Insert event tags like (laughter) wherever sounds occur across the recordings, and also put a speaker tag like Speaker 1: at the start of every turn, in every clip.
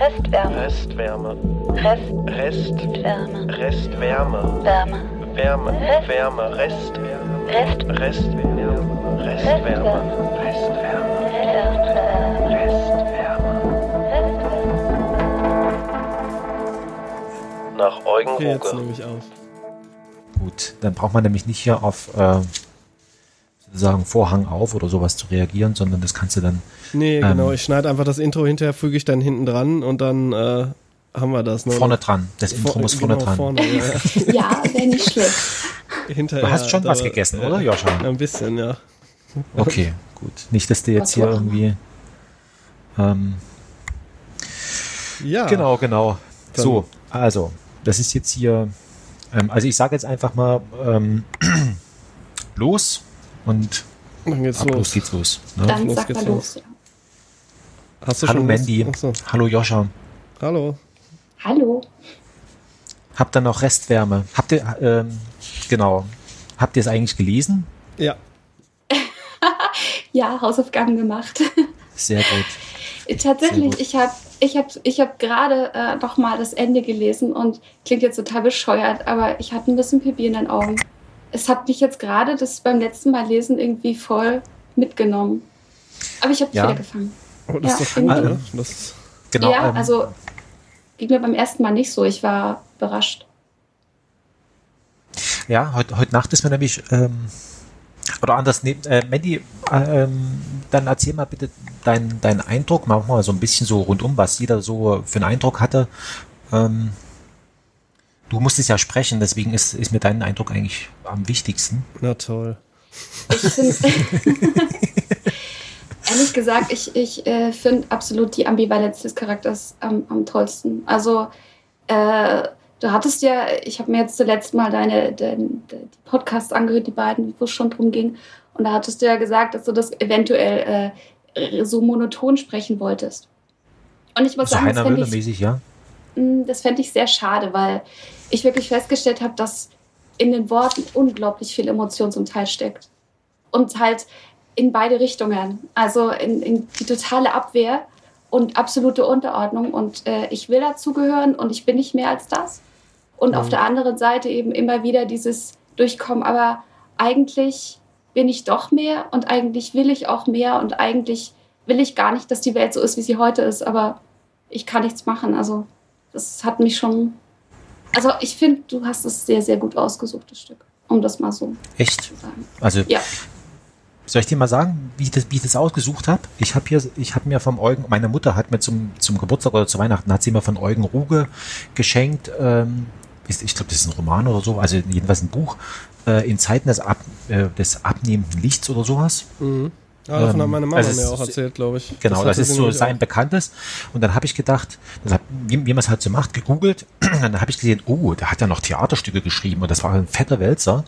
Speaker 1: Restwärme.
Speaker 2: Restwärme.
Speaker 1: Rest.
Speaker 2: Restwärme.
Speaker 1: Restwärme.
Speaker 2: Wärme.
Speaker 1: Wärme.
Speaker 2: Wärme.
Speaker 1: Rest-
Speaker 2: Wärme. Restwärme.
Speaker 1: Rest.
Speaker 2: Restwärme. Restwärme. Restwärme.
Speaker 1: Restwärme.
Speaker 2: Restwärme. Nach Eugen
Speaker 3: Okay, jetzt
Speaker 2: Ruge.
Speaker 3: nehme ich auf.
Speaker 4: Gut, dann braucht man nämlich nicht hier auf äh, sozusagen Vorhang auf oder sowas zu reagieren, sondern das kannst du dann.
Speaker 3: Nee,
Speaker 4: Ähm.
Speaker 3: genau. Ich schneide einfach das Intro hinterher, füge ich dann hinten dran und dann äh, haben wir das. Ne?
Speaker 4: Vorne dran. Das Intro
Speaker 3: Vor-
Speaker 4: muss vorne
Speaker 3: genau,
Speaker 4: dran.
Speaker 3: Vorne, ja, (laughs) ja.
Speaker 5: Wäre nicht schlecht.
Speaker 3: Hinterher,
Speaker 4: Du hast schon
Speaker 3: da-
Speaker 4: was gegessen, oder, Joscha?
Speaker 3: Ein bisschen, ja.
Speaker 4: Okay, (laughs) gut. Nicht, dass du jetzt
Speaker 5: Was
Speaker 4: hier
Speaker 5: auch
Speaker 4: irgendwie. Ähm,
Speaker 3: Ja.
Speaker 4: Genau, genau.
Speaker 3: Dann-
Speaker 4: So, also, das ist jetzt hier. Ähm, also, ich sage jetzt einfach mal ähm, (clears throat) los und
Speaker 3: Dann geht's
Speaker 4: ab los
Speaker 3: los.
Speaker 4: geht's los. Ne?
Speaker 5: Dann
Speaker 3: los
Speaker 5: sag
Speaker 3: geht's
Speaker 5: mal
Speaker 3: los.
Speaker 5: los.
Speaker 3: Hast du
Speaker 4: Hallo
Speaker 3: schon
Speaker 4: Mandy.
Speaker 3: Achso.
Speaker 4: Hallo Joscha.
Speaker 3: Hallo.
Speaker 5: Hallo.
Speaker 4: Habt ihr noch Restwärme? Habt ihr, ähm, genau. Habt ihr es eigentlich gelesen?
Speaker 3: Ja. (laughs)
Speaker 5: Ja, Hausaufgaben gemacht.
Speaker 4: Sehr gut.
Speaker 5: Tatsächlich,
Speaker 4: gut.
Speaker 5: ich habe ich hab, ich hab gerade äh, noch mal das Ende gelesen und klingt jetzt total bescheuert, aber ich hatte ein bisschen Pipi in den Augen. Es hat mich jetzt gerade das beim letzten Mal lesen irgendwie voll mitgenommen. Aber ich habe
Speaker 4: Ja.
Speaker 5: wieder gefangen.
Speaker 3: Oh, das
Speaker 5: Ja,
Speaker 3: ist doch gut,
Speaker 4: irgendwie.
Speaker 3: ne? Das,
Speaker 4: Genau.
Speaker 5: ja,
Speaker 4: ähm,
Speaker 5: also ging mir beim ersten Mal nicht so. Ich war überrascht.
Speaker 4: Ja, heute, heute Nacht ist mir nämlich, ähm, oder anders, nee, äh, Mandy, äh, ähm, dann erzähl mal bitte deinen deinen Eindruck, mach mal so ein bisschen so rundum, was jeder so für einen Eindruck hatte. Ähm, du musstest ja sprechen, deswegen ist, ist mir dein Eindruck eigentlich am wichtigsten.
Speaker 3: na toll.
Speaker 5: Ich finde, (laughs) (laughs) ehrlich gesagt, ich, ich äh, finde absolut die Ambivalenz des Charakters am, am tollsten. Also, äh, du hattest ja, ich habe mir jetzt zuletzt mal deine, deine, Podcasts angehört, die beiden, wo es schon drum ging. Und da hattest du ja gesagt, dass du das eventuell äh, so monoton sprechen wolltest. Und ich muss
Speaker 4: So
Speaker 5: sagen, das fände ich
Speaker 4: mäßig, ja.
Speaker 5: Mm, Das fände ich sehr schade, weil ich wirklich festgestellt habe, dass in den Worten unglaublich viel Emotion zum Teil steckt. Und halt in beide Richtungen. Also in, in die totale Abwehr und absolute Unterordnung. Und äh, ich will dazugehören und ich bin nicht mehr als das. Und auf der anderen Seite eben immer wieder dieses Durchkommen. Aber eigentlich bin ich doch mehr und eigentlich will ich auch mehr und eigentlich will ich gar nicht, dass die Welt so ist, wie sie heute ist. Aber ich kann nichts machen. Also das hat mich schon. Also ich finde, du hast es sehr, sehr gut ausgesucht, das Stück. Um das mal so
Speaker 4: Echt?
Speaker 5: zu sagen.
Speaker 4: Also,
Speaker 5: Ja.
Speaker 4: soll ich dir mal sagen, wie ich das, wie ich das ausgesucht habe? Ich habe hier, ich habe mir vom Eugen, meine Mutter hat mir zum, zum Geburtstag oder zu Weihnachten, hat sie mir von Eugen Ruge geschenkt, ähm, ist- ich glaube, das ist ein Roman oder so, also jedenfalls ein Buch, äh, in Zeiten des, Ab, äh, des abnehmenden Lichts oder sowas.
Speaker 3: Mhm. Ja, davon
Speaker 4: Ähm,
Speaker 3: hat meine Mama
Speaker 4: also
Speaker 3: mir auch erzählt, glaube ich.
Speaker 4: Genau, das,
Speaker 3: hatte
Speaker 4: ist so sein
Speaker 3: auch.
Speaker 4: Bekanntes. Und dann habe ich gedacht, das wie man es halt so macht, gegoogelt. Und (clears throat) dann habe ich gesehen, oh, der hat ja noch Theaterstücke geschrieben und das war ein fetter Wälzer.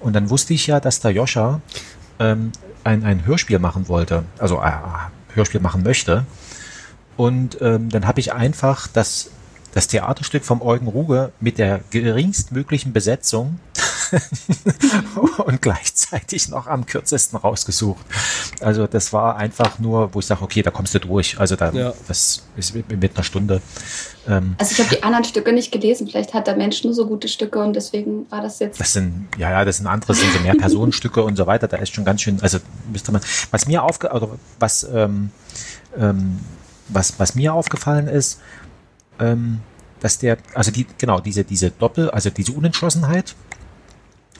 Speaker 4: Und dann wusste ich ja, dass der Joscha ähm, ein, ein Hörspiel machen wollte, also äh, Hörspiel machen möchte. Und ähm, dann habe ich einfach das, das Theaterstück vom Eugen Ruge mit der geringstmöglichen Besetzung (laughs) und gleichzeitig noch am kürzesten rausgesucht. Also das war einfach nur, wo ich sage, okay, da kommst du durch. Also da,
Speaker 3: Ja.
Speaker 4: das ist mit, mit einer Stunde. Ähm,
Speaker 5: Also ich habe die anderen Stücke nicht gelesen. Vielleicht hat der Mensch nur so gute Stücke und deswegen war das jetzt.
Speaker 4: das sind, ja, ja, das sind andere, das sind so mehr Personenstücke und so weiter. Da ist schon ganz schön, also müsste man, was mir aufge, oder was, ähm, ähm, was, was mir aufgefallen ist, ähm, dass der, also die, genau, diese, diese Doppel, also diese Unentschlossenheit,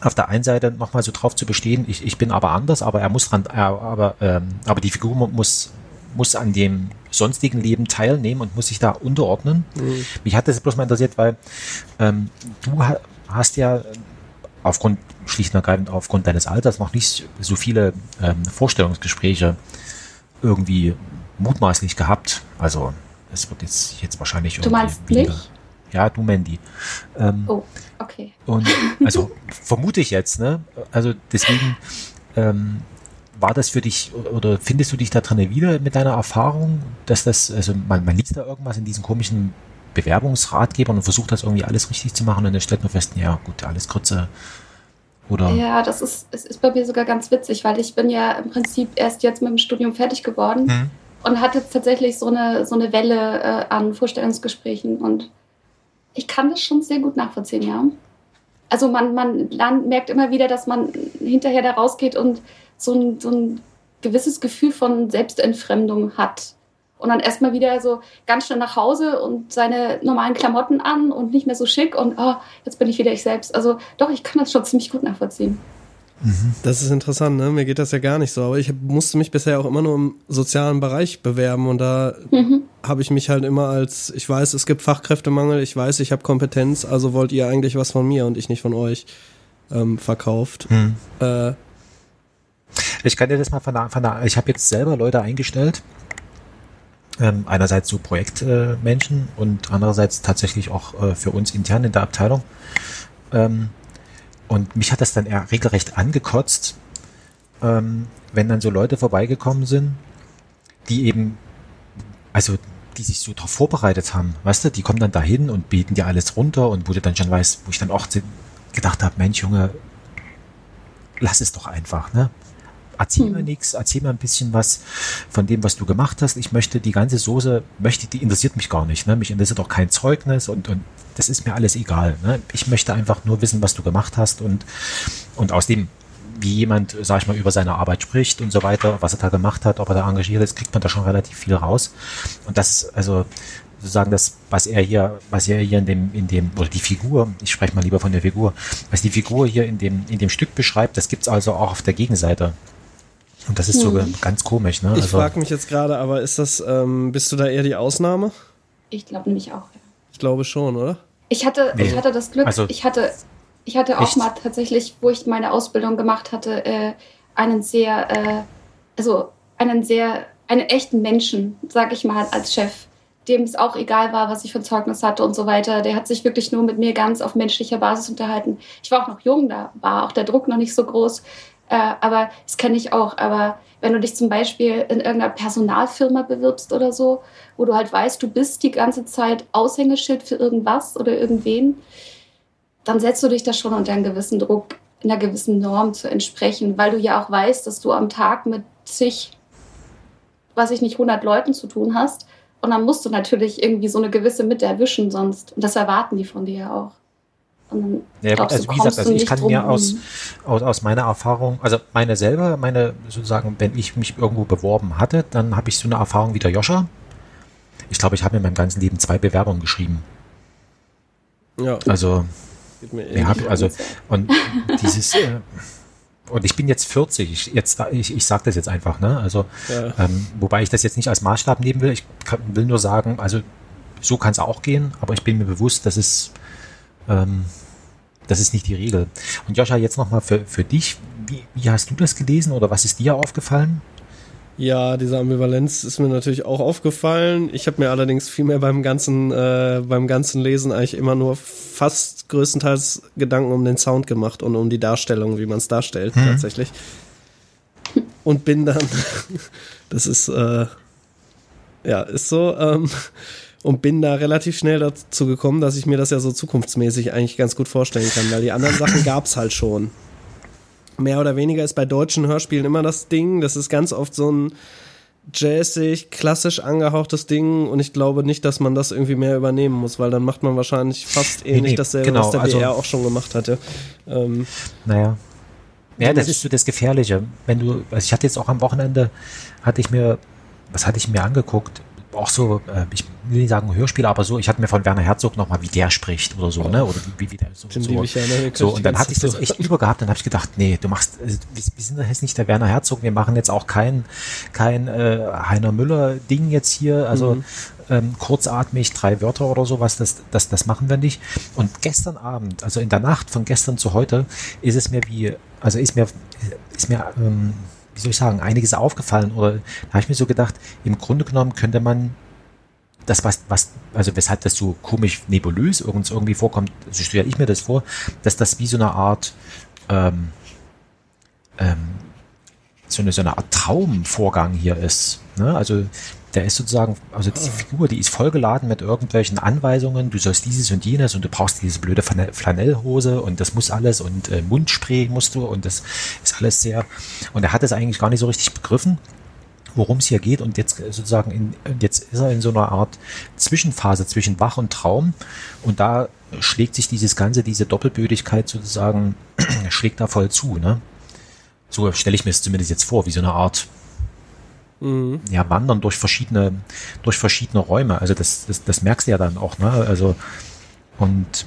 Speaker 4: auf der einen Seite nochmal so drauf zu bestehen, ich, ich bin aber anders, aber er muss dran, er, aber, ähm, aber die Figur mu- muss, muss an dem sonstigen Leben teilnehmen und muss sich da unterordnen. Mich hat das bloß mal interessiert, weil ähm, du ha hast ja aufgrund, schlicht und ergreifend aufgrund deines Alters noch nicht so viele ähm, Vorstellungsgespräche irgendwie mutmaßlich gehabt. Also es wird jetzt, jetzt wahrscheinlich
Speaker 5: Du
Speaker 4: irgendwie
Speaker 5: meinst mich?
Speaker 4: Ja, du Mandy. Ähm,
Speaker 5: Oh, okay.
Speaker 4: und (laughs) also vermute ich jetzt, ne? Also deswegen ähm, war das für dich oder findest du dich da drin wieder mit deiner Erfahrung, dass das, also man, man liest da irgendwas in diesen komischen Bewerbungsratgebern und versucht das irgendwie alles richtig zu machen und dann stellt man fest, ja gut, alles Krütze. Oder
Speaker 5: Ja, das ist, es ist bei mir sogar ganz witzig, weil ich bin ja im Prinzip erst jetzt mit dem Studium fertig geworden.
Speaker 4: Hm.
Speaker 5: und hatte tatsächlich so eine, so eine Welle äh, an Vorstellungsgesprächen und ich kann das schon sehr gut nachvollziehen, ja. Also man, man dann merkt immer wieder, dass man hinterher da rausgeht und so ein, so ein gewisses Gefühl von Selbstentfremdung hat. Und dann erstmal wieder so ganz schnell nach Hause und seine normalen Klamotten an und nicht mehr so schick und oh, jetzt bin ich wieder ich selbst. Also doch, ich kann das schon ziemlich gut nachvollziehen.
Speaker 3: Das ist interessant, ne? Mir geht das ja gar nicht so. Aber ich musste mich bisher auch immer nur im sozialen Bereich bewerben und da
Speaker 5: Mhm.
Speaker 3: Habe ich mich halt immer als, ich weiß, es gibt Fachkräftemangel, ich weiß, ich habe Kompetenz, also wollt ihr eigentlich was von mir und ich nicht von euch ähm, verkauft.
Speaker 4: Hm.
Speaker 3: Äh,
Speaker 4: Ich kann dir das mal von von ich habe jetzt selber Leute eingestellt. Ähm, einerseits so Projektmenschen und andererseits tatsächlich auch äh, für uns intern in der Abteilung. Ähm, und mich hat das dann eher regelrecht angekotzt, ähm, wenn dann so Leute vorbeigekommen sind, die eben, also die sich so darauf vorbereitet haben, weißt du, die kommen dann dahin und beten dir alles runter und wo du dann schon weißt, wo ich dann auch gedacht habe, Mensch Junge, lass es doch einfach, ne? Erzähl mir
Speaker 5: Hm.
Speaker 4: nichts, erzähl mir ein bisschen was von dem, was du gemacht hast. Ich möchte die ganze Soße, möchte, die interessiert mich gar nicht. Ne? Mich interessiert auch kein Zeugnis und, und das ist mir alles egal. Ne? Ich möchte einfach nur wissen, was du gemacht hast und, und aus dem, wie jemand, sag ich mal, über seine Arbeit spricht und so weiter, was er da gemacht hat, ob er da engagiert ist, kriegt man da schon relativ viel raus. Und das also sozusagen das, was er hier, was er hier in dem, in dem, oder die Figur, ich spreche mal lieber von der Figur, was die Figur hier in dem, in dem Stück beschreibt, das gibt's also auch auf der Gegenseite. Und das ist so
Speaker 5: Hm.
Speaker 4: ganz komisch, ne?
Speaker 3: ich
Speaker 4: Also,
Speaker 3: frage mich jetzt gerade, aber ist das, ähm, bist du da eher die Ausnahme?
Speaker 5: Ich glaube nämlich auch. Ja.
Speaker 3: Ich glaube schon, oder?
Speaker 5: Ich hatte,
Speaker 4: Nee.
Speaker 5: ich hatte das Glück,
Speaker 4: Also-
Speaker 5: ich hatte, ich hatte auch
Speaker 4: Echt?
Speaker 5: mal tatsächlich, wo ich meine Ausbildung gemacht hatte, äh, einen sehr, äh, also einen sehr, einen echten Menschen, sag ich mal, als Chef, dem es auch egal war, was ich für ein Zeugnis hatte und so weiter. Der hat sich wirklich nur mit mir ganz auf menschlicher Basis unterhalten. Ich war auch noch jung, da war auch der Druck noch nicht so groß. Äh, aber das kenne ich auch. Aber wenn du dich zum Beispiel in irgendeiner Personalfirma bewirbst oder so, wo du halt weißt, du bist die ganze Zeit Aushängeschild für irgendwas oder irgendwen, dann setzt du dich da schon unter einen gewissen Druck, in einer gewissen Norm zu entsprechen, weil du ja auch weißt, dass du am Tag mit zig, was ich nicht, 100 Leuten zu tun hast. Und dann musst du natürlich irgendwie so eine gewisse Mitte erwischen sonst. Und das erwarten die von dir ja auch. Und dann
Speaker 4: Ja,
Speaker 5: glaubst
Speaker 4: also wie gesagt, also ich kann
Speaker 5: drum
Speaker 4: mir aus, aus, aus meiner Erfahrung, also meine selber, meine sozusagen, wenn ich mich irgendwo beworben hatte, dann habe ich so eine Erfahrung wie der Joscha. Ich glaube, ich habe in meinem ganzen Leben zwei Bewerbungen geschrieben.
Speaker 3: Ja,
Speaker 4: Also,
Speaker 3: geht mir
Speaker 4: ja,
Speaker 3: ähnlich.
Speaker 4: also und dieses äh, und ich bin jetzt 40. Ich, jetzt, ich, ich sage das jetzt einfach, ne? Also,
Speaker 3: Ja.
Speaker 4: ähm, wobei ich das jetzt nicht als Maßstab nehmen will. Ich kann, will nur sagen, also so kann es auch gehen, aber ich bin mir bewusst, dass es ähm, das ist nicht die Regel. Und Joscha, jetzt nochmal für, für dich, wie, wie hast du das gelesen oder was ist dir aufgefallen?
Speaker 3: Ja, diese Ambivalenz ist mir natürlich auch aufgefallen. Ich habe mir allerdings viel mehr beim ganzen, äh, beim ganzen Lesen eigentlich immer nur fast größtenteils Gedanken um den Sound gemacht und um die Darstellung, wie man es darstellt,
Speaker 4: Mhm.
Speaker 3: tatsächlich. Und bin dann, (laughs) das ist, äh, ja, ist so, ähm, und bin da relativ schnell dazu gekommen, dass ich mir das ja so zukunftsmäßig eigentlich ganz gut vorstellen kann, weil die anderen Sachen gab's halt schon mehr oder weniger ist bei deutschen Hörspielen immer das Ding. Das ist ganz oft so ein jazzig, klassisch angehauchtes Ding und ich glaube nicht, dass man das irgendwie mehr übernehmen muss, weil dann macht man wahrscheinlich fast ähnlich
Speaker 4: nee,
Speaker 3: dasselbe,
Speaker 4: genau,
Speaker 3: was der
Speaker 4: also-
Speaker 3: BR auch schon gemacht hatte. Ähm,
Speaker 4: Naja. Ja, das ist so das Gefährliche. Wenn du, also ich hatte jetzt auch am Wochenende, hatte ich mir, was hatte ich mir angeguckt? Auch so, äh, ich will nicht sagen Hörspiel, aber so, ich hatte mir von Werner Herzog nochmal, wie der spricht oder so, ne? Oder wie, wie der so. So.
Speaker 3: ja, ne?
Speaker 4: So, und dann hatte ich das echt übergehabt, dann habe ich gedacht, nee, du machst, also, wir, wir sind jetzt nicht der Werner Herzog, wir machen jetzt auch kein, kein äh, Heiner Müller-Ding jetzt hier, also
Speaker 3: Mhm.
Speaker 4: ähm, kurzatmig, drei Wörter oder sowas, das, das, das machen wir nicht. Und gestern Abend, also in der Nacht von gestern zu heute, ist es mir wie, also ist mir, ist mir, ähm, wie soll ich sagen, einiges aufgefallen oder da habe ich mir so gedacht, im Grunde genommen könnte man das, was, was, also weshalb das so komisch nebulös uns irgendwie vorkommt, so stelle ich mir das vor, dass das wie so eine Art, ähm, ähm, so eine, so eine Art Traumvorgang hier ist. Ne? Also der ist sozusagen, also diese Figur, die ist vollgeladen mit irgendwelchen Anweisungen, du sollst dieses und jenes und du brauchst diese blöde Flanell- Flanellhose und das muss alles und äh, Mundspray musst du und das ist alles sehr, und er hat es eigentlich gar nicht so richtig begriffen worum es hier geht. Und jetzt sozusagen, in, jetzt ist er in so einer Art Zwischenphase zwischen Wach und Traum. Und da schlägt sich dieses Ganze, diese Doppelbödigkeit sozusagen, (clears throat) schlägt da voll zu. Ne? So stelle ich mir es zumindest jetzt vor, wie so eine Art
Speaker 3: Mhm.
Speaker 4: ja, Wandern durch verschiedene, durch verschiedene Räume. Also das, das, das merkst du ja dann auch, ne? Also und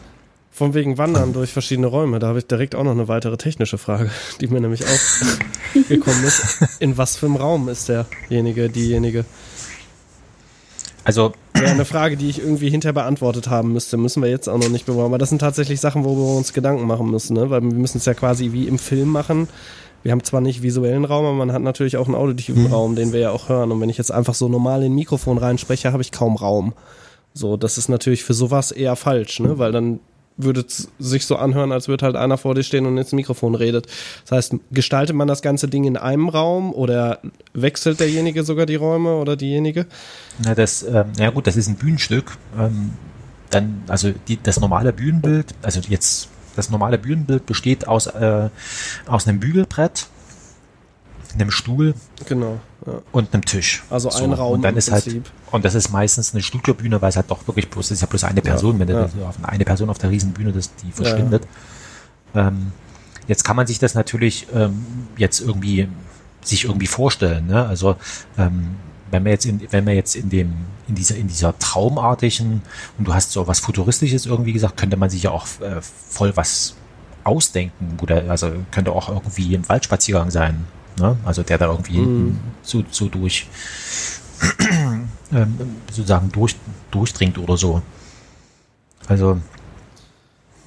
Speaker 3: Von wegen Wandern durch verschiedene Räume, da habe ich direkt auch noch eine weitere technische Frage, (laughs) die mir nämlich auch (laughs) gekommen ist. In was für einem Raum ist derjenige, diejenige?
Speaker 4: also
Speaker 3: Wäre eine Frage, die ich irgendwie hinterher beantwortet haben müsste. Müssen wir jetzt auch noch nicht bewahren. Aber das sind tatsächlich Sachen, wo wir uns Gedanken machen müssen, ne? Weil wir müssen es ja quasi wie im Film machen. Wir haben zwar nicht visuellen Raum, aber man hat natürlich auch einen auditiven
Speaker 4: Mhm.
Speaker 3: Raum, den wir ja auch hören. Und wenn ich jetzt einfach so normal in ein Mikrofon reinspreche, habe ich kaum Raum. So, das ist natürlich für sowas eher falsch, ne? Weil dann würde es sich so anhören, als würde halt einer vor dir stehen und ins Mikrofon redet. Das heißt, gestaltet man das ganze Ding in einem Raum oder wechselt derjenige sogar die Räume oder diejenige?
Speaker 4: Na, das, ähm, ja gut, das ist ein Bühnenstück. Ähm, dann, also die, das normale Bühnenbild, also jetzt das normale Bühnenbild besteht aus, äh, aus einem Bügelbrett, einem Stuhl
Speaker 3: Genau. Ja.
Speaker 4: und einem Tisch.
Speaker 3: Also ein Raum
Speaker 4: Und dann ist halt,
Speaker 3: Prinzip.
Speaker 4: und das ist meistens eine Studiobühne, weil es halt doch wirklich bloß, ist ja bloß eine Person, wenn
Speaker 3: ja.
Speaker 4: du auf eine Person auf der Riesenbühne, das, die verschwindet. Ähm, jetzt kann man sich das natürlich ähm, jetzt irgendwie sich irgendwie vorstellen. Ne? Also ähm, wenn man jetzt in, wenn man jetzt in dem in dieser in dieser traumartigen und du hast so was futuristisches irgendwie gesagt, könnte man sich ja auch äh, voll was ausdenken, wo der, also könnte auch irgendwie ein Waldspaziergang sein, ne? Also der da irgendwie hinten so, so durch (clears throat) ähm, sozusagen durch, durchdringt oder so. Also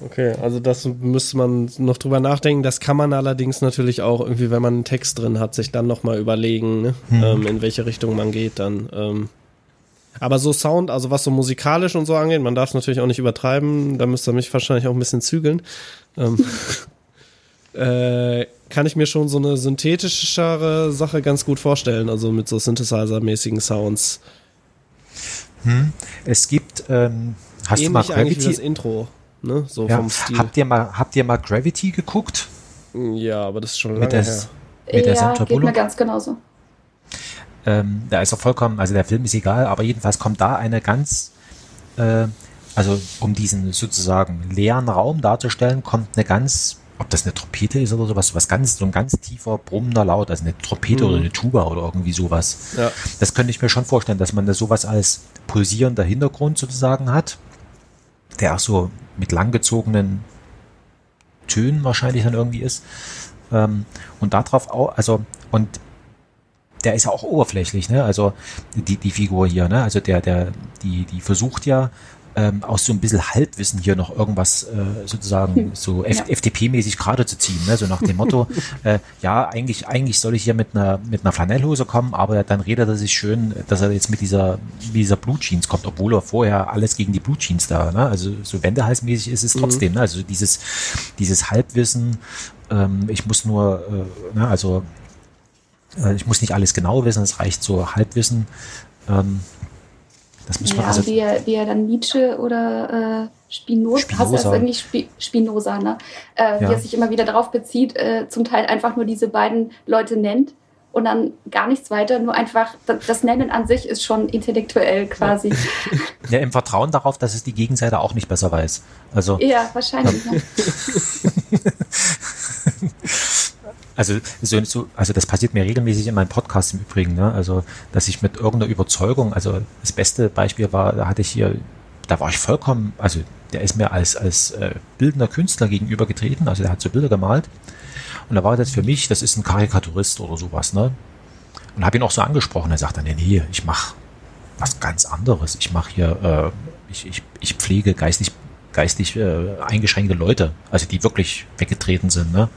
Speaker 3: Okay, also das müsste man noch drüber nachdenken. Das kann man allerdings natürlich auch irgendwie, wenn man einen Text drin hat, sich dann nochmal überlegen, ne? ähm, in welche Richtung man geht dann. Ähm. Aber so Sound, also was so musikalisch und so angeht, man darf es natürlich auch nicht übertreiben, da müsste ihr mich wahrscheinlich auch ein bisschen zügeln. Ähm, (laughs) äh, kann ich mir schon so eine synthetischere Sache ganz gut vorstellen, also mit so Synthesizer-mäßigen Sounds.
Speaker 4: es gibt, ähm, hast du mal
Speaker 3: Ähnlich eigentlich wie das
Speaker 4: Gravity?
Speaker 3: Intro, ne? So
Speaker 4: Ja,
Speaker 3: vom Stil.
Speaker 4: habt ihr mal, habt ihr mal Gravity geguckt?
Speaker 3: ja, aber das ist schon lange
Speaker 4: Mit der,
Speaker 3: her.
Speaker 4: mit der
Speaker 5: ja, geht mir ganz genauso.
Speaker 4: Ähm, da ist er vollkommen, also der Film ist egal, aber jedenfalls kommt da eine ganz, äh, also um diesen sozusagen leeren Raum darzustellen, kommt eine ganz, ob das eine Trompete ist oder sowas, was ganz, so ein ganz tiefer brummender Laut, also eine Trompete oder eine Tuba oder irgendwie sowas.
Speaker 3: Ja.
Speaker 4: Das könnte ich mir schon vorstellen, dass man da sowas als pulsierender Hintergrund sozusagen hat, der auch so mit langgezogenen Tönen wahrscheinlich dann irgendwie ist. Ähm, und darauf auch, also, und der ist ja auch oberflächlich, ne? Also die, die Figur hier, ne? Also der, der, die, die versucht ja ähm, aus so ein bisschen Halbwissen hier noch irgendwas äh, sozusagen so F
Speaker 5: Ja.
Speaker 4: FDP-mäßig gerade zu ziehen, ne? So nach dem Motto, (laughs) äh, ja, eigentlich, eigentlich soll ich hier mit einer, mit einer Flanellhose kommen, aber dann redet er sich schön, dass er jetzt mit dieser, mit dieser Blue Jeans kommt, obwohl er vorher alles gegen die Blue Jeans da, ne? Also so wendehalsmäßig ist es trotzdem, ne? Also dieses, dieses Halbwissen, ähm, ich muss nur, äh, ne? Also äh, ich muss nicht alles genau wissen, es reicht so Halbwissen. Ähm, das muss man
Speaker 5: Ja,
Speaker 4: also.
Speaker 5: wie, er, wie er dann Nietzsche oder äh, Spinoza,
Speaker 4: Spinoza.
Speaker 5: heißt das irgendwie Spi Spinoza, ne? Äh,
Speaker 4: Ja.
Speaker 5: Wie er sich immer wieder darauf bezieht, äh, zum Teil einfach nur diese beiden Leute nennt und dann gar nichts weiter, nur einfach, das, Nennen an sich ist schon intellektuell quasi.
Speaker 4: Ja, im Vertrauen darauf, dass es die Gegenseite auch nicht besser weiß. Also,
Speaker 5: Ja, wahrscheinlich. Ne? (laughs)
Speaker 4: also, so, so, also das passiert mir regelmäßig in meinem Podcast im Übrigen, ne? Also, dass ich mit irgendeiner Überzeugung, also das beste Beispiel war, da hatte ich hier, da war ich vollkommen, also der ist mir als, als äh, bildender Künstler gegenüber getreten, also der hat so Bilder gemalt. Und da war das für mich, das ist ein Karikaturist oder sowas, ne? Und habe ihn auch so angesprochen. Er sagt dann, nee, nee, ich mache was ganz anderes. Ich mache hier, äh, ich, ich, ich pflege geistig, geistig äh, eingeschränkte Leute, also die wirklich weggetreten sind, ne?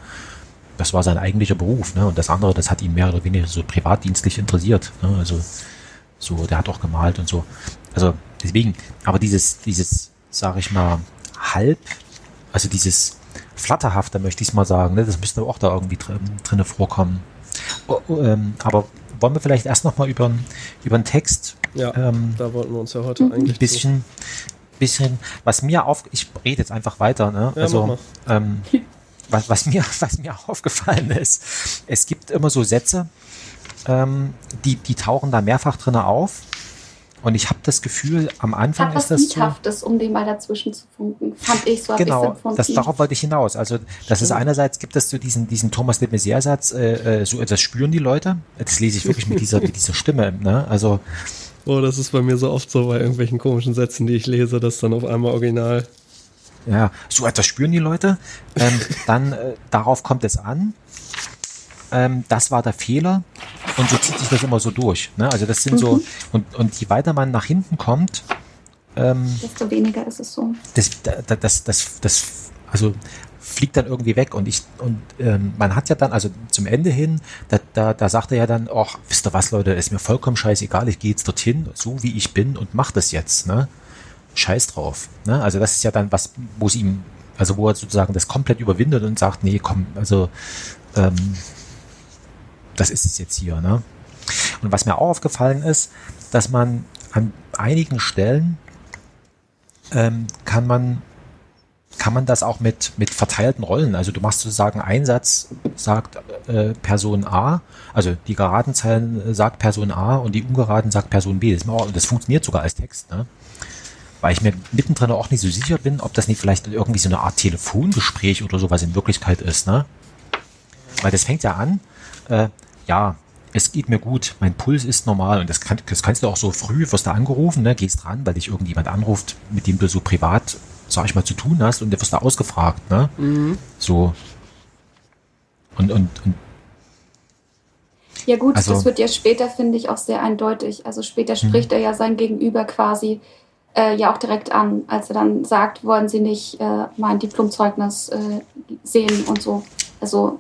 Speaker 4: Das war sein eigentlicher Beruf, ne? Und das andere, das hat ihn mehr oder weniger so privatdienstlich interessiert. Ne? Also so, der hat auch gemalt und so. Also deswegen, aber dieses, dieses, sag ich mal, halb, also dieses flatterhafte, möchte ich mal sagen, ne? das müsste auch da irgendwie drin, drinne vorkommen. Oh, oh, ähm, aber wollen wir vielleicht erst noch mal über, über den Text
Speaker 3: Ja,
Speaker 4: ähm,
Speaker 3: da wollten wir uns ja heute eigentlich
Speaker 4: ein bisschen, bisschen, was mir auf, ich rede jetzt einfach weiter, ne?
Speaker 3: Ja,
Speaker 4: also,
Speaker 3: mach
Speaker 4: ähm, (laughs) was, was mir, (laughs) was mir aufgefallen ist, es gibt immer so Sätze, ähm, die, die tauchen da mehrfach drin auf. Und ich habe das Gefühl, am Anfang
Speaker 5: Hat
Speaker 4: ist
Speaker 5: was
Speaker 4: das so.
Speaker 5: Liedhaftes, um den mal dazwischen zu funken. Fand ich, so
Speaker 4: Genau, das, darauf wollte ich hinaus. Also das ist einerseits gibt es so diesen, diesen Thomas de Maizière-Satz, äh, äh, so, das spüren die Leute. Das lese ich wirklich mit dieser, mit dieser Stimme. Ne? Also
Speaker 3: Oh, das ist bei mir so oft so bei irgendwelchen komischen Sätzen, die ich lese, dass dann auf einmal original.
Speaker 4: Ja, so etwas spüren die Leute. Ähm, (laughs) dann äh, darauf kommt es an. Ähm, das war der Fehler. Und so zieht sich das immer so durch. Ne? Also das sind so, und, und je weiter man nach hinten kommt, ähm,
Speaker 5: Desto weniger ist es so.
Speaker 4: das, das, das, das, das, also fliegt dann irgendwie weg und ich und ähm, man hat ja dann also zum Ende hin da, da, da sagt er ja dann ach wisst ihr was Leute ist mir vollkommen scheißegal ich gehe jetzt dorthin so wie ich bin und mach das jetzt ne Scheiß drauf ne also das ist ja dann was wo sie ihm also wo er sozusagen das komplett überwindet und sagt nee komm also ähm, das ist es jetzt hier ne und was mir auch aufgefallen ist dass man an einigen Stellen ähm, kann man kann man das auch mit, mit verteilten Rollen. Also du machst sozusagen einen Satz, sagt äh, Person A, also die geraden Zeilen äh, sagt Person A und die ungeraden sagt Person B. Das, auch, das funktioniert sogar als Text, ne? Weil ich mir mittendrin auch nicht so sicher bin, ob das nicht vielleicht irgendwie so eine Art Telefongespräch oder sowas in Wirklichkeit ist, ne? Weil das fängt ja an, äh, ja, es geht mir gut, mein Puls ist normal und das, kann, das kannst du auch so früh, wirst du angerufen, ne, gehst dran, weil dich irgendjemand anruft, mit dem du so privat, sag ich mal, zu tun hast und der wirst da ausgefragt, ne? So. Und, und, und
Speaker 5: Ja gut,
Speaker 4: Also-
Speaker 5: das wird ja später, finde ich, auch sehr eindeutig. Also später spricht er ja sein Gegenüber quasi äh, ja auch direkt an, als er dann sagt, wollen Sie nicht äh, mein Diplomzeugnis äh, sehen und so. Also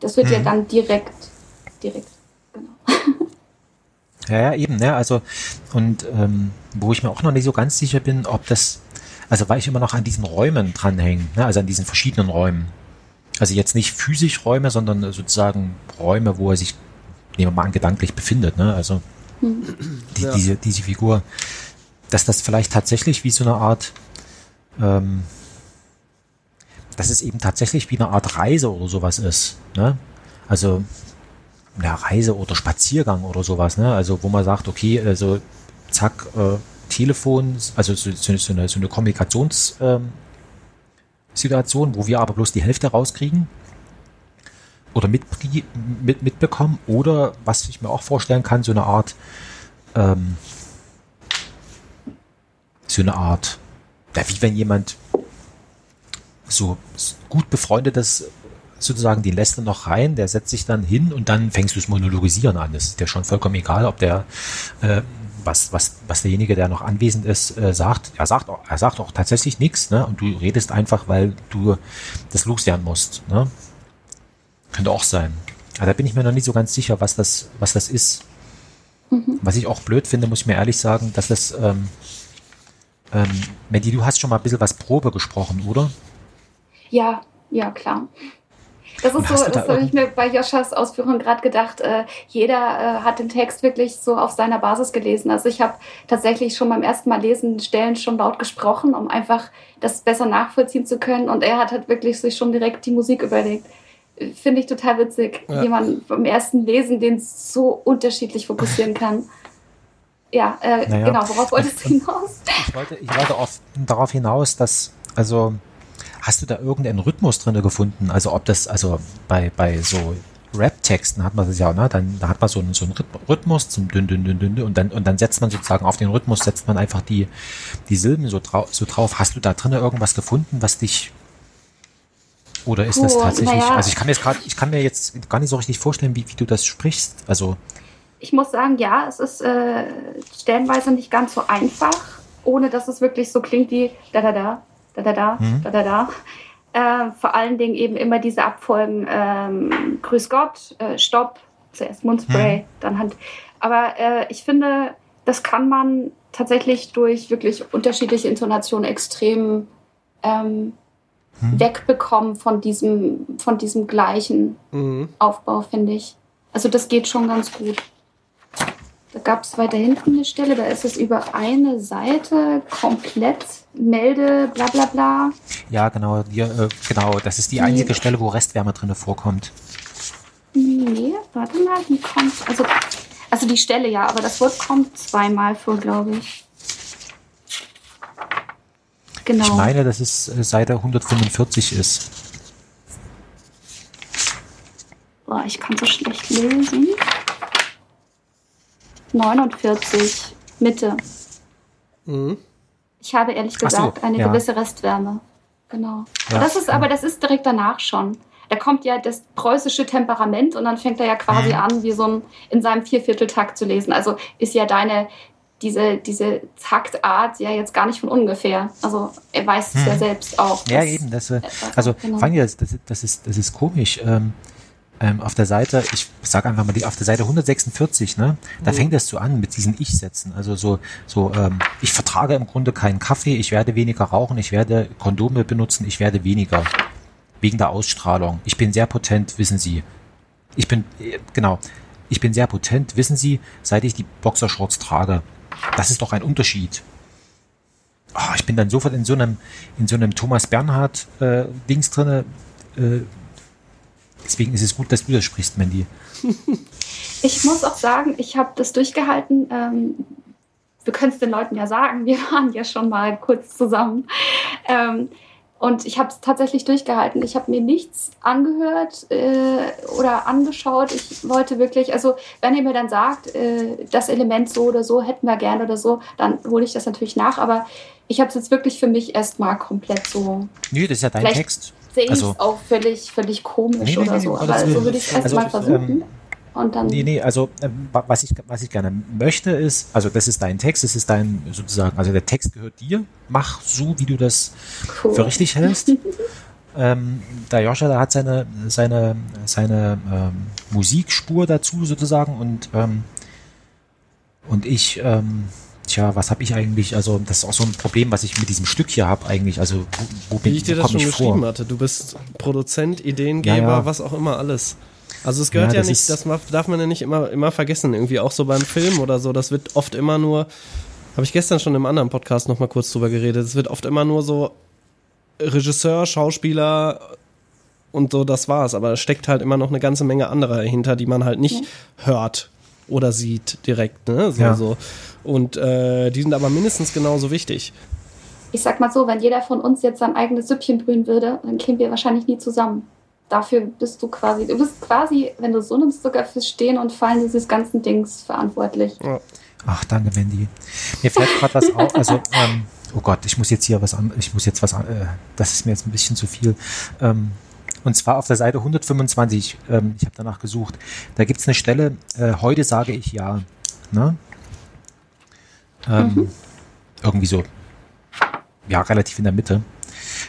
Speaker 5: das wird ja dann direkt, direkt, genau. (laughs)
Speaker 4: Ja, ja, eben, ne? Also, und ähm, wo ich mir auch noch nicht so ganz sicher bin, ob das, also weil ich immer noch an diesen Räumen dranhänge, ne? also an diesen verschiedenen Räumen. Also jetzt nicht physisch Räume, sondern sozusagen Räume, wo er sich, nehmen wir mal an, gedanklich befindet, ne? Also die,
Speaker 3: Ja.
Speaker 4: diese, diese Figur, dass das vielleicht tatsächlich wie so eine Art, ähm, dass es eben tatsächlich wie eine Art Reise oder sowas ist, ne? Also ja, Reise oder Spaziergang oder sowas, ne? Also wo man sagt, okay, also zack, äh, Telefon, also so, so, so eine, so eine Kommunikationssituation, ähm, wo wir aber bloß die Hälfte rauskriegen oder mit, mit, mitbekommen oder was ich mir auch vorstellen kann, so eine Art ähm, so eine Art, ja, wie wenn jemand so gut befreundetes sozusagen, die lässt er noch rein, der setzt sich dann hin und dann fängst du das Monologisieren an. Das ist dir schon vollkommen egal, ob der äh, was, was, was derjenige, der noch anwesend ist, äh, sagt. Er sagt auch, er sagt auch tatsächlich nichts, ne? Und du redest einfach, weil du das loswerden musst. Ne? Könnte auch sein. Aber da bin ich mir noch nicht so ganz sicher, was das, was das ist. Was ich auch blöd finde, muss ich mir ehrlich sagen, dass das, ähm, ähm, Mandy, du hast schon mal ein bisschen was Probe gesprochen, oder?
Speaker 5: Ja, ja, klar. Das ist so,
Speaker 4: da
Speaker 5: das habe ich mir bei Joschas Ausführungen gerade gedacht. Äh, jeder äh, hat den Text wirklich so auf seiner Basis gelesen. Also ich habe tatsächlich schon beim ersten Mal lesen Stellen schon laut gesprochen, um einfach das besser nachvollziehen zu können. Und er hat halt wirklich sich schon direkt die Musik überlegt. Finde ich total witzig,
Speaker 3: Ja.
Speaker 5: jemand beim ersten Lesen, den so unterschiedlich fokussieren kann. Ja, äh,
Speaker 4: Naja.
Speaker 5: genau, worauf wolltest du hinaus?
Speaker 4: Ich wollte, ich wollte auf, darauf hinaus, dass, also, hast du da irgendeinen Rhythmus drinne gefunden? Also, ob das, also, bei, bei so Rap-Texten hat man das ja, ne? Dann, da hat man so einen, so einen Rhyth- Rhythmus zum dünn, dünn, dünn, dünn, und dann, und dann setzt man sozusagen auf den Rhythmus, setzt man einfach die, die Silben so, drau so drauf. Hast du da drinne irgendwas gefunden, was dich, oder ist das
Speaker 5: Puh,
Speaker 4: tatsächlich,
Speaker 5: naja.
Speaker 4: also ich kann mir jetzt gerade, ich kann mir jetzt gar nicht so richtig vorstellen, wie, wie du das sprichst. Also,
Speaker 5: Ich muss sagen, ja, es ist äh, stellenweise nicht ganz so einfach, ohne dass es wirklich so klingt wie da da da, da da da,
Speaker 4: Mhm.
Speaker 5: da da da. Äh, vor allen Dingen eben immer diese Abfolgen, ähm, Grüß Gott, äh, Stopp, zuerst Mundspray, dann Hand. Aber äh, ich finde, das kann man tatsächlich durch wirklich unterschiedliche Intonationen extrem ähm, wegbekommen von diesem, von diesem gleichen
Speaker 3: Mhm.
Speaker 5: Aufbau, finde ich. Also das geht schon ganz gut. Da gab es weiter hinten eine Stelle, da ist es über eine Seite komplett Melde, bla bla bla.
Speaker 4: ja, genau, die, äh, genau, das ist die einzige Stelle, wo Restwärme drinne vorkommt.
Speaker 5: Nee, warte mal, die kommt. Also, also die Stelle ja, aber das Wort kommt zweimal vor, glaube ich. Genau.
Speaker 4: Ich meine, dass es äh, Seite 145 ist.
Speaker 5: Boah, ich kann so schlecht lesen. 49, Mitte.
Speaker 3: Mhm.
Speaker 5: Ich habe ehrlich
Speaker 4: Ach so,
Speaker 5: gesagt eine
Speaker 4: ja.
Speaker 5: gewisse Restwärme. Genau.
Speaker 4: Ja.
Speaker 5: Das ist aber, das ist direkt danach schon. Da kommt ja das preußische Temperament und dann fängt er ja quasi
Speaker 4: Mhm.
Speaker 5: an, wie so ein in seinem Viervierteltakt zu lesen. Also ist ja deine diese, diese Taktart ja jetzt gar nicht von ungefähr. Also er weiß es ja
Speaker 4: Mhm.
Speaker 5: selbst auch.
Speaker 4: Ja, eben. Das, äh, also,
Speaker 5: genau.
Speaker 4: Fanny, das, das, das, ist, das ist komisch. Ähm, ähm, auf der Seite, ich sag einfach mal, die, auf der Seite 146, ne, da fängt das so an mit diesen Ich-Sätzen. Also so, so, ähm, ich vertrage im Grunde keinen Kaffee, ich werde weniger rauchen, ich werde Kondome benutzen, ich werde weniger. Wegen der Ausstrahlung. Ich bin sehr potent, wissen Sie. Ich bin, äh, genau, ich bin sehr potent, wissen Sie, seit ich die Boxershorts trage. Das ist doch ein Unterschied. Ah, ich bin dann sofort in so einem, in so einem Thomas Bernhard äh, Dings drinne. Äh, deswegen ist es gut, dass du das sprichst, Mandy. (laughs)
Speaker 5: Ich muss auch sagen, ich habe das durchgehalten. Ähm, wir können es den Leuten ja sagen, wir (laughs) waren ja schon mal kurz zusammen. Ähm, und ich habe es tatsächlich durchgehalten. Ich habe mir nichts angehört äh, oder angeschaut. Ich wollte wirklich, also wenn ihr mir dann sagt, äh, das Element so oder so hätten wir gerne oder so, dann hole ich das natürlich nach. Aber ich habe es jetzt wirklich für mich erstmal komplett so.
Speaker 4: Nö, das ist ja dein Text.
Speaker 5: Sehe ich
Speaker 4: Also-
Speaker 5: es auch völlig, völlig komisch
Speaker 4: Nee, nee,
Speaker 5: oder
Speaker 4: nee,
Speaker 5: so. Aber so würde ich es
Speaker 4: Also,
Speaker 5: erstmal versuchen.
Speaker 4: ähm,
Speaker 5: und dann.
Speaker 4: Nee, nee, also ähm, wa- was ich, was ich gerne möchte ist, also das ist dein Text, das ist dein sozusagen, also der Text gehört dir, mach so, wie du das
Speaker 5: Cool.
Speaker 4: für richtig hältst. (laughs) ähm, der Joscha, der hat seine, seine, seine ähm, Musikspur dazu sozusagen und, ähm, und ich, ähm, tja, was habe ich eigentlich, also das ist auch so ein Problem, was ich mit diesem Stück hier habe eigentlich, also wo, wo bin
Speaker 3: Wie ich dir das schon
Speaker 4: ich
Speaker 3: geschrieben
Speaker 4: vor?
Speaker 3: hatte. Du bist Produzent, Ideengeber,
Speaker 4: Ja, ja.
Speaker 3: was auch immer alles. Also es gehört
Speaker 4: Ja,
Speaker 3: ja,
Speaker 4: das
Speaker 3: nicht, das darf man ja nicht immer, immer vergessen. Irgendwie auch so beim Film oder so. Das wird oft immer nur, habe ich gestern schon im anderen Podcast noch mal kurz drüber geredet. Es wird oft immer nur so Regisseur, Schauspieler und so, das war's. Aber es steckt halt immer noch eine ganze Menge anderer dahinter, die man halt nicht hört oder sieht direkt. Ne? So,
Speaker 4: Ja.
Speaker 3: so. Und äh, die sind aber mindestens genauso wichtig.
Speaker 5: Ich sag mal so, wenn jeder von uns jetzt sein eigenes Süppchen brühen würde, dann kämen wir wahrscheinlich nie zusammen. Dafür bist du quasi, du bist quasi, wenn du so nimmst, sogar fürs Stehen und Fallen dieses ganzen Dings verantwortlich.
Speaker 4: Ach, danke, Wendy. Mir fällt gerade was auf. Also, ähm, oh Gott, ich muss jetzt hier was an. Ich muss jetzt was an. Äh, das ist mir jetzt ein bisschen zu viel. Ähm, und zwar auf der Seite 125. Ähm, ich habe danach gesucht. Da gibt es eine Stelle. Äh, heute sage ich ja. Ne? Ähm, Irgendwie so. Ja, relativ in der Mitte.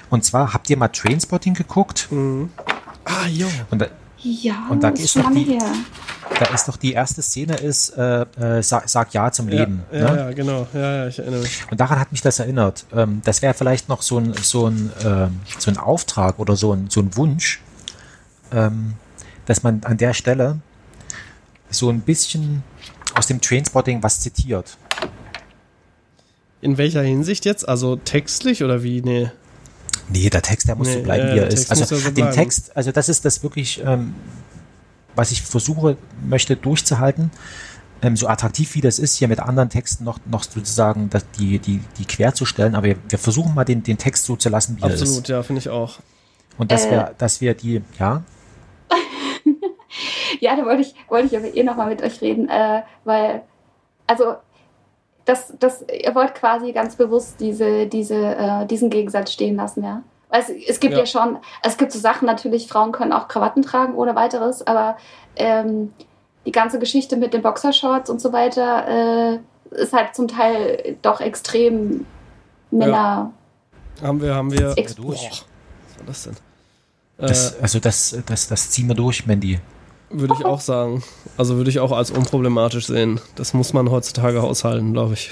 Speaker 4: Und zwar habt ihr mal Trainspotting geguckt?
Speaker 3: Ah, jo.
Speaker 4: Und da,
Speaker 5: Ja,
Speaker 4: Und da
Speaker 5: ist
Speaker 4: doch
Speaker 5: lange
Speaker 4: die-
Speaker 5: her.
Speaker 4: da ist doch die erste Szene ist, äh, äh, sag, sag ja zum Leben.
Speaker 3: Ja, ja,
Speaker 4: ne?
Speaker 3: ja, genau. Ja, ja, ich erinnere mich.
Speaker 4: Und daran hat mich das erinnert. Ähm, das wäre vielleicht noch so ein, so ein, ähm, so ein Auftrag oder so ein, so ein Wunsch, ähm, dass man an der Stelle so ein bisschen aus dem Trainspotting was zitiert.
Speaker 3: In welcher Hinsicht jetzt? Also textlich oder wie? Nee.
Speaker 4: Nee, der Text, der muss
Speaker 3: Nee,
Speaker 4: so bleiben,
Speaker 3: ja,
Speaker 4: wie er ist.
Speaker 3: Text
Speaker 4: Also
Speaker 3: so
Speaker 4: den
Speaker 3: bleiben.
Speaker 4: Text, also das ist das wirklich, ähm, was ich versuche, möchte durchzuhalten. Ähm, so attraktiv wie das ist, hier mit anderen Texten noch, noch sozusagen das, die, die, die quer zu stellen, aber wir, wir versuchen mal den, den Text so zu lassen, wie er ist.
Speaker 3: Absolut, ja, finde ich auch.
Speaker 4: Und dass
Speaker 5: Äh.
Speaker 4: wir, dass wir die, ja, (laughs)
Speaker 5: Ja, da wollte ich, wollte ich aber eh nochmal mit euch reden, äh, weil, also, das, das, ihr wollt quasi ganz bewusst diese, diese, äh, diesen Gegensatz stehen lassen, ja. Weil es, es gibt ja.
Speaker 3: Ja.
Speaker 5: schon, es gibt so Sachen natürlich, Frauen können auch Krawatten tragen ohne weiteres, aber ähm, die ganze Geschichte mit den Boxershorts und so weiter äh, ist halt zum Teil doch extrem Männer.
Speaker 3: Haben wir, haben wir.
Speaker 5: Ex-
Speaker 3: Boah, was war das denn?
Speaker 4: das,
Speaker 3: Äh,
Speaker 4: also das, das, das ziehen wir durch, Mandy.
Speaker 3: Würde ich auch sagen. Also würde ich auch als unproblematisch sehen. Das muss man heutzutage aushalten, glaube ich.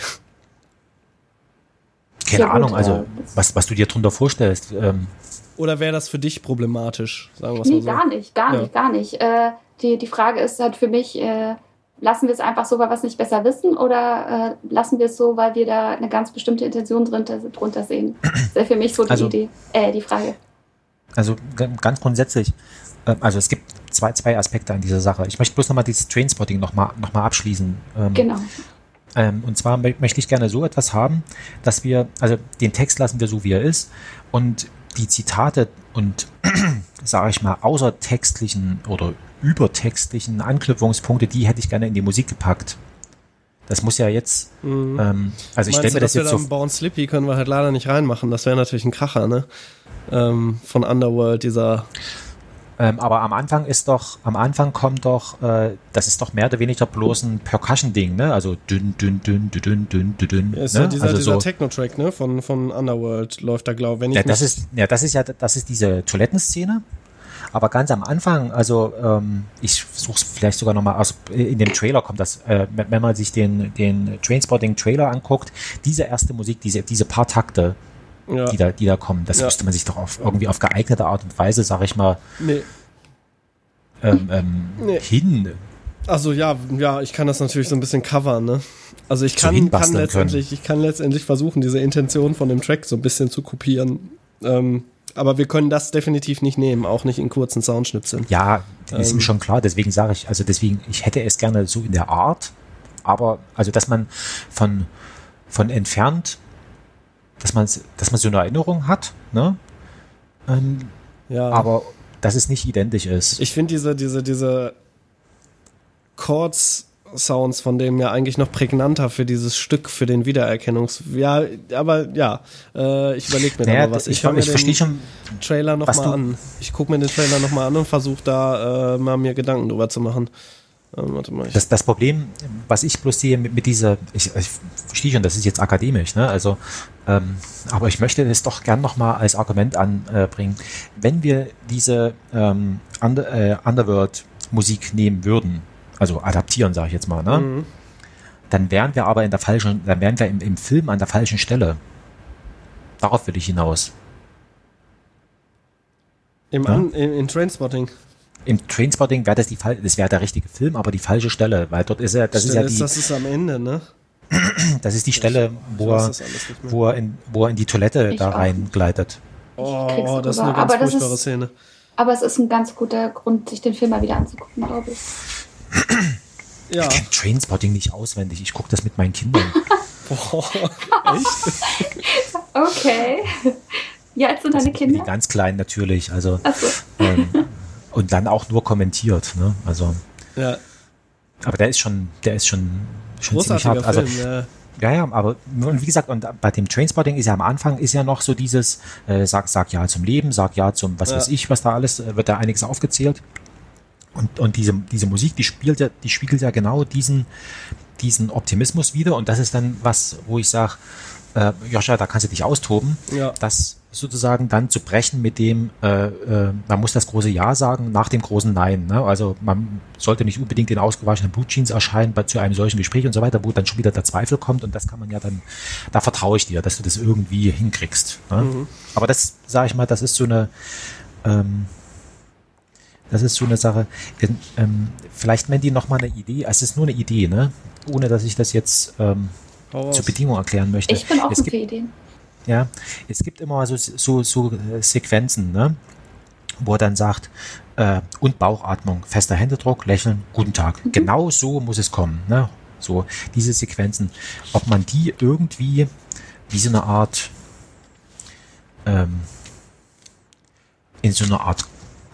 Speaker 4: Keine
Speaker 5: Ja,
Speaker 4: Ahnung, also was, was du dir drunter vorstellst. Ähm,
Speaker 3: Oder wäre das für dich problematisch? Sagen
Speaker 5: Nee,
Speaker 3: mal so.
Speaker 5: gar nicht, gar
Speaker 3: Ja.
Speaker 5: nicht, gar nicht. Äh, die, die Frage ist halt für mich, äh, lassen wir es einfach so, weil wir es nicht besser wissen oder äh, lassen wir es so, weil wir da eine ganz bestimmte Intention drunter, drunter sehen? Das wäre für mich so die
Speaker 4: Also-
Speaker 5: Idee, äh, die Frage.
Speaker 4: Also ganz grundsätzlich, äh, also es gibt zwei, zwei Aspekte an dieser Sache. Ich möchte bloß nochmal dieses Trainspotting nochmal noch mal abschließen. Ähm,
Speaker 5: Genau.
Speaker 4: ähm, und zwar mö- möchte ich gerne so etwas haben, dass wir, also den Text lassen wir so, wie er ist und die Zitate und, (clears throat) sage ich mal, außertextlichen oder übertextlichen Anknüpfungspunkte, die hätte ich gerne in die Musik gepackt. Das muss ja jetzt, ähm, also ich stelle mir das jetzt so,
Speaker 3: Born Slippy können wir halt leider nicht reinmachen. Das wäre natürlich ein Kracher, ne? Ähm, von Underworld, dieser.
Speaker 4: Ähm, aber am Anfang ist doch, am Anfang kommt doch, äh, das ist doch mehr oder weniger bloß ein Percussion-Ding, ne? Also dünn, dünn, dünn, dünn, dünn, dünn, dünn. Ja,
Speaker 3: ist
Speaker 4: ne?
Speaker 3: ja dieser,
Speaker 4: also
Speaker 3: dieser
Speaker 4: so,
Speaker 3: Techno-Track, ne? Von, von Underworld läuft da, glaube ich.
Speaker 4: Ja, das ist, ja, das ist ja, das ist diese Toilettenszene. Aber ganz am Anfang, also ähm, ich suche es vielleicht sogar nochmal also in dem Trailer kommt das, äh, wenn man sich den, den Trainspotting-Trailer anguckt, diese erste Musik, diese, diese paar Takte,
Speaker 3: ja.
Speaker 4: die da, die da kommen, das
Speaker 3: Ja.
Speaker 4: müsste man sich doch auf, irgendwie auf geeignete Art und Weise, sag ich mal,
Speaker 3: Nee.
Speaker 4: ähm, ähm,
Speaker 3: Nee.
Speaker 4: hin.
Speaker 3: Also ja, ja, ich kann das natürlich so ein bisschen covern, ne? Also ich kann, kann letztendlich, ich kann letztendlich versuchen, diese Intention von dem Track so ein bisschen zu kopieren. Ähm, aber wir können das definitiv nicht nehmen, auch nicht in kurzen Soundschnipseln.
Speaker 4: Ja, ist
Speaker 3: Ähm.
Speaker 4: mir schon klar, deswegen sage ich, also deswegen, ich hätte es gerne so in der Art, aber also dass man von, von entfernt, dass man dass man so eine Erinnerung hat, ne? Ähm,
Speaker 3: Ja.
Speaker 4: aber dass es nicht identisch ist.
Speaker 3: Ich finde diese, diese, diese Chords-Sounds von dem ja eigentlich noch prägnanter für dieses Stück, für den Wiedererkennungs... Ja, aber ja, äh, ich überlege mir
Speaker 4: naja,
Speaker 3: da mal was.
Speaker 4: ich, ich,
Speaker 3: mir
Speaker 4: verstehe
Speaker 3: den
Speaker 4: schon,
Speaker 3: Trailer nochmal an. Ich gucke mir den Trailer nochmal an und versuche da äh, mal mir Gedanken drüber zu machen. Ähm, warte mal,
Speaker 4: das, das Problem, was ich bloß sehe mit, mit dieser, ich, ich verstehe schon, das ist jetzt akademisch, ne? Also, ähm, aber ich möchte das doch gern nochmal als Argument anbringen. Wenn wir diese ähm, Under, äh, Underworld-Musik nehmen würden, also adaptieren, sage ich jetzt mal, ne?
Speaker 3: Mhm.
Speaker 4: Dann wären wir aber in der falschen, dann wären wir im, im Film an der falschen Stelle. Darauf will ich hinaus.
Speaker 3: Im
Speaker 4: Ja.
Speaker 3: In, in Trainspotting.
Speaker 4: Im Trainspotting wäre das die das wäre der richtige Film, aber die falsche Stelle, weil dort ist er, das ist ja
Speaker 3: Stelle
Speaker 4: die,
Speaker 3: das ist am Ende, ne? (clears throat)
Speaker 4: das ist die Stelle,
Speaker 3: Ich
Speaker 4: wo er, wo er in, wo er in die Toilette
Speaker 5: Ich
Speaker 4: da reingleitet.
Speaker 3: Oh, das ist eine ganz
Speaker 5: Aber das
Speaker 3: furchtbare
Speaker 5: ist-
Speaker 3: Szene.
Speaker 5: Aber es ist ein ganz guter Grund, sich den Film mal wieder anzugucken, glaube ich. (clears throat)
Speaker 3: Ja.
Speaker 4: Ich kenne Trainspotting nicht auswendig. Ich gucke das mit meinen Kindern. (laughs)
Speaker 3: Boah, echt? (laughs)
Speaker 5: Okay. Wie alt sind deine
Speaker 4: Die
Speaker 5: Kinder?
Speaker 4: ganz kleinen natürlich. Also
Speaker 5: Achso.
Speaker 4: ähm, (laughs) und dann auch nur kommentiert. Ne? Also,
Speaker 3: Ja,
Speaker 4: aber der ist schon, der ist schon, schon ziemlich hart. Also
Speaker 3: Film. ja.
Speaker 4: Ja, ja, aber und wie gesagt, und bei dem Trainspotting ist ja am Anfang ist ja noch so dieses, äh, sag, sag ja zum Leben, sag ja zum, was
Speaker 3: Ja.
Speaker 4: weiß ich, was da alles, äh, wird da einiges aufgezählt. Und, und diese, diese Musik, die spielt ja, die spiegelt ja genau diesen, diesen Optimismus wieder. Und das ist dann was, wo ich sage, äh, Joscha, da kannst du dich austoben.
Speaker 3: Ja.
Speaker 4: Das sozusagen dann zu brechen mit dem, äh, äh, man muss das große Ja sagen nach dem großen Nein. Ne? Also man sollte nicht unbedingt in ausgewaschenen Blutjeans erscheinen bei, zu einem solchen Gespräch und so weiter, wo dann schon wieder der Zweifel kommt und das kann man ja dann, da vertraue ich dir, dass du das irgendwie hinkriegst. Ne? Aber das, sage ich mal, das ist so eine, ähm, das ist so eine Sache. Ähm, ähm, vielleicht Mandy noch mal eine Idee. Es ist nur eine Idee, ne? Ohne dass ich das jetzt ähm, zur. Bedingung erklären möchte.
Speaker 5: Ich bin offen
Speaker 4: es gibt,
Speaker 5: für Ideen.
Speaker 4: Ja, es gibt immer so, so, so äh, Sequenzen, ne? wo er dann sagt, äh, und Bauchatmung, fester Händedruck, lächeln, guten Tag. Genau so muss es kommen. Ne? So, diese Sequenzen. Ob man die irgendwie wie so eine Art, ähm, in so einer Art,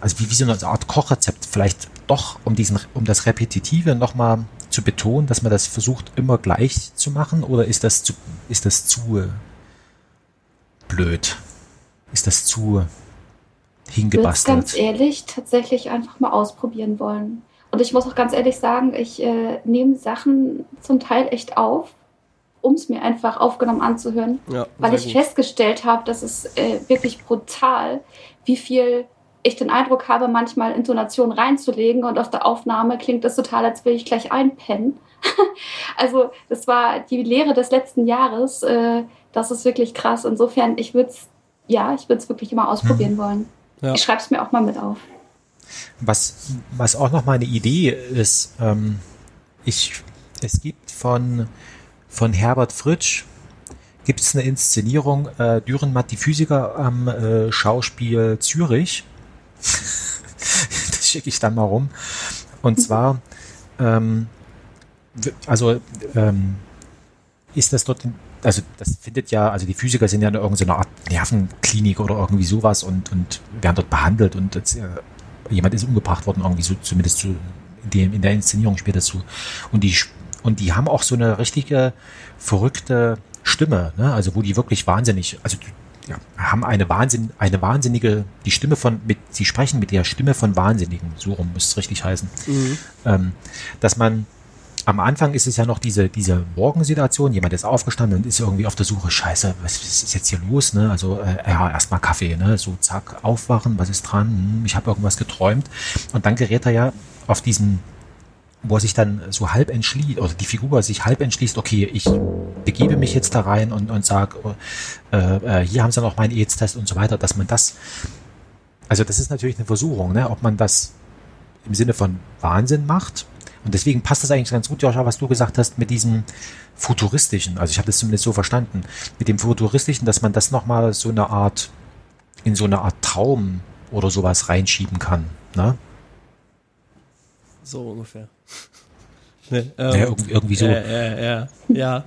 Speaker 4: also wie, wie so eine Art Kochrezept vielleicht doch, um diesen, um das Repetitive nochmal zu betonen, dass man das versucht immer gleich zu machen, oder ist das zu, ist das zu äh, blöd? Ist das zu
Speaker 5: Ich würde ganz
Speaker 4: hingebastelt?
Speaker 5: ehrlich tatsächlich einfach mal ausprobieren wollen. Und ich muss auch ganz ehrlich sagen, ich äh, nehme Sachen zum Teil echt auf, um es mir einfach aufgenommen anzuhören,
Speaker 3: Ja,
Speaker 5: weil ich
Speaker 3: gut.
Speaker 5: festgestellt habe, dass es äh, wirklich brutal, wie viel ich den Eindruck habe, manchmal Intonationen reinzulegen und auf der Aufnahme klingt es total, als will ich gleich einpennen. (laughs) also das war die Lehre des letzten Jahres. Äh, das ist wirklich krass. Insofern, ich würde es, ja, ich würde es wirklich immer ausprobieren wollen.
Speaker 3: Ja.
Speaker 5: Ich schreibe es mir auch mal mit auf.
Speaker 4: Was, was auch noch mal eine Idee ist, ähm, ich, es gibt von, von Herbert Fritsch gibt es eine Inszenierung äh, Dürrenmatt die Physiker am äh, Schauspiel Zürich. (laughs) Das schicke ich dann mal rum. Und zwar, ähm, also ähm, ist das dort, in, also das findet ja, also die Physiker sind ja in irgendeiner Art Nervenklinik oder irgendwie sowas und, und werden dort behandelt und jetzt, äh, jemand ist umgebracht worden, irgendwie so, zumindest so in, dem, in der Inszenierung spielt das zu. Und die, und die haben auch so eine richtige verrückte Stimme, ne? also wo die wirklich wahnsinnig, also ja, haben eine Wahnsinn, eine wahnsinnige, die Stimme von, mit, sie sprechen mit der Stimme von Wahnsinnigen, so rum muss es richtig heißen, ähm, dass man am Anfang ist es ja noch diese, diese Morgensituation, jemand ist aufgestanden und ist irgendwie auf der Suche, scheiße, was ist jetzt hier los, ne? Also äh, ja, erstmal Kaffee, ne? So zack, aufwachen, was ist dran? Hm, ich habe irgendwas geträumt. Und dann gerät er ja auf diesen, wo er sich dann so halb entschließt, oder die Figur sich halb entschließt, okay, ich begebe mich jetzt da rein und, und sag, äh, äh, hier haben sie noch meinen AIDS-Test und so weiter, dass man das, also das ist natürlich eine Versuchung, ne? Ob man das im Sinne von Wahnsinn macht. Und deswegen passt das eigentlich ganz gut, Joscha, was du gesagt hast mit diesem futuristischen. Also ich habe das zumindest so verstanden. Mit dem futuristischen, dass man das nochmal so eine Art, in so eine Art Traum oder sowas reinschieben kann. Ne?
Speaker 3: So ungefähr. (laughs) ne, ähm,
Speaker 4: Ja, irgendwie, irgendwie so.
Speaker 3: Ja, ja, ja. ja.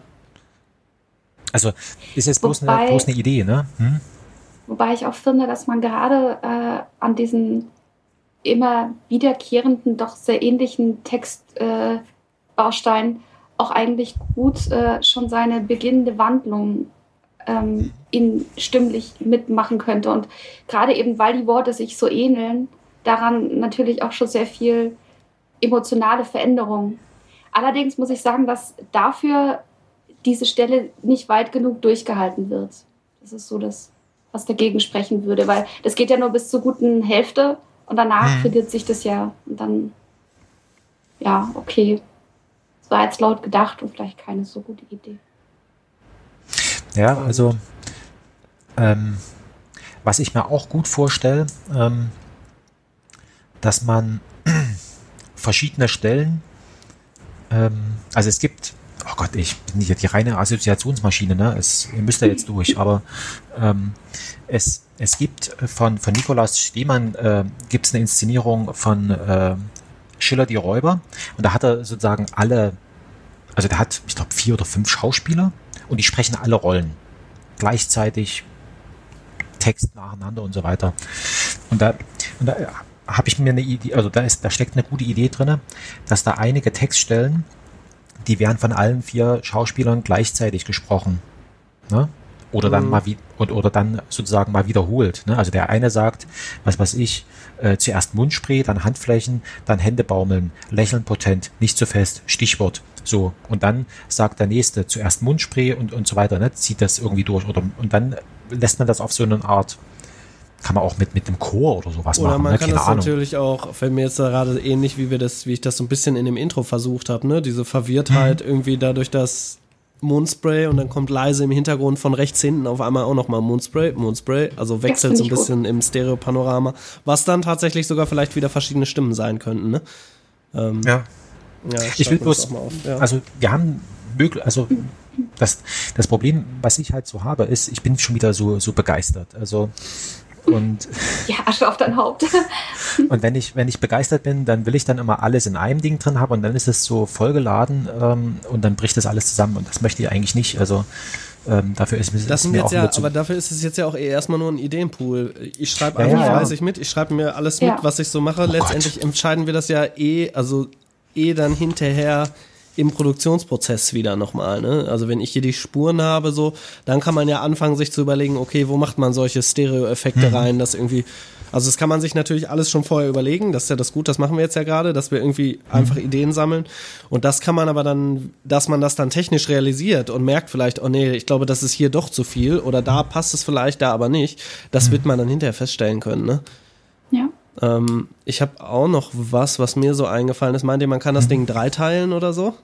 Speaker 4: Also ist jetzt bloß,
Speaker 5: Wobei-
Speaker 4: eine, bloß eine Idee, ne? Hm?
Speaker 5: Wobei ich auch finde, dass man gerade äh, an diesen immer wiederkehrenden, doch sehr ähnlichen Textbausteinen äh, auch eigentlich gut äh, schon seine beginnende Wandlung ähm, in stimmlich mitmachen könnte. Und gerade eben, weil die Worte sich so ähneln, daran natürlich auch schon sehr viel emotionale Veränderung. Allerdings muss ich sagen, dass dafür diese Stelle nicht weit genug durchgehalten wird. Das ist so das, was dagegen sprechen würde, weil das geht ja nur bis zur guten Hälfte und danach
Speaker 4: Mhm.
Speaker 5: verliert sich das ja und dann, ja, okay. Es war jetzt laut gedacht und vielleicht keine so gute Idee.
Speaker 4: Ja, also ähm, was ich mir auch gut vorstelle, ähm, dass man (clears throat) verschiedene Stellen, ähm, also es gibt, oh Gott, ich bin hier die reine Assoziationsmaschine, ne? Es, ihr müsst da jetzt durch, aber ähm, es, es gibt von, von Nikolaus Stehmann äh, gibt es eine Inszenierung von äh, Schiller die Räuber und da hat er sozusagen alle, also der hat, ich glaube, vier oder fünf Schauspieler und die sprechen alle Rollen gleichzeitig Text nacheinander und so weiter. Und da, und da habe ich mir eine Idee, also da ist, da steckt eine gute Idee drinne, dass da einige Textstellen, die werden von allen vier Schauspielern gleichzeitig gesprochen. Ne? Oder dann
Speaker 3: Mhm.
Speaker 4: mal wie, und, oder dann sozusagen mal wiederholt. Ne? Also der eine sagt, was weiß ich, äh, zuerst Mundspray, dann Handflächen, dann Hände baumeln, lächeln potent, nicht zu fest, Stichwort. So. Und dann sagt der nächste zuerst Mundspray und, und so weiter, ne? Zieht das irgendwie durch. Oder, und dann lässt man das auf so eine Art, kann man auch mit, mit dem Chor oder sowas
Speaker 3: Oder
Speaker 4: machen,
Speaker 3: man
Speaker 4: ne?
Speaker 3: kann
Speaker 4: Keine
Speaker 3: das
Speaker 4: Ahnung.
Speaker 3: natürlich auch, fällt mir jetzt gerade ähnlich, wie wir das, wie ich das so ein bisschen in dem Intro versucht habe, ne? Diese Verwirrtheit
Speaker 4: Mhm.
Speaker 3: irgendwie dadurch, dass Mondspray und dann kommt leise im Hintergrund von rechts hinten auf einmal auch nochmal Mondspray, Mondspray, also wechselt so ein
Speaker 5: ich gut.
Speaker 3: bisschen im Stereopanorama, was dann tatsächlich sogar vielleicht wieder verschiedene Stimmen sein könnten, ne? Ähm,
Speaker 4: Ja.
Speaker 3: ja,
Speaker 4: Ich will bloß,
Speaker 3: mal auf, ja.
Speaker 4: also wir haben möglich, also das, das Problem, was ich halt so habe, ist, ich bin schon wieder so, so begeistert. Also und,
Speaker 5: Ja, Asche auf dein Haupt. (laughs)
Speaker 4: und wenn ich, wenn ich begeistert bin, dann will ich dann immer alles in einem Ding drin haben und dann ist es so vollgeladen ähm, und dann bricht das alles zusammen und das möchte ich eigentlich nicht. Also ähm, dafür ist, ist
Speaker 3: Das
Speaker 4: mir
Speaker 3: jetzt
Speaker 4: auch
Speaker 3: ja, aber dafür ist es jetzt ja auch eh erstmal nur ein Ideenpool. Ich schreibe
Speaker 4: Ja,
Speaker 3: einfach
Speaker 4: ja.
Speaker 3: fleißig mit, ich schreibe mir alles
Speaker 5: Ja.
Speaker 3: mit, was ich so mache.
Speaker 4: Oh
Speaker 3: Letztendlich entscheiden wir das ja eh, also eh dann hinterher im Produktionsprozess wieder nochmal. Ne? Also wenn ich hier die Spuren habe, so, dann kann man ja anfangen, sich zu überlegen, okay, wo macht man solche Stereo-Effekte rein, dass irgendwie, also das kann man sich natürlich alles schon vorher überlegen, das ist ja das gut, das machen wir jetzt ja gerade, dass wir irgendwie einfach Ideen sammeln und das kann man aber dann, dass man das dann technisch realisiert und merkt vielleicht, oh nee, ich glaube, das ist hier doch zu viel oder da passt es vielleicht, da aber nicht, das wird man dann hinterher feststellen können, ne?
Speaker 5: ja.
Speaker 3: Ähm, ich habe auch noch was, was mir so eingefallen ist. Meint ihr, man kann das Ding dreiteilen oder so?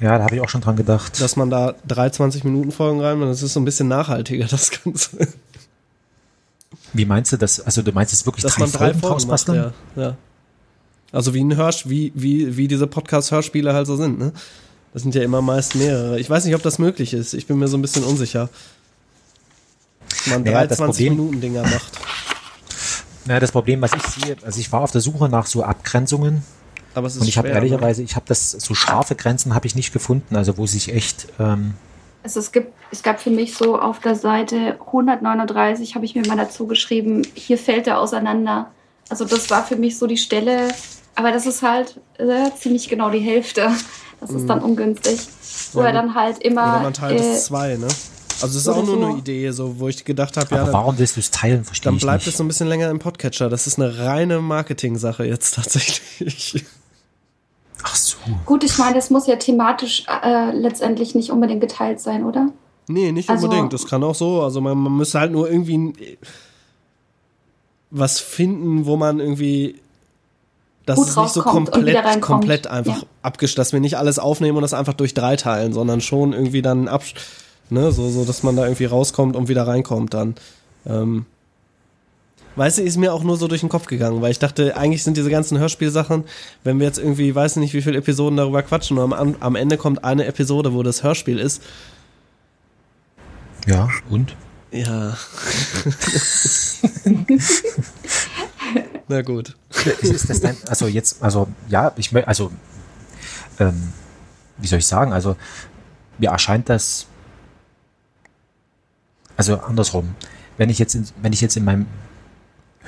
Speaker 4: ja, da habe ich auch schon dran gedacht.
Speaker 3: Dass man da 23 Minuten Folgen rein, das ist so ein bisschen nachhaltiger, (laughs) das Ganze.
Speaker 4: Wie meinst du das? Also du meinst jetzt wirklich
Speaker 3: Dass
Speaker 4: drei
Speaker 3: man drei
Speaker 4: Folgen
Speaker 3: Folgen macht, ja, ja. Also wie ein Hörsch, wie, wie, wie diese Podcast-Hörspiele halt so sind, ne? Das sind ja immer meist mehrere. Ich weiß nicht, ob das möglich ist. Ich bin mir so ein bisschen unsicher. Dass man
Speaker 4: Ja, das
Speaker 3: 23
Speaker 4: Problem-
Speaker 3: Minuten Dinger macht.
Speaker 4: Na, das Problem, was ich sehe, also ich war auf der Suche nach so Abgrenzungen
Speaker 3: Aber es ist
Speaker 4: und ich habe
Speaker 3: schwer, ne?
Speaker 4: ehrlicherweise, ich habe das so scharfe Grenzen habe ich nicht gefunden, also wo sich echt ähm,
Speaker 5: Also es gibt, es gab für mich so auf der Seite 139 habe ich mir mal dazu geschrieben, hier fällt er auseinander. Also das war für mich so die Stelle, aber das ist halt äh, ziemlich genau die Hälfte. Das ist dann ungünstig. Wo
Speaker 3: Mhm. Ja,
Speaker 5: er dann halt immer.
Speaker 3: Oder man teilt
Speaker 5: äh,
Speaker 3: es zwei, ne? Also es ist auch nur
Speaker 5: so.
Speaker 3: eine Idee, so wo ich gedacht habe, ja, dann,
Speaker 4: warum willst du es teilen, verstehe
Speaker 3: dann bleibt es so ein bisschen länger im Podcatcher. Das ist eine reine Marketing-Sache jetzt tatsächlich. (laughs)
Speaker 4: Ach so.
Speaker 5: Gut, ich meine, das muss ja thematisch äh, letztendlich nicht unbedingt geteilt sein, oder?
Speaker 3: Nee, nicht
Speaker 5: Also-
Speaker 3: unbedingt. Das kann auch so. Also man, man müsste halt nur irgendwie was finden, wo man irgendwie dass es nicht so komplett, komplett einfach
Speaker 5: Ja.
Speaker 3: abgesch, dass wir nicht alles aufnehmen und das einfach durch drei teilen, sondern schon irgendwie dann absch, ne, so, so, dass man da irgendwie rauskommt und wieder reinkommt dann. Ähm, Weißt du, ist mir auch nur so durch den Kopf gegangen, weil ich dachte, eigentlich sind diese ganzen Hörspielsachen, wenn wir jetzt irgendwie, weiß nicht, wie viele Episoden darüber quatschen, und am, am Ende kommt eine Episode, wo das Hörspiel ist.
Speaker 4: Ja, und?
Speaker 3: Ja. (laughs) Na gut.
Speaker 4: Ist, das dein, also jetzt, also ja, ich möchte, also ähm, wie soll ich sagen, also mir erscheint das, also andersrum, wenn ich jetzt in, wenn ich jetzt in meinem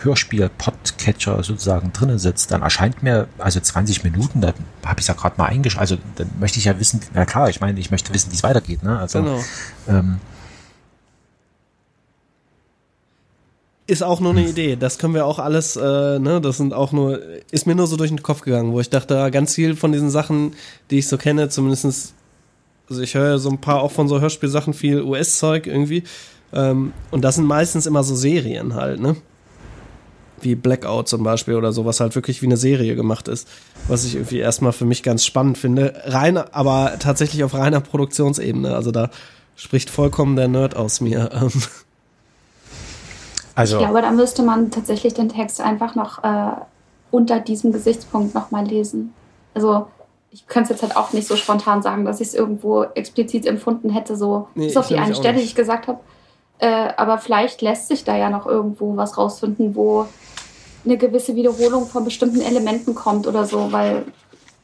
Speaker 4: Hörspiel-Podcatcher sozusagen drinnen sitze, dann erscheint mir, also 20 Minuten, da habe ich ja gerade mal eingeschaltet, also dann möchte ich ja wissen, na klar, ich meine, ich möchte wissen, wie es weitergeht, ne? Also
Speaker 3: Genau.
Speaker 4: ähm,
Speaker 3: Ist auch nur eine Idee. Das können wir auch alles, äh, ne, das sind auch nur, ist mir nur so durch den Kopf gegangen, wo ich dachte, ganz viel von diesen Sachen, die ich so kenne, zumindestens, also ich höre so ein paar auch von so Hörspielsachen, viel US-Zeug irgendwie. Ähm, und das sind meistens immer so Serien halt, ne? Wie Blackout zum Beispiel oder so, was halt wirklich wie eine Serie gemacht ist. Was ich irgendwie erstmal für mich ganz spannend finde. Rein, aber tatsächlich auf reiner Produktionsebene. Also da spricht vollkommen der Nerd aus mir. (laughs)
Speaker 4: Also
Speaker 5: Ja, aber da müsste man tatsächlich den Text einfach noch äh, unter diesem Gesichtspunkt nochmal lesen. Also ich könnte es jetzt halt auch nicht so spontan sagen, dass ich es irgendwo explizit empfunden hätte, so
Speaker 3: Nee,
Speaker 5: bis auf
Speaker 3: ich
Speaker 5: die eine Stelle, die ich gesagt habe. Äh, aber vielleicht lässt sich da ja noch irgendwo was rausfinden, wo eine gewisse Wiederholung von bestimmten Elementen kommt oder so, weil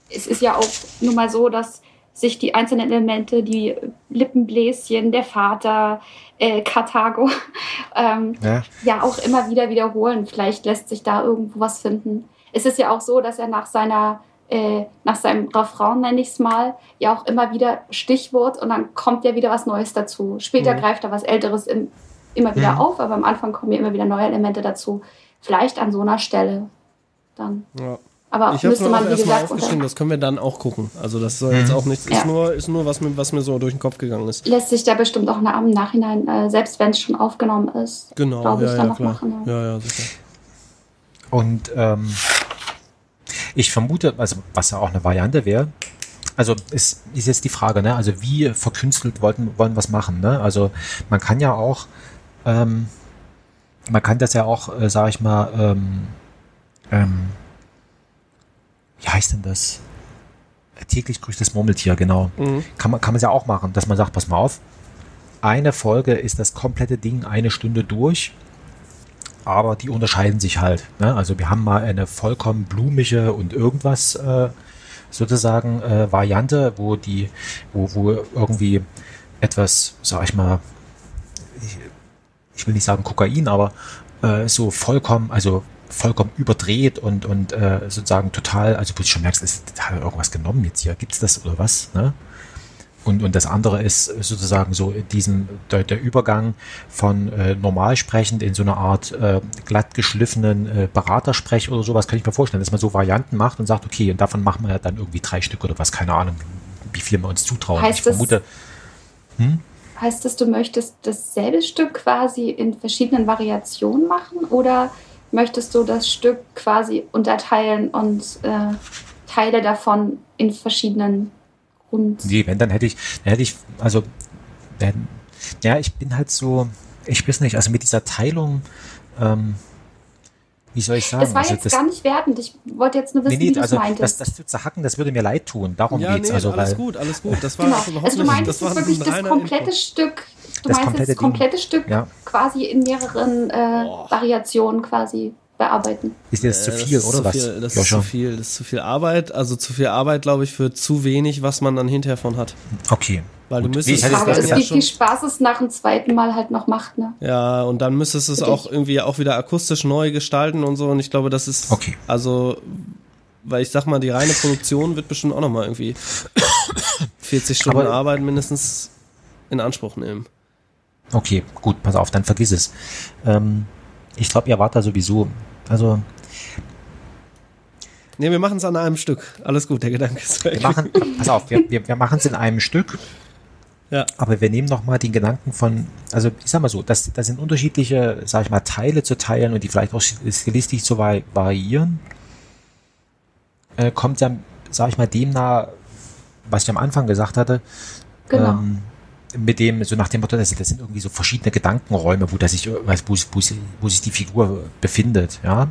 Speaker 5: es ist ja auch nun mal so, dass sich die einzelnen Elemente, die Lippenbläschen, der Vater, äh, Karthago, (laughs) ähm,
Speaker 4: ja,
Speaker 5: ja auch immer wieder wiederholen. Vielleicht lässt sich da irgendwo was finden. Es ist ja auch so, dass er nach seiner äh, nach seinem Refrain, nenne ich es mal, ja auch immer wieder Stichwort und dann kommt ja wieder was Neues dazu. Später
Speaker 3: Mhm.
Speaker 5: greift er was Älteres im, immer wieder
Speaker 4: Mhm.
Speaker 5: auf, aber am Anfang kommen ja immer wieder neue Elemente dazu. Vielleicht an so einer Stelle dann.
Speaker 3: ja.
Speaker 5: Aber
Speaker 3: Ich
Speaker 5: müsste man, wie gesagt,
Speaker 3: aufgeschrieben, das können wir dann auch gucken. Also das soll jetzt
Speaker 4: Mhm.
Speaker 3: auch nichts, ist
Speaker 5: Ja.
Speaker 3: nur, ist nur was mir, was mir so durch den Kopf gegangen ist.
Speaker 5: lässt sich da bestimmt auch im Nachhinein, äh, selbst wenn es schon aufgenommen ist,
Speaker 3: Genau,
Speaker 5: glaube ich,
Speaker 3: ja,
Speaker 5: dann
Speaker 3: ja,
Speaker 5: noch
Speaker 3: klar.
Speaker 5: machen. Ja.
Speaker 3: Ja, ja, sicher.
Speaker 4: Und ähm, ich vermute, also was ja auch eine Variante wäre, also ist, ist jetzt die Frage, ne? Also wie verkünstelt wollten, wollen wir es machen, ne? Also man kann ja auch, ähm, man kann das ja auch, äh, sag ich mal, ähm, ähm, wie heißt denn das? Täglich grüßt das Murmeltier, genau.
Speaker 3: Mhm.
Speaker 4: Kann man, kann man ja auch machen, dass man sagt, pass mal auf, eine Folge ist das komplette Ding eine Stunde durch aber die unterscheiden sich halt. Ne? Also wir haben mal eine vollkommen blumige und irgendwas äh, sozusagen äh, Variante, wo die, wo, wo irgendwie etwas, sag ich mal, ich, ich will nicht sagen Kokain, aber äh, so vollkommen, also vollkommen überdreht und, und äh, sozusagen total, also wo du schon merkst, ist er irgendwas genommen jetzt hier, gibt's das oder was? Ne? Und, und das andere ist sozusagen so diesen, der, der Übergang von äh, normal sprechend in so eine Art äh, glatt geschliffenen äh, Beratersprech oder sowas, kann ich mir vorstellen, dass man so Varianten macht und sagt, okay, und davon machen wir dann irgendwie drei Stück oder was, keine Ahnung, wie viel wir uns zutrauen.
Speaker 5: Heißt
Speaker 4: ich
Speaker 5: das-
Speaker 4: vermute,
Speaker 5: Heißt das, du möchtest dasselbe Stück quasi in verschiedenen Variationen machen oder möchtest du das Stück quasi unterteilen und äh, Teile davon in verschiedenen Grund?
Speaker 4: nee, wenn, dann hätte ich, dann hätte ich, also, wenn, ja, ich bin halt so, ich weiß nicht, also mit dieser Teilung, ähm, wie soll ich sagen?
Speaker 5: Das war
Speaker 4: also
Speaker 5: jetzt gar nicht wertend. Ich wollte jetzt nur wissen,
Speaker 4: Nee,
Speaker 5: wie
Speaker 4: nee,
Speaker 5: du es
Speaker 4: also das,
Speaker 5: meintest.
Speaker 4: das zu zerhacken, das würde mir leid tun. Darum
Speaker 3: Ja,
Speaker 4: geht's.
Speaker 3: nee,
Speaker 4: also,
Speaker 3: alles
Speaker 4: weil,
Speaker 3: gut, alles gut. Das war
Speaker 5: genau.
Speaker 3: überhaupt
Speaker 5: Also du meintest
Speaker 3: das
Speaker 5: jetzt
Speaker 3: war
Speaker 5: wirklich das komplette
Speaker 3: Input.
Speaker 5: Stück. Du
Speaker 4: Das
Speaker 5: meinst
Speaker 4: komplette
Speaker 5: das komplette
Speaker 4: Ding.
Speaker 5: Stück
Speaker 4: Ja.
Speaker 5: quasi in mehreren äh. Variationen quasi bearbeiten.
Speaker 4: Ist dir das zu
Speaker 3: Äh,
Speaker 4: viel,
Speaker 3: ist
Speaker 4: oder
Speaker 3: zu
Speaker 4: was?
Speaker 3: Viel, das ist zu viel. Das ist zu viel Arbeit. Also zu viel Arbeit, glaube ich, für zu wenig, was man dann hinterher von hat.
Speaker 4: Okay.
Speaker 3: Weil du müsstest
Speaker 4: jetzt was
Speaker 3: dann
Speaker 5: ist,
Speaker 3: ja
Speaker 5: wie viel Spaß es nach dem zweiten Mal halt noch macht, ne?
Speaker 3: Ja, und dann müsstest du es auch irgendwie auch wieder akustisch neu gestalten und so. Und ich glaube, das ist
Speaker 4: Okay.
Speaker 3: also, weil ich sag mal, die reine Produktion wird bestimmt auch nochmal irgendwie (coughs) 40 Stunden
Speaker 4: Aber-
Speaker 3: Arbeit mindestens in Anspruch nehmen.
Speaker 4: Okay, gut, pass auf, dann vergiss es. Ähm, ich glaube, ihr wart da sowieso. Also,
Speaker 3: Nee, wir machen es an einem Stück. Alles gut, der Gedanke ist weg.
Speaker 4: wir machen, pass auf, wir, wir, wir machen es in einem Stück,
Speaker 3: Ja,
Speaker 4: aber wir nehmen nochmal den Gedanken von, also ich sag mal so, das, das sind unterschiedliche, sag ich mal, Teile zu teilen und die vielleicht auch stilistisch zu vari- variieren. Äh, kommt ja, sag ich mal, dem nahe, was ich am Anfang gesagt hatte,
Speaker 5: Genau.
Speaker 4: Ähm, mit dem, so nach dem Motto, das, das sind irgendwie so verschiedene Gedankenräume, wo, das sich, wo, wo, wo sich die Figur befindet, ja.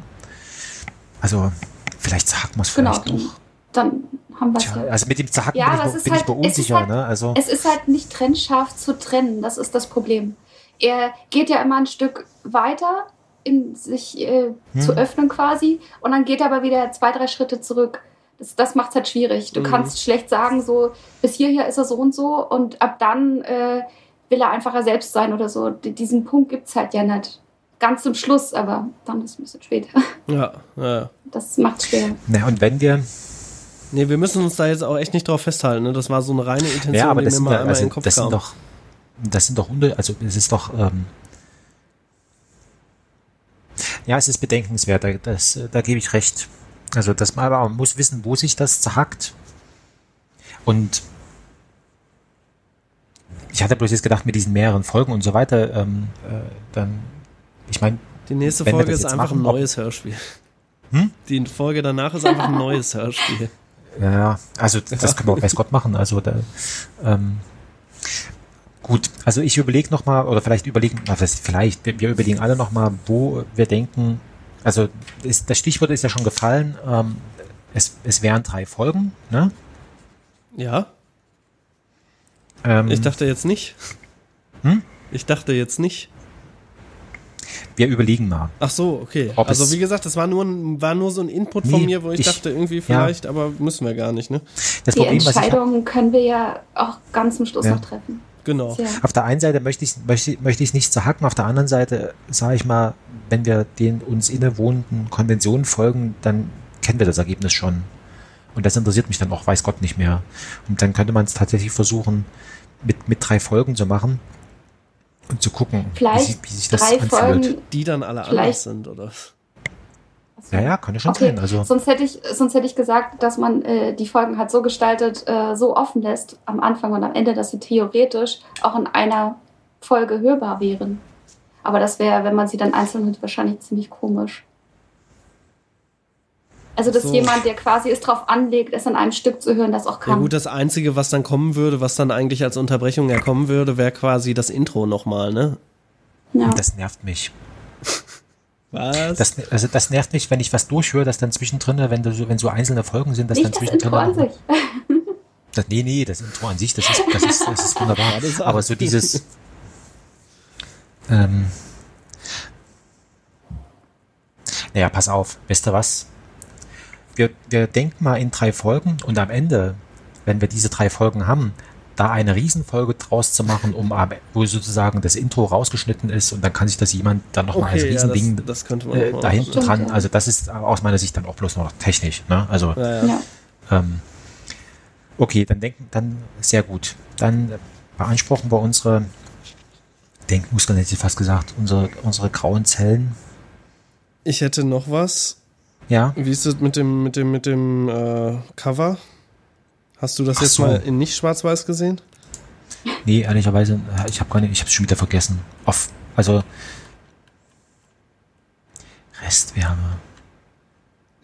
Speaker 4: Also, vielleicht sagen wir es
Speaker 5: genau.
Speaker 4: vielleicht noch.
Speaker 5: Dann haben wir es ja.
Speaker 4: also mit dem Zahacken
Speaker 5: Ja,
Speaker 4: bin, ich,
Speaker 5: es ist
Speaker 4: bin
Speaker 5: halt-
Speaker 4: ich mir unsicher,
Speaker 5: halt-
Speaker 4: ne? Also,
Speaker 5: Es ist halt nicht trennscharf zu trennen, das ist das Problem. Er geht ja immer ein Stück weiter in sich äh,
Speaker 4: Hm.
Speaker 5: zu öffnen quasi und dann geht er aber wieder zwei, drei Schritte zurück. Das, das macht es halt schwierig. Du
Speaker 3: Mhm.
Speaker 5: kannst schlecht sagen, so bis hierher ist er so und so und ab dann äh, will er einfach er selbst sein oder so. D diesen Punkt gibt es halt ja nicht. Ganz zum Schluss, aber dann ist es ein bisschen später.
Speaker 3: ja, ja.
Speaker 5: Das macht schwer.
Speaker 4: ne, und wenn wir,
Speaker 3: Nee, wir müssen uns da jetzt auch echt nicht drauf festhalten. Ne? Das war so eine reine Intention,
Speaker 4: ja, aber
Speaker 3: die
Speaker 4: das
Speaker 3: mir
Speaker 4: sind,
Speaker 3: mal einmal
Speaker 4: also,
Speaker 3: in den Kopf
Speaker 4: das
Speaker 3: kam.
Speaker 4: sind doch, das sind doch, unter, also, es ist doch, ähm, ja, es ist bedenkenswert, da, das, da gebe ich recht. Also, das, aber man muss wissen, wo sich das zerhackt. Und ich hatte bloß jetzt gedacht, mit diesen mehreren Folgen und so weiter, ähm, äh, dann, ich meine,
Speaker 3: die nächste Folge ist einfach ein
Speaker 4: machen, ob-
Speaker 3: neues Hörspiel.
Speaker 4: Hm?
Speaker 3: Die Folge danach ist einfach ein neues Hörspiel.
Speaker 4: Ja, also das können wir auch weiß Gott machen. Also da, ähm, gut, also ich überlege nochmal, oder vielleicht überlegen, na, vielleicht, wir überlegen alle nochmal, wo wir denken, also ist, das Stichwort ist ja schon gefallen, ähm, es, es wären drei Folgen, ne?
Speaker 3: Ja,
Speaker 4: Ähm,
Speaker 3: ich dachte jetzt nicht.
Speaker 4: Hm?
Speaker 3: Ich dachte jetzt nicht.
Speaker 4: wir überlegen mal.
Speaker 3: Ach so, okay.
Speaker 4: Ob
Speaker 3: also
Speaker 4: es-
Speaker 3: wie gesagt, das war nur, war nur so ein Input von
Speaker 4: Nee,
Speaker 3: mir, wo ich,
Speaker 4: ich-
Speaker 3: dachte, irgendwie vielleicht, aber müssen wir gar nicht, ne?
Speaker 4: Das
Speaker 5: Die
Speaker 4: Problem,
Speaker 5: Entscheidung können wir ja auch ganz zum Schluss
Speaker 4: Ja.
Speaker 5: noch treffen.
Speaker 3: Genau.
Speaker 5: Tja.
Speaker 4: auf der einen Seite möchte ich möchte, möchte ich es nicht zerhacken, auf der anderen Seite sage ich mal, wenn wir den uns innewohnenden Konventionen folgen, dann kennen wir das Ergebnis schon. Und das interessiert mich dann auch, weiß Gott nicht mehr. Und dann könnte man es tatsächlich versuchen, mit, mit drei Folgen zu machen und zu gucken, wie,
Speaker 5: Vielleicht
Speaker 4: sie, wie sich das
Speaker 5: drei
Speaker 4: anfühlt.
Speaker 5: Folgen.
Speaker 3: Die dann alle anders sind, oder?
Speaker 4: Ja, ja, kann ja schon
Speaker 5: Okay,
Speaker 4: sein. Also,
Speaker 5: sonst hätte ich, sonst hätte ich gesagt, dass man äh, die Folgen halt so gestaltet, äh, so offen lässt am Anfang und am Ende, dass sie theoretisch auch in einer Folge hörbar wären. Aber das wäre, wenn man sie dann einzeln hört, wahrscheinlich ziemlich komisch. Also, dass
Speaker 3: So.
Speaker 5: jemand, der quasi es drauf anlegt, es in einem Stück zu hören, das auch
Speaker 3: Ja
Speaker 5: kann.
Speaker 3: gut, das Einzige, was dann kommen würde, was dann eigentlich als Unterbrechung ja kommen würde, wäre quasi das Intro nochmal, ne?
Speaker 5: ja.
Speaker 4: das nervt mich. (laughs)
Speaker 3: Was?
Speaker 4: Das, also das nervt mich, wenn ich was durchhöre, dass dann zwischendrin, wenn, du so, wenn so einzelne Folgen sind, dass dann
Speaker 5: Nicht das
Speaker 4: zwischendrin.
Speaker 5: Intro an sich. (laughs)
Speaker 4: Das, nee, nee, das Intro an sich, das ist, das ist, das ist (laughs) wunderbar.
Speaker 3: Ja, das auch.
Speaker 4: Aber so dieses. Ähm, naja, pass auf, wisst ihr was? Wir, wir denken mal in drei Folgen und am Ende, wenn wir diese drei Folgen haben, da eine Riesenfolge draus zu machen, um am- wo sozusagen das Intro rausgeschnitten ist und dann kann sich das jemand dann nochmal als
Speaker 3: okay, ja,
Speaker 4: Riesending
Speaker 3: das, das man
Speaker 4: äh,
Speaker 3: noch mal
Speaker 4: da hinten dran.
Speaker 5: ja.
Speaker 4: Also das ist aus meiner Sicht dann auch bloß noch technisch. Ne? Also.
Speaker 3: Ja, ja.
Speaker 5: Ja.
Speaker 4: ähm, okay, dann denken, dann sehr gut. Dann beanspruchen wir unsere Denkmuskeln, hätte ich fast gesagt, unsere, unsere grauen Zellen.
Speaker 3: Ich hätte noch was.
Speaker 4: Ja,
Speaker 3: Wie ist es mit dem, mit dem, mit dem äh, Cover? Hast du das
Speaker 4: Ach
Speaker 3: jetzt
Speaker 4: so.
Speaker 3: mal in nicht schwarz-weiß gesehen?
Speaker 4: nee, ehrlicherweise, ich habe gar nicht, ich habe es schon wieder vergessen. Auf, also Restwärme.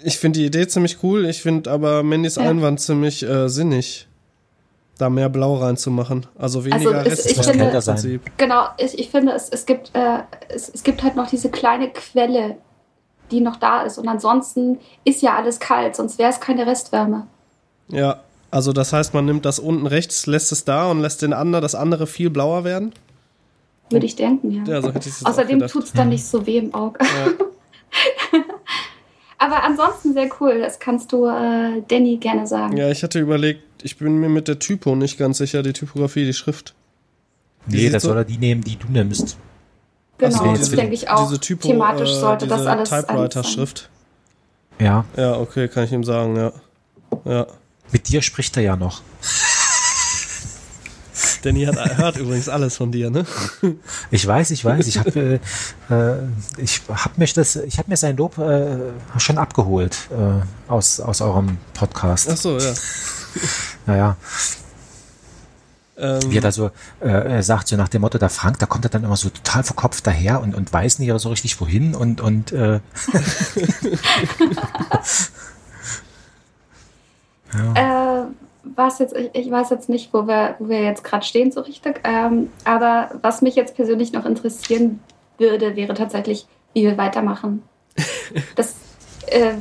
Speaker 3: Ich finde die Idee ziemlich cool, ich finde aber Mandys
Speaker 5: Ja.
Speaker 3: Einwand ziemlich äh, sinnig. Da mehr Blau reinzumachen. Also weniger
Speaker 5: es- ich
Speaker 3: Restwärme
Speaker 5: finde-
Speaker 4: sein.
Speaker 5: Genau, ich, ich finde, es, es, gibt, äh, es, es gibt halt noch diese kleine Quelle, die noch da ist. Und ansonsten ist ja alles kalt, sonst wäre es keine Restwärme.
Speaker 3: Ja, also das heißt, man nimmt das unten rechts, lässt es da und lässt den anderen, das andere viel blauer werden.
Speaker 5: Würde ich denken, ja.
Speaker 3: Ja, so
Speaker 5: Außerdem tut es dann nicht so weh im Auge.
Speaker 3: Ja. (laughs)
Speaker 5: Aber ansonsten sehr cool. Das kannst du äh, Danny gerne sagen.
Speaker 3: Ja, ich hatte überlegt, ich bin mir mit der Typo nicht ganz sicher, die Typografie, die Schrift.
Speaker 4: Nee,
Speaker 3: sieht
Speaker 4: das
Speaker 3: so-
Speaker 4: soll er die nehmen, die du nimmst.
Speaker 5: Genau,
Speaker 3: Ach so,
Speaker 5: das denke ich auch.
Speaker 3: Diese Typo,
Speaker 5: Thematisch
Speaker 3: äh,
Speaker 5: sollte das
Speaker 3: diese
Speaker 5: alles.
Speaker 3: Typewriter-Schrift.
Speaker 4: Ja.
Speaker 3: Ja, okay, kann ich ihm sagen, ja. Ja.
Speaker 4: Mit dir spricht er ja noch.
Speaker 3: Danny hat, hört übrigens alles von dir, ne?
Speaker 4: Ich weiß, ich weiß. Ich habe äh, äh, ich hab mich das, ich habe mir sein Lob äh, schon abgeholt äh, aus, aus eurem Podcast.
Speaker 3: Ach so, ja. (laughs)
Speaker 4: Naja,
Speaker 3: Ähm,
Speaker 4: wie er da so äh, er sagt, so nach dem Motto, der Frank, da kommt er dann immer so total verkopft daher und, und weiß nicht so richtig wohin und, und äh, (laughs)
Speaker 5: Äh, was jetzt, ich, ich weiß jetzt nicht, wo wir, wo wir jetzt gerade stehen so richtig. Ähm, aber was mich jetzt persönlich noch interessieren würde, wäre tatsächlich, wie wir weitermachen. (laughs) Das äh,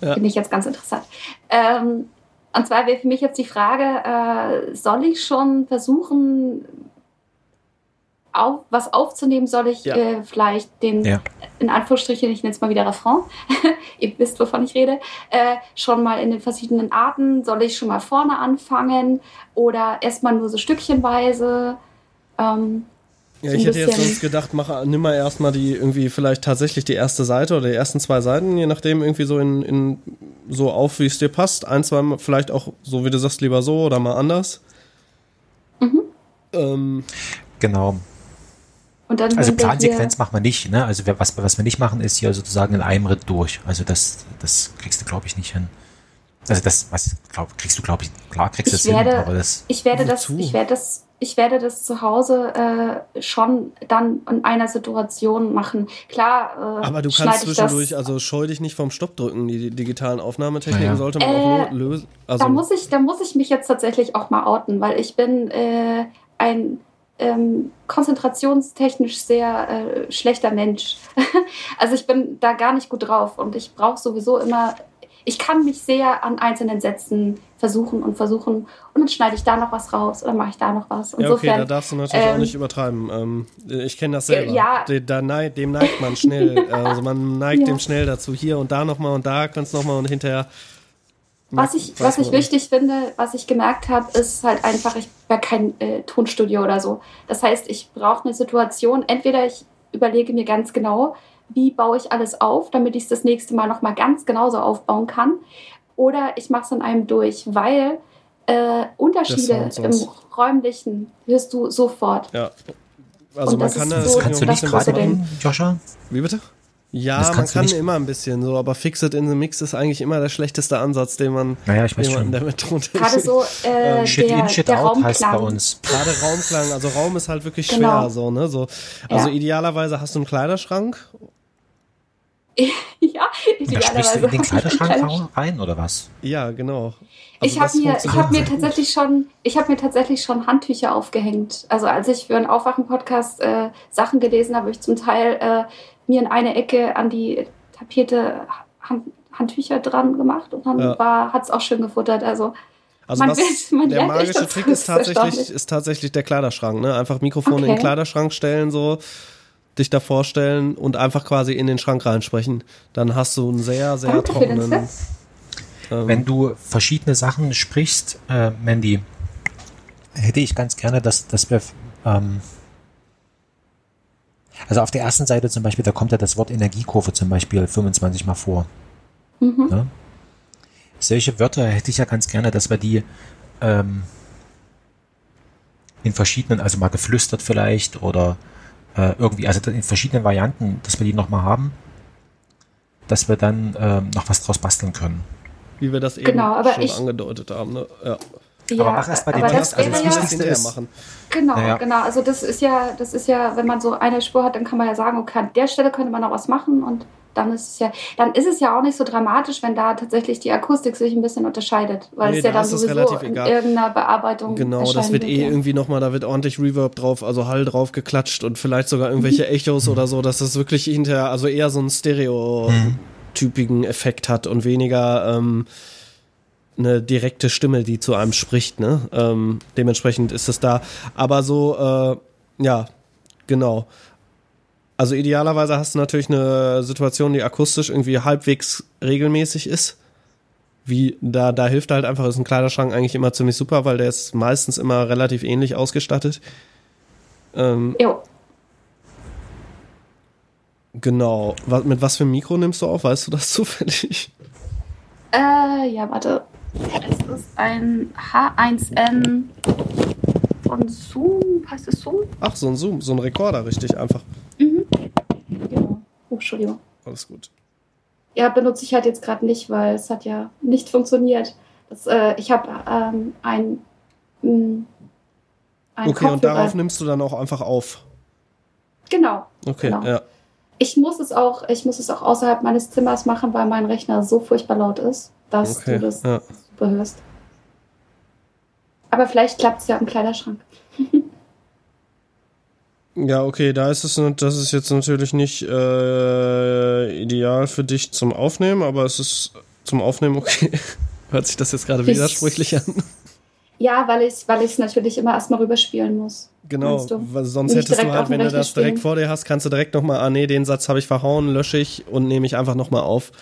Speaker 3: Ja.
Speaker 5: finde ich jetzt ganz interessant. Ähm, und zwar wäre für mich jetzt die Frage, äh, soll ich schon versuchen, auf, was aufzunehmen? Soll ich
Speaker 3: Ja.
Speaker 5: äh, vielleicht den,
Speaker 4: Ja.
Speaker 5: in Anführungsstrichen, ich nenne es mal wieder Refrain, (laughs) ihr wisst, wovon ich rede, äh, schon mal in den verschiedenen Arten? Soll ich schon mal vorne anfangen oder erstmal nur so stückchenweise? Ähm,
Speaker 3: Ja,
Speaker 5: so
Speaker 3: ich hätte jetzt sonst gedacht, mach, nimm mal erstmal die irgendwie vielleicht tatsächlich die erste Seite oder die ersten zwei Seiten, je nachdem irgendwie so in, in so auf, wie es dir passt. Ein, zwei Mal vielleicht auch, so wie du sagst, lieber so oder mal anders.
Speaker 5: Mhm.
Speaker 3: Ähm,
Speaker 4: genau.
Speaker 5: und dann
Speaker 4: Also Plansequenz machen wir nicht, ne? Also was, was wir nicht machen, ist hier sozusagen in einem Ritt durch. Also das, das kriegst du, glaube ich, nicht hin. Also das, was glaub, kriegst du, glaube ich, klar kriegst du
Speaker 5: Ich
Speaker 4: es hin,
Speaker 5: werde-
Speaker 4: aber das.
Speaker 5: Ich werde das,
Speaker 3: Wozu?
Speaker 5: ich werde das, ich werde das zu Hause äh, schon dann in einer Situation machen. Klar, äh,
Speaker 3: aber du kannst zwischendurch,
Speaker 5: das,
Speaker 3: also scheu dich nicht vom Stopp drücken. Die, die digitalen Aufnahmetechniken
Speaker 4: Naja.
Speaker 3: sollte man
Speaker 5: Äh,
Speaker 3: auch nur lösen. Also,
Speaker 5: da muss ich, da muss ich mich jetzt tatsächlich auch mal outen, weil ich bin äh, ein ähm, konzentrationstechnisch sehr äh, schlechter Mensch. (laughs) also ich bin da gar nicht gut drauf und ich brauche sowieso immer, ich kann mich sehr an einzelnen Sätzen versuchen und versuchen und dann schneide ich da noch was raus oder mache ich da noch was.
Speaker 3: ja, okay,
Speaker 5: Insofern,
Speaker 3: da darfst du natürlich auch
Speaker 5: ähm,
Speaker 3: nicht übertreiben. Ähm, ich kenne das selber.
Speaker 5: Ja.
Speaker 3: Da neigt, dem neigt man schnell. (laughs) also man neigt
Speaker 5: Ja.
Speaker 3: dem schnell dazu. Hier und da nochmal und da kannst du nochmal und hinterher.
Speaker 5: Was ich, was ich wichtig finde, was ich gemerkt habe, ist halt einfach, ich wäre kein äh, Tonstudio oder so. Das heißt, ich brauche eine Situation, entweder ich überlege mir ganz genau, wie baue ich alles auf, damit ich es das nächste Mal nochmal ganz genauso aufbauen kann. Oder ich mache es in einem durch, weil äh, Unterschiede im räumlichen hörst du sofort.
Speaker 3: Ja. Also
Speaker 5: Und
Speaker 3: man
Speaker 5: das
Speaker 3: kann
Speaker 5: ist
Speaker 3: da
Speaker 5: so-
Speaker 4: Das kannst du
Speaker 5: das
Speaker 4: nicht gerade machen, Joscha?
Speaker 3: Wie bitte? Ja,
Speaker 4: Das
Speaker 3: man kann
Speaker 4: nicht-
Speaker 3: immer ein bisschen so, aber Fix It in the Mix ist eigentlich immer der schlechteste Ansatz, den man
Speaker 4: Naja, ich weiß
Speaker 3: jemanden,
Speaker 4: schon.
Speaker 3: der mit Tontechnik-
Speaker 5: Gerade so äh, (laughs)
Speaker 3: Ähm,
Speaker 4: Shit
Speaker 5: der,
Speaker 4: in, Shit
Speaker 5: der
Speaker 4: out heißt bei
Speaker 5: Raumklang.
Speaker 4: uns.
Speaker 3: Gerade Raumklang, also Raum ist halt wirklich
Speaker 5: Genau.
Speaker 3: schwer, so, ne? So, also
Speaker 5: Ja.
Speaker 3: idealerweise hast du einen Kleiderschrank. (laughs)
Speaker 5: ja,
Speaker 4: Da sprichst du
Speaker 5: idealerweise.
Speaker 4: in den (laughs) Kleiderschrank rein, oder was?
Speaker 3: Ja, genau. Also
Speaker 5: ich habe
Speaker 3: das
Speaker 5: mir, ich hab mir
Speaker 3: gut.
Speaker 5: tatsächlich schon, ich habe mir tatsächlich schon Handtücher aufgehängt. Also als ich für einen Aufwachen-Podcast äh, Sachen gelesen habe, habe ich zum Teil äh, mir in eine Ecke an die Tapete Hand, Handtücher dran gemacht und dann
Speaker 3: Ja.
Speaker 5: war, hat es auch schön gefuttert. Also
Speaker 3: Also
Speaker 5: Man wird- man
Speaker 3: der magische Trick
Speaker 5: das
Speaker 3: ist tatsächlich, ist tatsächlich der Kleiderschrank, ne? Einfach Mikrofone in den
Speaker 5: Okay.
Speaker 3: Kleiderschrank stellen, so, dich da vorstellen und einfach quasi in den Schrank reinsprechen. Dann hast du einen sehr, sehr
Speaker 5: Danke
Speaker 3: trockenen. Ähm,
Speaker 4: Wenn du verschiedene Sachen sprichst, äh, Mandy, hätte ich ganz gerne, dass, dass wir ähm, also auf der ersten Seite zum Beispiel, da kommt ja das Wort Energiekurve zum Beispiel 25 Mal vor.
Speaker 5: Mhm.
Speaker 4: Ne? Solche Wörter hätte ich ja ganz gerne, dass wir die ähm, in verschiedenen, also mal geflüstert vielleicht oder äh, irgendwie, also in verschiedenen Varianten, dass wir die nochmal haben, dass wir dann ähm, noch was draus basteln können.
Speaker 3: wie wir das eben
Speaker 5: Genau, aber
Speaker 3: schon
Speaker 5: ich-
Speaker 3: angedeutet haben, ne? Ja.
Speaker 5: Ja,
Speaker 4: Aber mach erst mal den
Speaker 5: das
Speaker 4: also das
Speaker 5: ja,
Speaker 4: Wichtigste ist-
Speaker 3: machen.
Speaker 5: Genau,
Speaker 4: Naja.
Speaker 5: genau. Also das ist ja, das ist ja, wenn man so eine Spur hat, dann kann man ja sagen, okay, an der Stelle könnte man noch was machen und dann ist es ja, dann ist es ja auch nicht so dramatisch, wenn da tatsächlich die Akustik sich ein bisschen unterscheidet, weil
Speaker 3: Nee,
Speaker 5: es ja
Speaker 3: da
Speaker 5: dann sowieso
Speaker 3: relativ
Speaker 5: in
Speaker 3: egal.
Speaker 5: irgendeiner Bearbeitung
Speaker 3: Genau, das wird eh
Speaker 5: ja.
Speaker 3: irgendwie nochmal, da wird ordentlich Reverb drauf, also Hall drauf geklatscht und vielleicht sogar irgendwelche (laughs) Echos oder so, dass das wirklich hinterher, also eher so einen stereotypigen Effekt hat und weniger ähm, eine direkte Stimme, die zu einem spricht, ne? Ähm, dementsprechend ist es da. Aber so, äh, ja, genau. Also idealerweise hast du natürlich eine Situation, die akustisch irgendwie halbwegs regelmäßig ist. Wie, da, da hilft halt einfach, ist ein Kleiderschrank eigentlich immer ziemlich super, weil der ist meistens immer relativ ähnlich ausgestattet. Ähm,
Speaker 5: Jo.
Speaker 3: genau. Was, mit was für einem Mikro nimmst du auf? Weißt du das (laughs) zufällig?
Speaker 5: Äh, ja, warte. Das ist ein H1N von Zoom. Heißt es Zoom?
Speaker 3: Ach, so ein Zoom, so ein Rekorder, richtig, einfach.
Speaker 5: Genau. Oh, Entschuldigung.
Speaker 3: Alles gut.
Speaker 5: Ja, benutze ich halt jetzt gerade nicht, weil es hat ja nicht funktioniert. Das, äh, ich habe ähm, ein, mh, ein
Speaker 3: Okay, und
Speaker 5: Kopfhörer-
Speaker 3: darauf nimmst du dann auch einfach auf.
Speaker 5: Genau.
Speaker 3: Okay,
Speaker 5: Genau.
Speaker 3: ja.
Speaker 5: Ich muss es auch, ich muss es auch außerhalb meines Zimmers machen, weil mein Rechner so furchtbar laut ist, dass
Speaker 3: Okay,
Speaker 5: du das
Speaker 3: ja.
Speaker 5: Super hörst. Aber vielleicht klappt es ja im Kleiderschrank. (laughs)
Speaker 3: Ja, okay, da ist es, das ist jetzt natürlich nicht äh, ideal für dich zum Aufnehmen, aber es ist zum Aufnehmen okay. (laughs) Hört sich das jetzt gerade
Speaker 5: Ich-
Speaker 3: widersprüchlich an? (laughs)
Speaker 5: Ja, weil ich weil es natürlich immer erstmal rüberspielen muss.
Speaker 3: Genau, weil sonst hättest du halt, wenn du das direkt vor dir hast, kannst du direkt nochmal, ah nee, den Satz habe ich verhauen, lösche ich und nehme ich einfach nochmal auf.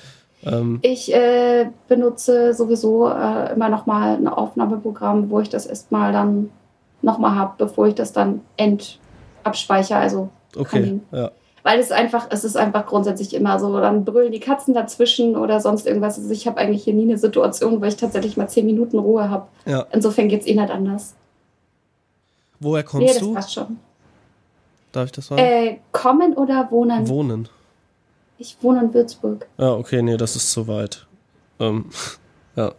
Speaker 3: Ähm,
Speaker 5: Ich äh, benutze sowieso äh, immer noch mal ein Aufnahmeprogramm, wo ich das erstmal dann noch mal habe, bevor ich das dann end abspeichere. Also
Speaker 3: okay, ja.
Speaker 5: weil es einfach, es ist einfach grundsätzlich immer so, dann brüllen die Katzen dazwischen oder sonst irgendwas. Also ich habe eigentlich hier nie eine Situation, wo ich tatsächlich mal zehn Minuten Ruhe habe.
Speaker 3: ja.
Speaker 5: Insofern geht's eh nicht anders.
Speaker 3: Woher
Speaker 5: nee,
Speaker 3: kommst
Speaker 5: das
Speaker 3: du?
Speaker 5: passt schon.
Speaker 3: Darf ich das sagen?
Speaker 5: Äh, kommen oder wohnen?
Speaker 3: Wohnen.
Speaker 5: Ich wohne in Würzburg.
Speaker 3: Ja, okay, nee, das ist zu weit. Ähm, (laughs) ja.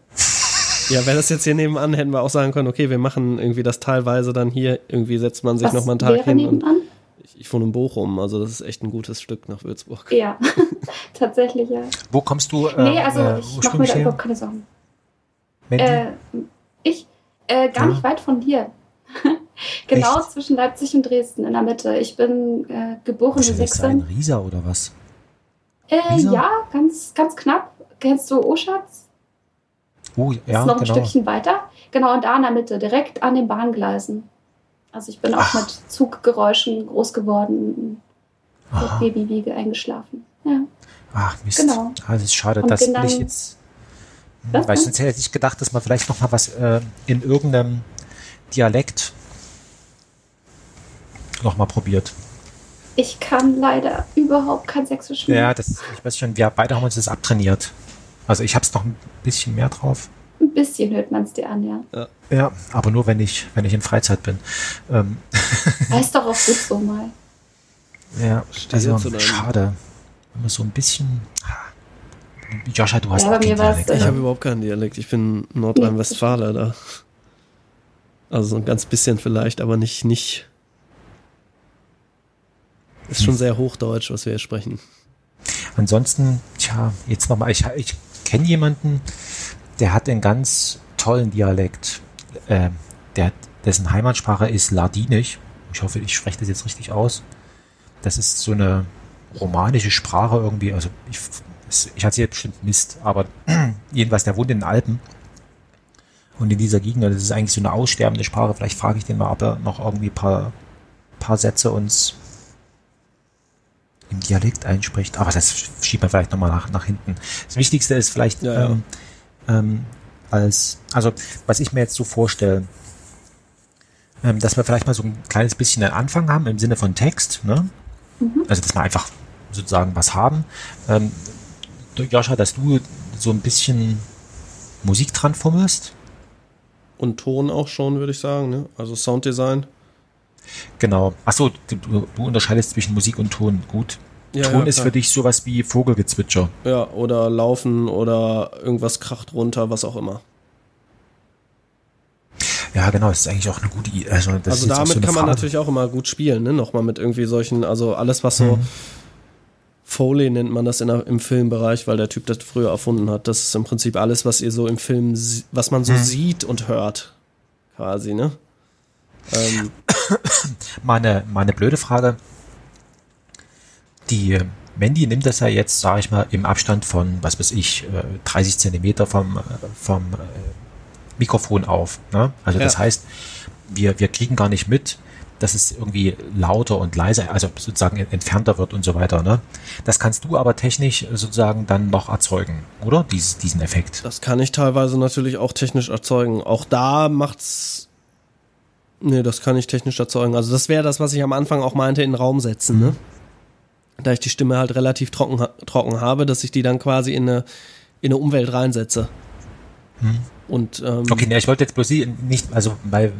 Speaker 3: Ja, wäre das jetzt hier nebenan, hätten wir auch sagen können, okay, wir machen irgendwie das teilweise dann hier, irgendwie setzt man sich nochmal einen Tag
Speaker 5: wäre
Speaker 3: hin. Und
Speaker 5: nebenan?
Speaker 3: ich, ich wohne in Bochum, also das ist echt ein gutes Stück nach Würzburg.
Speaker 5: Ja, (laughs) tatsächlich, ja.
Speaker 4: Wo kommst du äh,
Speaker 5: nee, also
Speaker 4: äh,
Speaker 5: ich mache mir da überhaupt keine Sorgen. Äh, ich? Äh, gar
Speaker 4: Ja.
Speaker 5: nicht weit von dir. (laughs) genau
Speaker 4: Echt?
Speaker 5: zwischen Leipzig und Dresden in der Mitte. Ich bin äh, geborene
Speaker 4: Ist das ein
Speaker 5: Sechse.
Speaker 4: Rieser oder was?
Speaker 5: Äh, ja, ganz, ganz knapp. Kennst du Oschatz?
Speaker 4: Oh,
Speaker 5: ist
Speaker 4: ja,
Speaker 5: noch ein
Speaker 4: genau.
Speaker 5: Stückchen weiter. Genau, und da in der Mitte, direkt an den Bahngleisen. Also ich bin auch
Speaker 4: Ach.
Speaker 5: mit Zuggeräuschen groß geworden, mit
Speaker 4: Aha.
Speaker 5: Babywiege eingeschlafen. Ja.
Speaker 4: Ach, Mist.
Speaker 5: Genau.
Speaker 4: Ah, das ist schade,
Speaker 5: Und
Speaker 4: das
Speaker 5: bin
Speaker 4: will ich
Speaker 5: dann-
Speaker 4: jetzt. Hm,
Speaker 5: Was
Speaker 4: Weil sonst hätte ich gedacht, dass man vielleicht noch mal was äh, in irgendeinem Dialekt noch mal probiert.
Speaker 5: Ich kann leider überhaupt kein Sächsisch mehr.
Speaker 4: Ja, das, ich weiß schon, wir beide haben uns das abtrainiert. Also ich habe es noch ein bisschen mehr drauf.
Speaker 5: Ein bisschen hört man es dir an, ja.
Speaker 4: Ja, aber nur wenn ich, wenn ich in Freizeit bin. Ähm, (laughs)
Speaker 5: Weiß doch auch gut so mal.
Speaker 4: ja, also schade. Immer so ein bisschen. Joscha, du hast
Speaker 5: Ja,
Speaker 4: auch keinen Dialekt.
Speaker 5: äh,
Speaker 3: Ich habe überhaupt keinen Dialekt. Ich bin Nordrhein-Westfaler da. Also so ein ganz bisschen vielleicht, aber nicht, nicht. Ist schon sehr hochdeutsch, was wir hier sprechen.
Speaker 4: Ansonsten, tja, jetzt nochmal, ich, ich kenne jemanden, der hat einen ganz tollen Dialekt. Äh, der, dessen Heimatsprache ist Ladinisch. Ich hoffe, ich spreche das jetzt richtig aus. Das ist so eine romanische Sprache irgendwie. Also ich, ich hatte jetzt bestimmt Mist, aber (clears throat) jedenfalls, der wohnt in den Alpen. Und in dieser Gegend, das ist eigentlich so eine aussterbende Sprache. Vielleicht frage ich den mal, ob er noch irgendwie ein paar, paar Sätze uns im Dialekt einspricht. Aber das schiebt man vielleicht nochmal nach, nach hinten. Das Wichtigste ist vielleicht,
Speaker 3: Ja, ja.
Speaker 4: Ähm, ähm, als, also was ich mir jetzt so vorstelle, ähm, dass wir vielleicht mal so ein kleines bisschen einen Anfang haben im Sinne von Text, ne? Also dass wir einfach sozusagen was haben. Ähm, du, Joscha, dass du so ein bisschen Musik dran fummelst.
Speaker 3: Und Ton auch schon, würde ich sagen. Ne? Also Sounddesign.
Speaker 4: Genau. Achso, du, du unterscheidest zwischen Musik und Ton. Gut.
Speaker 3: Ja,
Speaker 4: Ton
Speaker 3: ja,
Speaker 4: ist für dich sowas wie Vogelgezwitscher.
Speaker 3: Ja, oder laufen oder irgendwas kracht runter, was auch immer.
Speaker 4: Ja, genau, das ist eigentlich auch eine gute Idee. Also,
Speaker 3: also damit
Speaker 4: so
Speaker 3: kann man
Speaker 4: Frage.
Speaker 3: natürlich auch immer gut spielen, ne? Nochmal mit irgendwie solchen, also alles, was so
Speaker 4: Mhm.
Speaker 3: Foley nennt man das in im Filmbereich, weil der Typ das früher erfunden hat. Das ist im Prinzip alles, was ihr so im Film, was man so
Speaker 4: Mhm.
Speaker 3: sieht und hört. Quasi, ne? Ähm, (coughs)
Speaker 4: Mal eine, mal eine blöde Frage. Die äh, Mandy nimmt das ja jetzt, sage ich mal, im Abstand von, was weiß ich, äh, 30 Zentimeter vom, äh, vom äh, Mikrofon auf. Ne? Also das
Speaker 3: Ja.
Speaker 4: heißt, wir, wir kriegen gar nicht mit, dass es irgendwie lauter und leiser, also sozusagen entfernter wird und so weiter. Ne? Das kannst du aber technisch sozusagen dann noch erzeugen, oder? Dies, diesen Effekt.
Speaker 3: Das kann ich teilweise natürlich auch technisch erzeugen. Auch da macht's. Nee, das kann ich technisch erzeugen. Also das wäre das, was ich am Anfang auch meinte, in den Raum setzen, ne? Da ich die Stimme halt relativ trocken, trocken habe, dass ich die dann quasi in eine, in eine Umwelt reinsetze. Und ähm,
Speaker 4: Okay, ne, ich wollte jetzt bloß sie nicht, also weil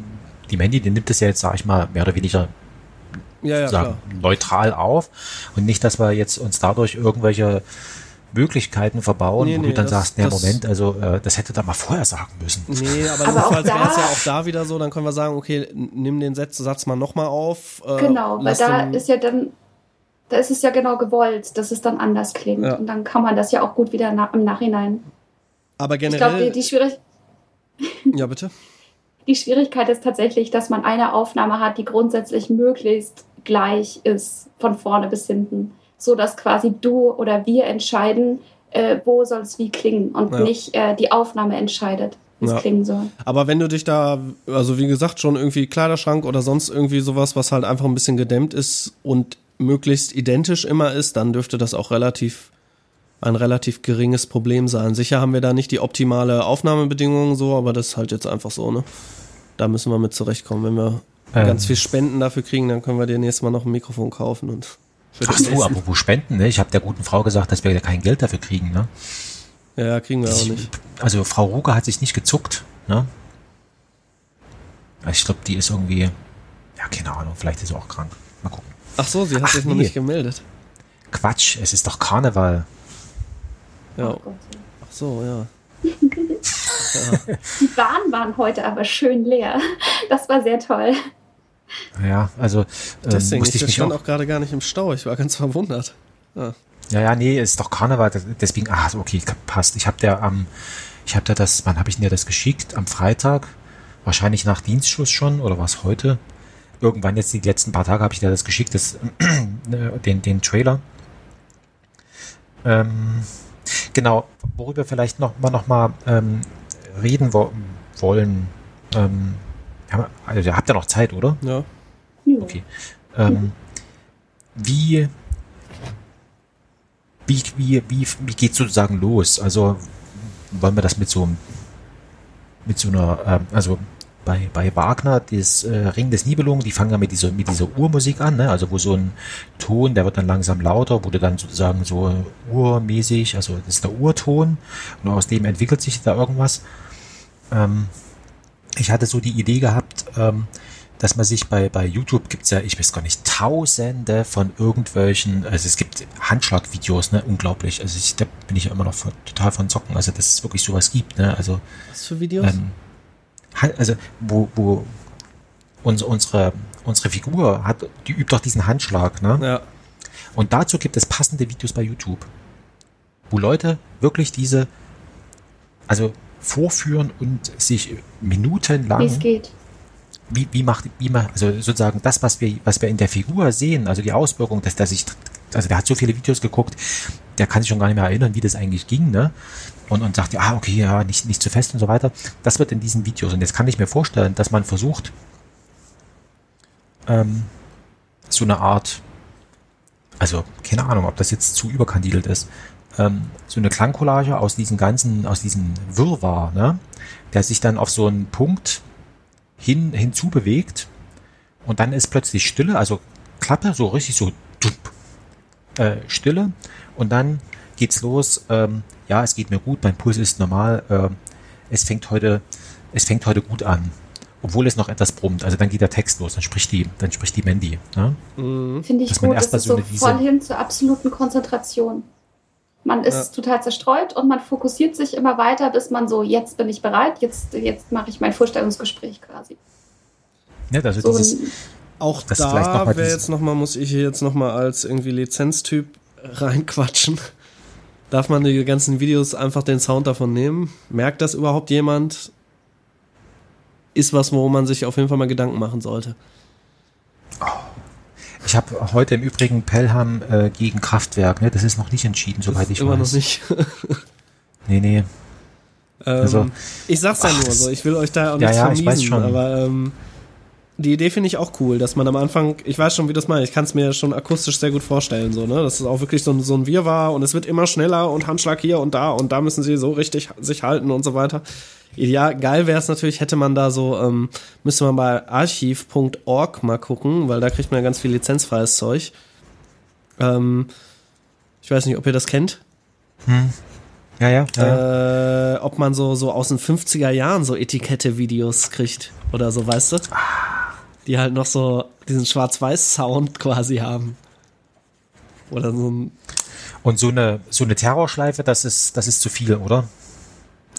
Speaker 4: die Mandy, die nimmt es ja jetzt, sag ich mal, mehr oder weniger
Speaker 3: ja, ja,
Speaker 4: neutral auf und nicht, dass wir jetzt uns dadurch irgendwelche Möglichkeiten verbauen,
Speaker 3: Nee,
Speaker 4: wo
Speaker 3: nee,
Speaker 4: du dann
Speaker 3: das-
Speaker 4: sagst, ne,
Speaker 3: das-
Speaker 4: Moment, also äh, das hätte da mal vorher sagen müssen.
Speaker 3: Nee, aber, (laughs)
Speaker 5: Aber
Speaker 3: notfalls
Speaker 5: auch
Speaker 3: wäre es
Speaker 5: da-
Speaker 3: ja auch da wieder so, dann können wir sagen, okay, nimm den Satz, Satz mal nochmal auf. Äh,
Speaker 5: Genau, weil da ist ja dann, da ist es ja genau gewollt, dass es dann anders klingt.
Speaker 3: Ja.
Speaker 5: Und dann kann man das ja auch gut wieder na im Nachhinein.
Speaker 3: aber
Speaker 5: Ich glaube,
Speaker 3: generell.
Speaker 5: die, die, Schwierig (laughs)
Speaker 3: ja, bitte.
Speaker 5: die Schwierigkeit ist tatsächlich, dass man eine Aufnahme hat, die grundsätzlich möglichst gleich ist, von vorne bis hinten. So dass quasi du oder wir entscheiden, äh, wo soll es wie klingen und
Speaker 3: Ja.
Speaker 5: nicht äh, die Aufnahme entscheidet, wie es
Speaker 3: Ja.
Speaker 5: klingen soll.
Speaker 3: Aber wenn du dich da, also wie gesagt, schon irgendwie Kleiderschrank oder sonst irgendwie sowas, was halt einfach ein bisschen gedämmt ist und möglichst identisch immer ist, dann dürfte das auch relativ ein relativ geringes Problem sein. Sicher haben wir da nicht die optimale Aufnahmebedingungen so, aber das ist halt jetzt einfach so, ne? Da müssen wir mit zurechtkommen. Wenn wir
Speaker 4: Ähm.
Speaker 3: ganz viel Spenden dafür kriegen, dann können wir dir nächstes Mal noch ein Mikrofon kaufen und
Speaker 4: Ach so, apropos Spenden, ne? ich habe der guten Frau gesagt, dass wir ja kein Geld dafür kriegen. Ne?
Speaker 3: Ja, ja, kriegen wir auch nicht.
Speaker 4: Also Frau Ruge hat sich nicht gezuckt. Ne? Ich glaube, die ist irgendwie, ja, keine Ahnung, vielleicht ist sie auch krank. Mal gucken.
Speaker 3: Ach so, sie hat
Speaker 4: Ach,
Speaker 3: sich noch
Speaker 4: nee.
Speaker 3: nicht gemeldet.
Speaker 4: Quatsch, es ist doch Karneval.
Speaker 3: Ja,
Speaker 5: Oh
Speaker 3: ach so, ja. (laughs)
Speaker 5: Die Bahnen waren heute aber schön leer. Das war sehr toll.
Speaker 4: Ja, also ähm,
Speaker 3: Deswegen,
Speaker 4: musste
Speaker 3: ich
Speaker 4: ich mich
Speaker 3: stand
Speaker 4: auch,
Speaker 3: auch gerade gar nicht im Stau. Ich war ganz verwundert.
Speaker 4: Ja, ja, nee, es ist doch Karneval, deswegen, ah, okay, passt. Ich habe der am, ich habe da das, wann habe ich denn dir das geschickt? Am Freitag, wahrscheinlich nach Dienstschluss schon, oder was heute? Irgendwann jetzt die letzten paar Tage habe ich dir das geschickt, das, (clears throat) äh, den, den Trailer. Ähm, genau, worüber vielleicht noch mal, noch mal ähm, reden wo wollen. Ähm, ja, also, ihr habt ja noch Zeit, oder?
Speaker 3: Ja.
Speaker 4: Okay. Ähm, wie, wie, wie, wie, wie geht sozusagen los? Also wollen wir das mit so mit so einer, ähm, also bei, bei Wagner, das äh, Ring des Nibelungen, die fangen ja mit dieser, mit dieser Urmusik an, ne? also wo so ein Ton, der wird dann langsam lauter, wurde dann sozusagen so urmäßig, also das ist der Urton und aus dem entwickelt sich da irgendwas. Ähm, ich hatte so die Idee gehabt, ähm, dass man sich bei, bei YouTube gibt's ja, ich weiß gar nicht, tausende von irgendwelchen, also es gibt Handschlagvideos, ne, unglaublich. Also ich, da bin ich ja immer noch von, total von Zocken, also dass es wirklich sowas gibt, ne, also,
Speaker 3: Was für Videos?
Speaker 4: ähm, also wo, wo uns, unsere, unsere Figur hat, die übt doch diesen Handschlag, ne?
Speaker 3: ja.
Speaker 4: Und dazu gibt es passende Videos bei YouTube, wo Leute wirklich diese, also vorführen und sich minutenlang
Speaker 5: Wie es geht.
Speaker 4: wie, wie macht, wie man, also sozusagen das, was wir, was wir in der Figur sehen, also die Auswirkung, dass der sich, also der hat so viele Videos geguckt, der kann sich schon gar nicht mehr erinnern, wie das eigentlich ging, ne? Und, und sagt, ja, ah, okay, ja, nicht, nicht zu fest und so weiter. Das wird in diesen Videos. Und jetzt kann ich mir vorstellen, dass man versucht, ähm, so eine Art, also keine Ahnung, ob das jetzt zu überkandidelt ist, ähm, so eine Klangcollage aus diesen ganzen, aus diesem Wirrwarr, ne? Der sich dann auf so einen Punkt hin, hinzubewegt und dann ist plötzlich Stille, also Klappe, so richtig so dup, äh, Stille und dann geht's los, ähm, ja, es geht mir gut, mein Puls ist normal, ähm, es fängt heute, es fängt heute gut an. Obwohl es noch etwas brummt, also dann geht der Text los, dann spricht die, dann spricht die Mandy. Ne?
Speaker 3: Mhm.
Speaker 5: Finde ich
Speaker 4: Dass man
Speaker 5: gut. Das ist
Speaker 4: so
Speaker 5: voll
Speaker 4: Wiese-
Speaker 5: hin zur absoluten Konzentration. Man ist total zerstreut und man fokussiert sich immer weiter, bis man so, jetzt bin ich bereit, jetzt, jetzt mache ich mein Vorstellungsgespräch quasi.
Speaker 4: Ja, also
Speaker 5: So
Speaker 4: dieses,
Speaker 3: Auch
Speaker 4: Das vielleicht noch
Speaker 3: da
Speaker 4: mal
Speaker 3: wäre jetzt nochmal, muss ich hier jetzt nochmal als irgendwie Lizenztyp reinquatschen. (laughs) Darf man die ganzen Videos einfach den Sound davon nehmen? Merkt das überhaupt jemand? Ist was, worum man sich auf jeden Fall mal Gedanken machen sollte.
Speaker 4: Ich habe heute im Übrigen Pelham äh, gegen Kraftwerk, ne? das ist noch nicht entschieden, soweit ich
Speaker 3: Immer
Speaker 4: weiß.
Speaker 3: noch nicht. (laughs)
Speaker 4: Nee, nee.
Speaker 3: ähm,
Speaker 4: Also-
Speaker 3: ich sag's ja
Speaker 4: Ach,
Speaker 3: nur so, ich will euch da auch
Speaker 4: Ja,
Speaker 3: nichts
Speaker 4: ja, ich weiß
Speaker 3: vermiesen,
Speaker 4: schon.
Speaker 3: aber ähm, die Idee finde ich auch cool, dass man am Anfang, ich weiß schon, wie das meine, ich kann es mir schon akustisch sehr gut vorstellen, so, ne? Dass es auch wirklich so, ein- so ein Wirrwarr und es wird immer schneller und Handschlag hier und da und da müssen sie so richtig sich halten und so weiter. Ideal, geil wäre es natürlich, hätte man da so, ähm, müsste man bei archiv.org mal gucken, weil da kriegt man ja ganz viel lizenzfreies Zeug. Ähm, ich weiß nicht, ob ihr das kennt.
Speaker 4: Ja, ja. ja, ja.
Speaker 3: Äh, ob man so, so aus den 50er Jahren so Etikette-Videos kriegt oder so, weißt du? Die halt noch so diesen Schwarz-Weiß-Sound quasi haben. Oder so ein.
Speaker 4: Und so eine, so eine Terrorschleife, das ist, das ist zu viel, oder?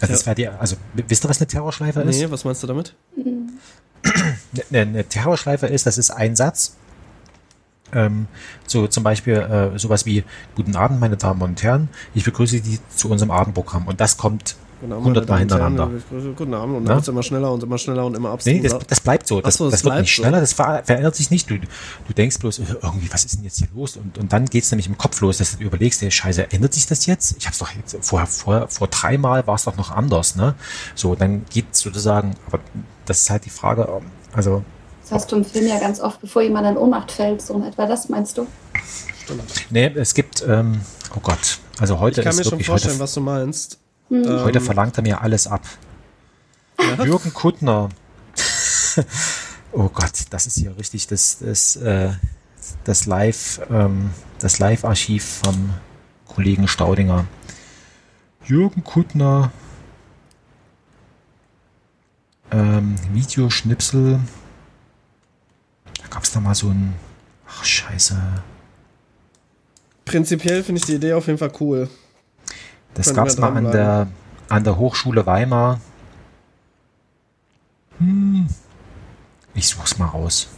Speaker 4: Also, das
Speaker 3: Ja.
Speaker 4: wär die, also wisst ihr, was eine Terrorschleife ist?
Speaker 3: Nee, was meinst du damit?
Speaker 4: Eine, eine Terrorschleife ist, das ist ein Satz. Ähm, so zum Beispiel äh, sowas wie Guten Abend, meine Damen und Herren, ich begrüße Sie zu unserem Abendprogramm. Und das kommt
Speaker 3: Genau,
Speaker 4: hundertmal
Speaker 3: meine Damen und
Speaker 4: hintereinander.
Speaker 3: Herren, Guten Abend. Und dann wird's immer schneller und immer schneller und immer
Speaker 4: Nee,
Speaker 3: abstruser.
Speaker 4: das, das bleibt so. Das,
Speaker 3: so,
Speaker 4: das,
Speaker 3: das
Speaker 4: wird nicht
Speaker 3: so.
Speaker 4: schneller, das ver verändert sich nicht. Du, du denkst bloß, äh, irgendwie, was ist denn jetzt hier los? Und, und dann geht's nämlich im Kopf los, dass du überlegst, ey, scheiße, ändert sich das jetzt? Ich hab's doch jetzt, vorher, vor, vor dreimal war es doch noch anders, ne? So, dann geht sozusagen, aber das ist halt die Frage, ähm, also,
Speaker 5: Das hast du im Film ja ganz oft, bevor jemand in Ohnmacht fällt, so in etwa das meinst du?
Speaker 4: nee, es gibt, ähm, oh Gott, also heute
Speaker 3: ich kann
Speaker 4: ist
Speaker 3: mir schon vorstellen, was du meinst.
Speaker 4: Heute
Speaker 3: Ähm,
Speaker 4: verlangt er mir alles ab. Jürgen Kuttner. oh Gott, das ist hier richtig das, das, äh, das Live, ähm, das Live-Archiv vom Kollegen Staudinger. Jürgen Kuttner. Ähm, Videoschnipsel. Da gab es da mal so ein. Ach, scheiße.
Speaker 3: Prinzipiell finde ich die Idee auf jeden Fall cool.
Speaker 4: Das gab es mal an der, an der Hochschule Weimar. Hm. Ich such's mal raus.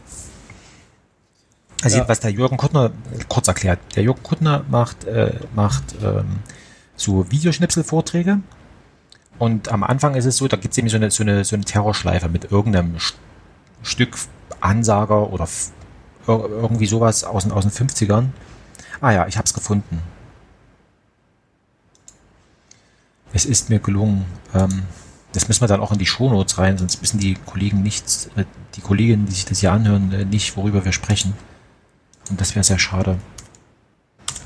Speaker 4: Also
Speaker 3: Ja.
Speaker 4: jedenfalls der Jürgen Kuttner, kurz erklärt, der Jürgen Kuttner macht, äh, macht ähm, so Videoschnipselvorträge. Und am Anfang ist es so, da gibt es eben so eine, so, eine, so eine Terrorschleife mit irgendeinem St Stück Ansager oder irgendwie sowas aus, den- aus den 50ern. Ah ja, ich hab's gefunden. Es ist mir gelungen. Ähm, das müssen wir dann auch in die Shownotes rein, sonst wissen die Kollegen nichts, äh, die Kolleginnen, die sich das hier anhören, äh, nicht, worüber wir sprechen. Und das wäre sehr schade.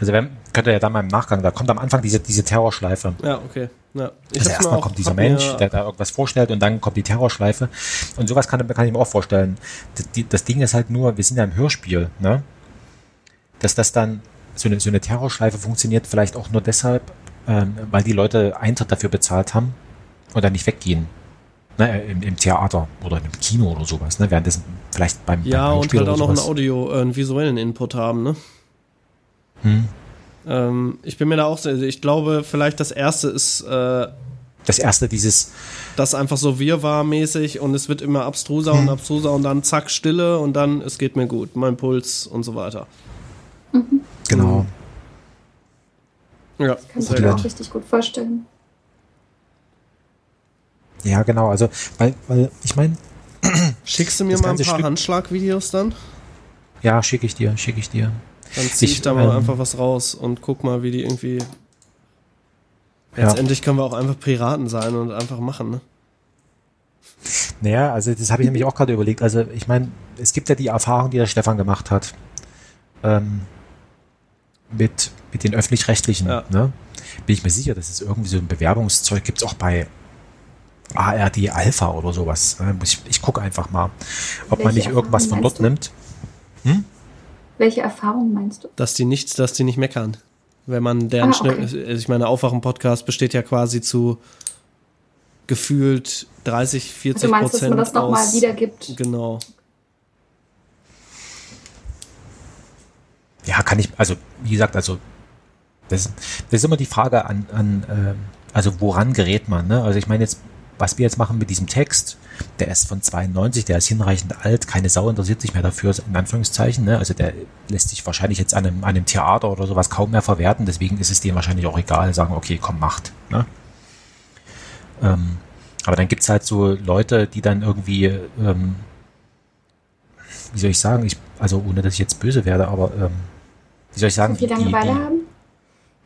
Speaker 4: Also wenn, könnt ihr ja dann mal im Nachgang, da kommt am Anfang diese, diese Terrorschleife.
Speaker 3: Ja, okay. Ja. Ich
Speaker 4: Also erstmal kommt dieser Mensch, der da irgendwas vorstellt und dann kommt die Terrorschleife. Und sowas kann, kann ich mir auch vorstellen. Das, die, das Ding ist halt nur, wir sind ja im Hörspiel, ne? Dass das dann, so eine, so eine Terrorschleife funktioniert vielleicht auch nur deshalb, ähm, weil die Leute Eintritt dafür bezahlt haben und dann nicht weggehen. Ne, im, Im Theater oder im Kino oder sowas, ne? Währenddessen vielleicht beim,
Speaker 3: Ja,
Speaker 4: beim
Speaker 3: und halt auch noch einen
Speaker 4: sowas.
Speaker 3: Audio, äh, einen visuellen Input haben, ne?
Speaker 4: Hm.
Speaker 3: Ähm, ich bin mir da auch sehr, ich glaube, vielleicht das erste ist äh,
Speaker 4: Das erste, dieses,
Speaker 3: das einfach so wirrwarr-mäßig und es wird immer abstruser und abstruser und dann zack, Stille und dann es geht mir gut, mein Puls und so weiter.
Speaker 4: genau.
Speaker 3: Ja,
Speaker 5: Kann ich mir
Speaker 3: gut.
Speaker 5: auch richtig gut vorstellen.
Speaker 4: Ja, genau. Also, weil, weil ich meine, (clears throat)
Speaker 3: Schickst du mir
Speaker 4: Das
Speaker 3: mal ein paar
Speaker 4: Stück-
Speaker 3: Handschlagvideos dann?
Speaker 4: ja, schicke ich dir, schicke ich dir.
Speaker 3: Dann zieh ich,
Speaker 4: Ich,
Speaker 3: da mal
Speaker 4: ähm,
Speaker 3: einfach was raus und guck mal, wie die irgendwie.
Speaker 4: Ja.
Speaker 3: Letztendlich können wir auch einfach Piraten sein und einfach machen, ne?
Speaker 4: Naja, also das habe ich nämlich auch gerade überlegt. Also ich meine, es gibt ja die Erfahrung, die der Stefan gemacht hat ähm, mit, mit den öffentlich-rechtlichen.
Speaker 3: Ja.
Speaker 4: Ne? Bin ich mir sicher, dass es irgendwie so ein Bewerbungszeug gibt, auch bei ARD Alpha oder sowas. Muss Ich, ich gucke einfach mal, ob man
Speaker 5: Welche
Speaker 4: nicht irgendwas von dort nimmt.
Speaker 5: Welche Erfahrung meinst du?
Speaker 3: Dass die nicht, dass die nicht meckern. Wenn man deren
Speaker 5: Ah,
Speaker 3: schnell,
Speaker 5: okay.
Speaker 3: ich meine, Aufwachen-Podcast besteht ja quasi zu gefühlt 30, 40
Speaker 5: Du meinst, dass
Speaker 3: Prozent
Speaker 5: man das nochmal wiedergibt?
Speaker 3: Genau.
Speaker 4: Ja, kann ich, also wie gesagt, also das, das ist immer die Frage an, an ähm, also woran gerät man, ne? Also ich meine jetzt, was wir jetzt machen mit diesem Text, der ist von 92, der ist hinreichend alt, keine Sau interessiert sich mehr dafür, in Anführungszeichen, ne? Also der lässt sich wahrscheinlich jetzt an einem, an einem Theater oder sowas kaum mehr verwerten, deswegen ist es denen wahrscheinlich auch egal, sagen, okay, komm, macht, ne? Ähm, aber dann gibt's halt so Leute, die dann irgendwie, ähm, wie soll ich sagen, ich, also ohne dass ich jetzt böse werde, aber ähm, wie soll ich sagen,
Speaker 5: So viel
Speaker 4: die, die,
Speaker 5: Langeweile
Speaker 4: die,
Speaker 5: haben?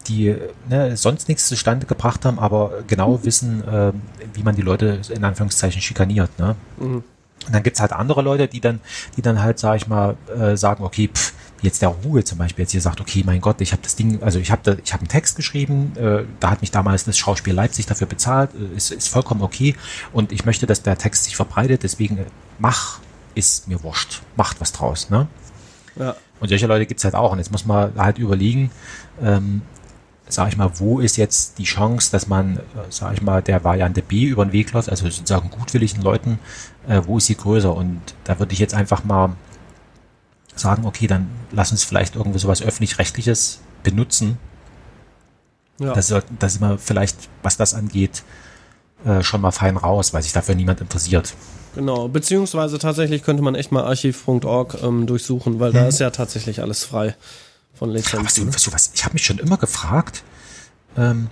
Speaker 4: Die ne, sonst nichts zustande gebracht haben, aber genau wissen, ähm, wie man die Leute in Anführungszeichen schikaniert. Ne?
Speaker 3: Mhm.
Speaker 4: Und dann gibt's halt andere Leute, die dann, die dann halt, sag ich mal, äh, sagen, okay, pff, jetzt der Ruhe zum Beispiel jetzt hier sagt, okay, mein Gott, ich habe das Ding, also ich habe da, ich habe einen Text geschrieben, äh, da hat mich damals das Schauspiel Leipzig dafür bezahlt, äh, ist, ist vollkommen okay und ich möchte, dass der Text sich verbreitet, deswegen äh, mach, ist mir wurscht, macht was draus, ne?
Speaker 3: Ja.
Speaker 4: Und solche Leute gibt's halt auch. Und jetzt muss man halt überlegen, ähm, sag ich mal, wo ist jetzt die Chance, dass man, äh, sag ich mal, der Variante B über den Weg läuft, also sozusagen gutwilligen Leuten, äh, wo ist sie größer? Und da würde ich jetzt einfach mal sagen, okay, dann lass uns vielleicht irgendwie sowas öffentlich-rechtliches benutzen.
Speaker 3: Ja.
Speaker 4: Das, sollten- da sind wir vielleicht, was das angeht, äh, schon mal fein raus, weil sich dafür niemand interessiert.
Speaker 3: Genau, beziehungsweise tatsächlich könnte man echt mal archiv.org ähm, durchsuchen, weil da ist ja tatsächlich alles frei von Lizenzen.
Speaker 4: was du, was, ich habe mich schon immer gefragt, ähm,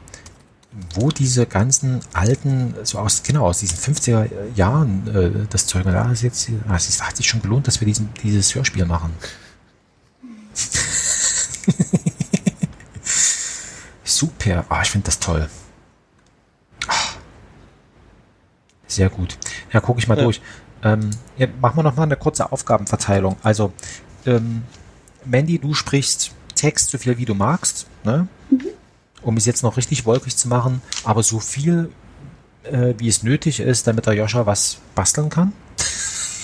Speaker 4: wo diese ganzen alten, so aus, genau, aus diesen 50er Jahren, äh, das Zeug, da ist jetzt, ah, es hat sich schon gelohnt, dass wir diesen, dieses Hörspiel machen. (laughs) Super, ah, ich finde das toll. Ah. Sehr gut. Ja, gucke ich mal
Speaker 3: Ja.
Speaker 4: durch. Ähm, ja, machen wir noch mal eine kurze Aufgabenverteilung. Also, ähm, Mandy, du sprichst Text so viel wie du magst, ne? um es jetzt noch richtig wolkig zu machen, aber so viel, äh, wie es nötig ist, damit der Joscha was basteln kann.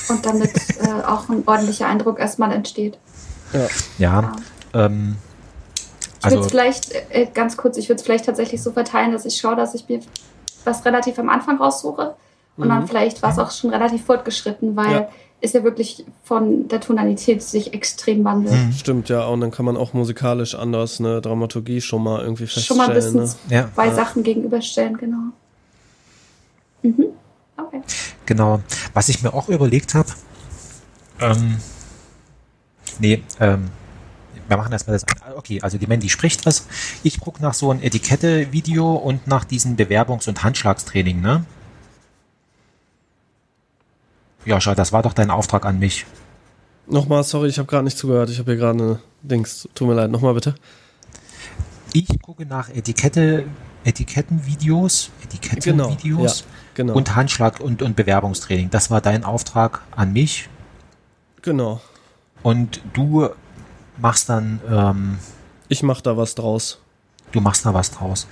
Speaker 5: Und damit äh, auch ein ordentlicher Eindruck erstmal entsteht.
Speaker 3: Ja.
Speaker 4: Ja. Ähm,
Speaker 5: Ich würde
Speaker 4: also,
Speaker 5: es vielleicht, äh, ganz kurz, ich würde es vielleicht tatsächlich so verteilen, dass ich schaue, dass ich mir was relativ am Anfang raussuche und dann vielleicht war es auch schon relativ fortgeschritten, weil
Speaker 3: Ja.
Speaker 5: Es ja wirklich von der Tonalität sich extrem wandelt.
Speaker 4: Mhm.
Speaker 3: Stimmt, ja, und dann kann man auch musikalisch anders eine Dramaturgie schon mal irgendwie
Speaker 5: Schon mal
Speaker 3: feststellen.
Speaker 5: ein bisschen
Speaker 3: ne?
Speaker 4: ja,
Speaker 5: zwei Sachen gegenüberstellen, genau. Mhm. Okay.
Speaker 4: genau. Was ich mir auch überlegt habe, ähm, nee, ähm, wir machen erstmal das. an- Okay, also die Mandy spricht was. Ich gucke nach so ein Etikette-Video und nach diesem Bewerbungs- und Handschlagstraining, ne? Joscha, das war doch dein Auftrag an mich.
Speaker 3: Nochmal, sorry, ich habe gerade nicht zugehört. Ich habe hier gerade eine Dings. Tut mir leid, nochmal bitte.
Speaker 4: Ich gucke nach Etikette, Etikettenvideos, Etikettenvideos
Speaker 3: ja, genau.
Speaker 4: und Handschlag und, und Bewerbungstraining. Das war dein Auftrag an mich.
Speaker 3: genau.
Speaker 4: Und du machst dann, ähm,
Speaker 3: Ich mache da was draus.
Speaker 4: du machst da was draus.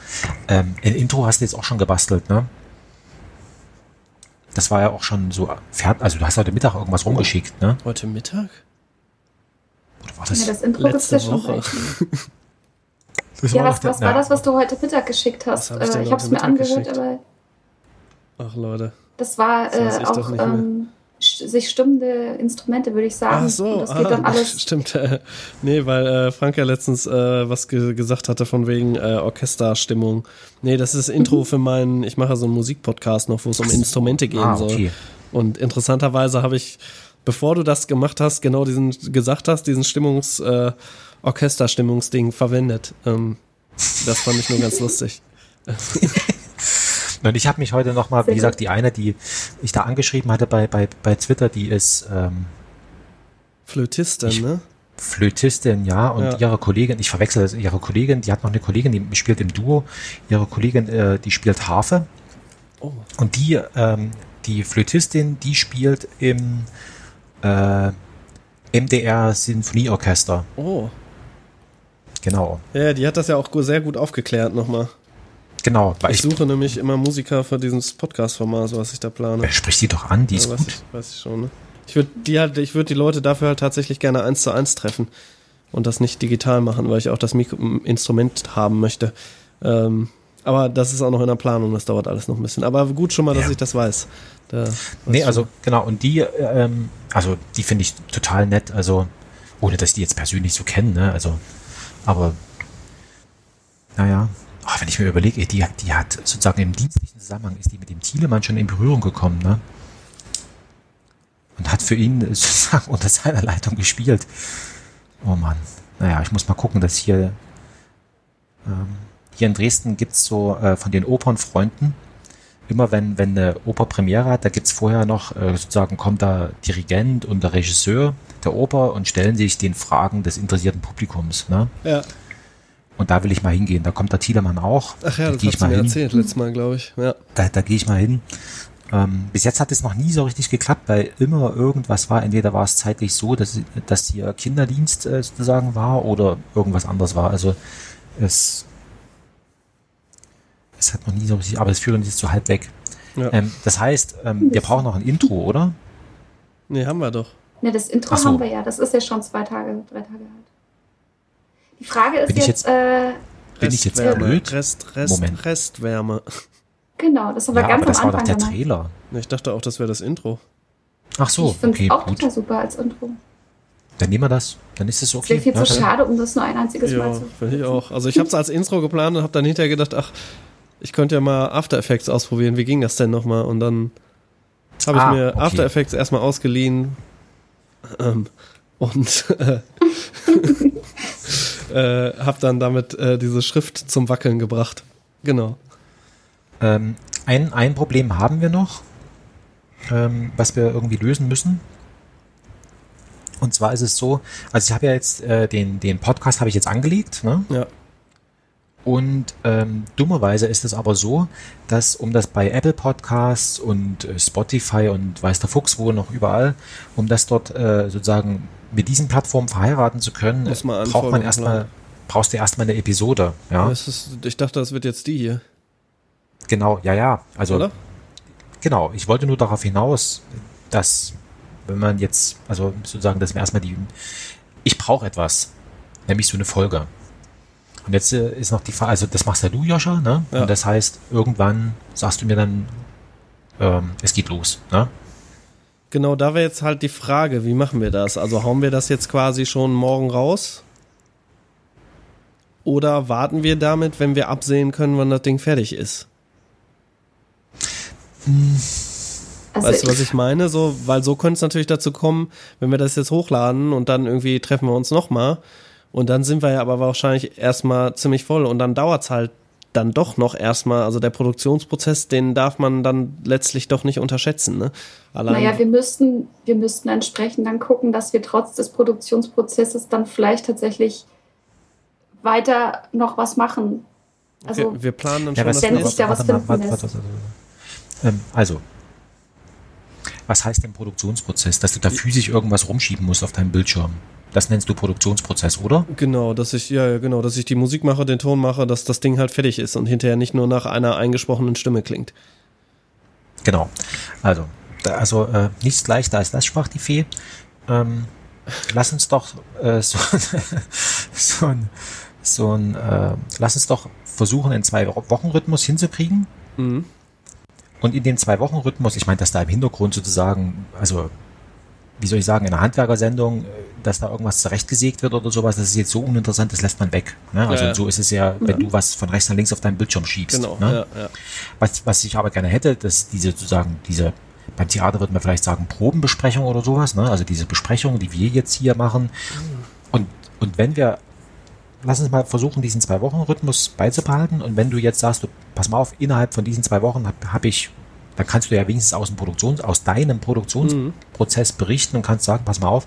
Speaker 4: Ähm, ein Intro hast du jetzt auch schon gebastelt, ne? Das war ja auch schon so fertig. Also du hast heute Mittag irgendwas rumgeschickt, ne?
Speaker 3: Heute Mittag?
Speaker 4: Oder war
Speaker 5: Ja,
Speaker 4: das?
Speaker 5: das Intro
Speaker 3: Letzte
Speaker 5: ja schon.
Speaker 3: Woche. (laughs)
Speaker 4: das
Speaker 5: Ja,
Speaker 4: war
Speaker 5: was, was war das, was du heute Mittag geschickt hast?
Speaker 3: Hab ich
Speaker 5: Äh, habe es mir
Speaker 3: Mittag
Speaker 5: angehört,
Speaker 3: geschickt?
Speaker 5: aber
Speaker 3: Ach, Leute.
Speaker 5: das war
Speaker 3: Das
Speaker 5: äh,
Speaker 3: ich doch
Speaker 5: auch
Speaker 3: nicht mehr.
Speaker 5: ähm, sich stimmende Instrumente, würde ich sagen.
Speaker 3: Ach so,
Speaker 5: Und das geht
Speaker 3: ah,
Speaker 5: dann alles. (laughs)
Speaker 3: stimmt. Äh, nee, weil äh, Frank ja letztens äh, was ge gesagt hatte von wegen äh, Orchesterstimmung. Nee, das ist das
Speaker 5: Mhm.
Speaker 3: Intro für meinen, ich mache so einen Musikpodcast noch, wo es um Instrumente gehen
Speaker 4: Ah,
Speaker 3: soll.
Speaker 4: okay.
Speaker 3: Und interessanterweise habe ich, bevor du das gemacht hast, genau diesen gesagt hast, diesen Stimmungs, äh, Orchesterstimmungsding verwendet. Ähm, das fand ich nur ganz (laughs) lustig. (laughs)
Speaker 4: Und ich habe mich heute nochmal, wie gesagt, die eine, die ich da angeschrieben hatte bei, bei, bei Twitter, die ist ähm,
Speaker 3: Flötistin,
Speaker 4: Ich-
Speaker 3: ne?
Speaker 4: Flötistin, ja, und
Speaker 3: Ja.
Speaker 4: ihre Kollegin, ich verwechsel das, ihre Kollegin, die hat noch eine Kollegin, die spielt im Duo, ihre Kollegin, äh, die spielt Harfe
Speaker 3: Oh.
Speaker 4: und die, ähm, die Flötistin, die spielt im äh, MDR Sinfonieorchester,
Speaker 3: Oh.
Speaker 4: genau,
Speaker 3: Ja, die hat das ja auch sehr gut aufgeklärt nochmal.
Speaker 4: Genau, weil
Speaker 3: Ich
Speaker 4: ich,
Speaker 3: suche nämlich immer Musiker für dieses Podcast-Format, was ich da plane.
Speaker 4: Wer spricht die doch an, die ist
Speaker 3: Ja, weiß,
Speaker 4: gut.
Speaker 3: ich, weiß ich schon, ne? Ich würde die halt, ich würde die Leute dafür halt tatsächlich gerne eins zu eins treffen und das nicht digital machen, weil ich auch das Mikro Instrument haben möchte. Ähm, aber das ist auch noch in der Planung, das dauert alles noch ein bisschen. Aber gut schon mal, dass
Speaker 4: Ja.
Speaker 3: ich das weiß. Da weiß
Speaker 4: Nee, also genau, und die, ähm, also die finde ich total nett, also ohne dass ich die jetzt persönlich so kenne, ne? Also, aber naja, oh, wenn ich mir überlege, die, hat- die hat sozusagen im dienstlichen Zusammenhang ist die mit dem Thielemann schon in Berührung gekommen, ne? Und hat für ihn sozusagen (laughs) unter seiner Leitung gespielt. Oh Mann. Naja, ich muss mal gucken, dass hier ähm, hier in Dresden gibt's so äh, von den Opernfreunden, immer wenn, wenn eine Oper Premiere hat, da gibt's vorher noch, äh, sozusagen kommt da Dirigent und der Regisseur der Oper und stellen sich den Fragen des interessierten Publikums. Ne?
Speaker 3: Ja.
Speaker 4: Und da will ich mal hingehen. Da kommt der Thielemann auch.
Speaker 3: Ach ja,
Speaker 4: da
Speaker 3: das hast
Speaker 4: ich
Speaker 3: du
Speaker 4: mal
Speaker 3: mir
Speaker 4: hin.
Speaker 3: erzählt letztes Mal, glaube ich. Ja.
Speaker 4: Da, da gehe ich mal hin. Ähm, bis jetzt hat es noch nie so richtig geklappt, weil immer irgendwas war. Entweder war es zeitlich so, dass, dass hier Kinderdienst äh, sozusagen war oder irgendwas anderes war. Also es, es hat noch nie so richtig, aber es führt uns jetzt so halb weg.
Speaker 3: Ja.
Speaker 4: Ähm, das heißt, ähm, wir brauchen noch ein Intro, oder?
Speaker 3: Nee, haben wir doch.
Speaker 5: Ne, das Intro
Speaker 4: so.
Speaker 5: haben wir ja. Das ist ja schon zwei Tage, drei Tage alt. Die Frage ist
Speaker 4: Bin ich
Speaker 5: jetzt,
Speaker 4: jetzt-
Speaker 5: äh,
Speaker 4: Bin ich jetzt
Speaker 3: Restwärme,
Speaker 4: blöd?
Speaker 3: Rest, Rest,
Speaker 4: Moment.
Speaker 3: Restwärme.
Speaker 5: genau, das haben wir
Speaker 4: Ja,
Speaker 5: ganz
Speaker 4: aber das
Speaker 5: am
Speaker 4: war doch
Speaker 5: Anfang
Speaker 4: der
Speaker 5: gemacht.
Speaker 4: Trailer.
Speaker 3: Ich dachte auch, das wäre das Intro.
Speaker 4: Ach so,
Speaker 5: ich finde es
Speaker 4: okay,
Speaker 5: auch
Speaker 4: gut.
Speaker 5: total super als Intro.
Speaker 4: Dann nehmen wir das. Dann ist es
Speaker 5: Es
Speaker 4: okay.
Speaker 5: wäre viel
Speaker 4: Ja,
Speaker 5: zu
Speaker 4: dann-
Speaker 5: schade, um das nur ein einziges Mal
Speaker 3: Ja,
Speaker 5: zu
Speaker 3: finde ich auch. Also ich habe es als Intro geplant und habe dann hinterher gedacht, ach, ich könnte ja mal After Effects ausprobieren. Wie ging das denn nochmal? Und dann habe ich
Speaker 4: Ah,
Speaker 3: mir
Speaker 4: okay.
Speaker 3: After Effects erstmal ausgeliehen ähm, und äh, (laughs) (laughs) äh, habe dann damit äh, diese Schrift zum Wackeln gebracht. Genau.
Speaker 4: Ähm, ein, ein Problem haben wir noch, ähm, was wir irgendwie lösen müssen. Und zwar ist es so, also ich habe ja jetzt äh, den, den Podcast habe ich jetzt angelegt, ne?
Speaker 3: Ja.
Speaker 4: Und ähm, dummerweise ist es aber so, dass um das bei Apple Podcasts und äh, Spotify und weiß der Fuchs wo noch überall, um das dort äh, sozusagen mit diesen Plattformen verheiraten zu können, braucht man erstmal, brauchst du erstmal eine Episode. Ja,
Speaker 3: Das ist, ich dachte, das wird jetzt die hier,
Speaker 4: genau, ja, ja. Also
Speaker 3: oder?
Speaker 4: Genau, ich wollte nur darauf hinaus, dass wenn man jetzt, also sozusagen, dass wir erstmal die, ich brauche etwas, nämlich so eine Folge. Und jetzt äh, ist noch die Frage, also das machst ja du, Joscha, ne?
Speaker 3: Ja.
Speaker 4: Und das heißt, irgendwann sagst du mir dann, ähm, es geht los, ne?
Speaker 3: Genau, da wäre jetzt halt die Frage, wie machen wir das? Also hauen wir das jetzt quasi schon morgen raus? Oder warten wir damit, wenn wir absehen können, wann das Ding fertig ist?
Speaker 5: Also
Speaker 3: Weißt du, was ich meine? So, weil so könnte es natürlich dazu kommen, wenn wir das jetzt hochladen und dann irgendwie treffen wir uns nochmal und dann sind wir ja aber wahrscheinlich erstmal ziemlich voll und dann dauert es halt dann doch noch erstmal, also der Produktionsprozess, den darf man dann letztlich doch nicht unterschätzen, ne? Allein,
Speaker 5: Naja, wir müssten, wir müssten entsprechend dann gucken, dass wir trotz des Produktionsprozesses dann vielleicht tatsächlich weiter noch was machen. Also
Speaker 3: wir, wir planen dann
Speaker 4: Ja,
Speaker 3: schon
Speaker 4: was,
Speaker 3: das
Speaker 5: Wenn
Speaker 3: nächste.
Speaker 5: sich da was finden
Speaker 4: warte,
Speaker 5: lässt.
Speaker 4: warte, warte, warte. Ähm, also, was heißt denn Produktionsprozess? Dass du da physisch irgendwas rumschieben musst auf deinem Bildschirm. Das nennst du Produktionsprozess, oder?
Speaker 3: Genau, dass ich, ja, genau, dass ich die Musik mache, den Ton mache, dass das Ding halt fertig ist und hinterher nicht nur nach einer eingesprochenen Stimme klingt.
Speaker 4: Genau. Also, da, also äh, nichts leichter als das, sprach die Fee. Ähm, lass uns doch äh, (laughs) so, so ein, so ein äh, lass uns doch versuchen, einen Zwei-Wochen-Rhythmus hinzukriegen.
Speaker 3: Mhm.
Speaker 4: Und in dem Zwei-Wochen-Rhythmus, ich meine, dass da im Hintergrund sozusagen, also wie soll ich sagen, in einer Handwerkersendung, äh, dass da irgendwas zurechtgesägt wird oder sowas, das ist jetzt so uninteressant, das lässt man weg. Ne? Also
Speaker 3: Ja, ja.
Speaker 4: so ist es ja, wenn du was von rechts nach links auf deinem Bildschirm schiebst.
Speaker 3: Genau,
Speaker 4: ne?
Speaker 3: ja, ja.
Speaker 4: Was, was ich aber gerne hätte, dass diese sozusagen, diese, beim Theater würde man vielleicht sagen, Probenbesprechung oder sowas, ne? Also diese Besprechung, die wir jetzt hier machen. Und, und wenn wir, lass uns mal versuchen, diesen zwei Wochen Rhythmus beizubehalten. Und wenn du jetzt sagst, du, pass mal auf, innerhalb von diesen zwei Wochen habe hab ich, dann kannst du ja wenigstens aus dem Produktions, aus deinem Produktionsprozess berichten und kannst sagen, pass mal auf,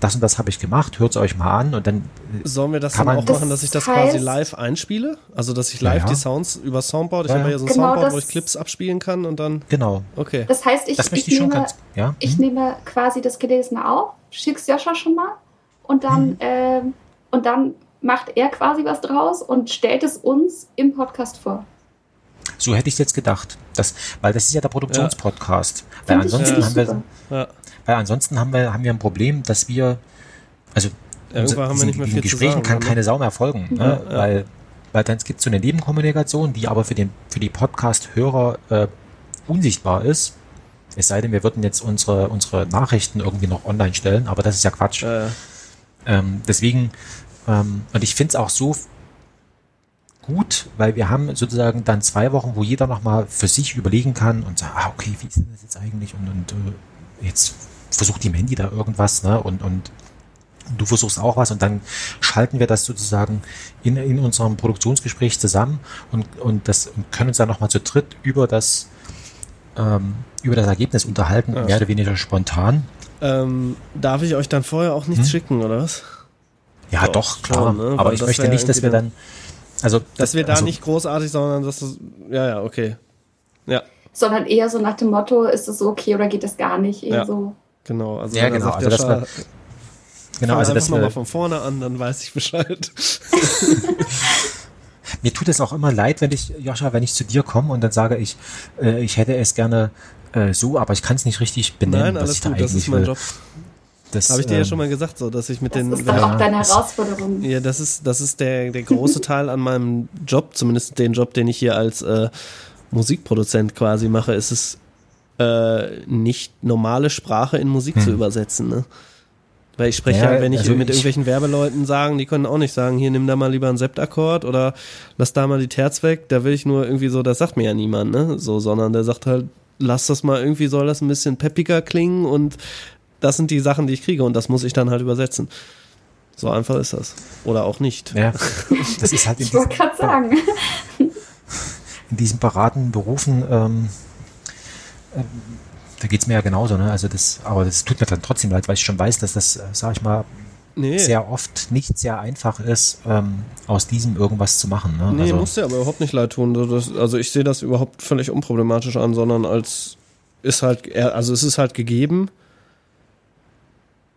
Speaker 4: das und das habe ich gemacht, hört es euch mal an und dann äh,
Speaker 3: Sollen wir das
Speaker 4: Kann
Speaker 3: dann
Speaker 4: man-
Speaker 3: auch machen, dass ich das quasi live einspiele? Also, dass ich live
Speaker 4: Ja, ja.
Speaker 3: die Sounds über Soundboard, ich
Speaker 4: Ja,
Speaker 3: habe
Speaker 4: ja.
Speaker 3: so ein
Speaker 5: Genau,
Speaker 3: Soundboard, wo ich Clips abspielen kann und dann,
Speaker 4: genau.
Speaker 3: okay.
Speaker 5: das heißt, ich,
Speaker 4: Das
Speaker 5: ich,
Speaker 4: ich schon
Speaker 5: nehme,
Speaker 4: ganz, ja.
Speaker 5: ich
Speaker 4: hm?
Speaker 5: nehme quasi das Gelesene auf, schick's Joscha schon mal und dann,
Speaker 4: Mhm.
Speaker 5: ähm, und dann macht er quasi was draus und stellt es uns im Podcast vor.
Speaker 4: So hätte ich es jetzt gedacht. Das, weil das ist ja der Produktionspodcast. Weil
Speaker 5: Finde ich
Speaker 4: ansonsten haben wir.
Speaker 3: Ja.
Speaker 4: weil ansonsten haben wir, haben wir ein Problem, dass wir, also
Speaker 3: Irgendwann haben wir nicht mehr
Speaker 4: diesen
Speaker 3: viel zu
Speaker 4: Gesprächen
Speaker 3: sagen,
Speaker 4: kann
Speaker 3: ne?
Speaker 4: keine Sau mehr folgen, ne?
Speaker 3: Ja, ja.
Speaker 4: weil, weil dann gibt es so eine Nebenkommunikation, die aber für den, für die Podcast-Hörer äh, unsichtbar ist. Es sei denn, wir würden jetzt unsere, unsere Nachrichten irgendwie noch online stellen, aber das ist ja Quatsch.
Speaker 3: Ja, ja.
Speaker 4: Ähm, deswegen, ähm, und ich finde es auch so gut, weil wir haben sozusagen dann zwei Wochen, wo jeder nochmal für sich überlegen kann und sagt, ah, okay, wie ist denn das jetzt eigentlich? Und, und äh, jetzt versucht die Mandy da irgendwas, ne? Und, und du versuchst auch was und dann schalten wir das sozusagen in, in unserem Produktionsgespräch zusammen und, und das und können uns dann nochmal zu dritt über das ähm, über das Ergebnis unterhalten,
Speaker 3: Ja.
Speaker 4: mehr oder weniger spontan.
Speaker 3: Ähm, darf ich euch dann vorher auch nichts
Speaker 4: Hm?
Speaker 3: schicken, oder was?
Speaker 4: Ja,
Speaker 3: Doch,
Speaker 4: doch, klar.
Speaker 3: schon, ne?
Speaker 4: Aber
Speaker 3: Weil
Speaker 4: ich
Speaker 3: das
Speaker 4: möchte nicht, dass wir dann, also,
Speaker 3: Dass wir da
Speaker 4: also,
Speaker 3: nicht großartig, sondern dass das, ja, ja, okay. Ja,
Speaker 5: sondern eher so nach dem Motto, ist es so okay oder geht es gar nicht? Eher
Speaker 3: Ja.
Speaker 5: so.
Speaker 3: Genau, also,
Speaker 4: Ja, genau, also
Speaker 3: ja,
Speaker 4: das
Speaker 3: Scha-
Speaker 4: war- Genau, also
Speaker 3: einfach
Speaker 4: das
Speaker 3: nochmal
Speaker 4: äh,
Speaker 3: von vorne an, dann weiß ich Bescheid. (laughs)
Speaker 4: Mir tut es auch immer leid, wenn ich, Joscha, wenn ich zu dir komme und dann sage ich, äh, ich hätte es gerne äh, so, aber ich kann es nicht richtig benennen,
Speaker 3: Nein,
Speaker 4: was
Speaker 3: alles
Speaker 4: ich da
Speaker 3: gut, das
Speaker 4: eigentlich
Speaker 3: ist mein
Speaker 4: will.
Speaker 3: Job.
Speaker 4: Das,
Speaker 3: Habe ich dir ja
Speaker 4: ähm,
Speaker 3: schon mal gesagt, so, dass ich mit
Speaker 5: Das
Speaker 3: den.
Speaker 5: ist dann
Speaker 4: ja,
Speaker 5: auch deine
Speaker 4: das-
Speaker 5: Herausforderung.
Speaker 3: Ja, das ist, das ist der, der große Teil an meinem Job, zumindest den Job, den ich hier als äh, Musikproduzent quasi mache, ist es äh, nicht normale Sprache in Musik zu
Speaker 4: Hm.
Speaker 3: übersetzen. Ne? Weil ich spreche
Speaker 4: Ja,
Speaker 3: ja, wenn ich
Speaker 4: also
Speaker 3: mit
Speaker 4: ich-
Speaker 3: irgendwelchen Werbeleuten sagen, die können auch nicht sagen, hier nimm da mal lieber einen Septakkord oder lass da mal die Terz weg. Da will ich nur irgendwie so, das sagt mir ja niemand, ne? So, sondern der sagt halt, lass das mal irgendwie, soll das ein bisschen peppiger klingen und das sind die Sachen, die ich kriege und das muss ich dann halt übersetzen. So einfach ist das. Oder auch nicht.
Speaker 4: Ja, das ist halt (laughs) in
Speaker 5: Ich wollte
Speaker 4: diesen,
Speaker 5: gerade sagen. (laughs)
Speaker 4: in diesen beratenden Berufen, ähm, ähm, da geht's mir ja genauso, ne? Also das, aber das tut mir dann trotzdem leid, weil ich schon weiß, dass das, äh, sag ich mal,
Speaker 3: Nee,
Speaker 4: sehr oft nicht sehr einfach ist, ähm, aus diesem irgendwas zu machen. Ne?
Speaker 3: nee
Speaker 4: also,
Speaker 3: muss dir aber überhaupt nicht leid tun. Das, also ich sehe das überhaupt völlig unproblematisch an, sondern als ist halt, also es ist halt gegeben.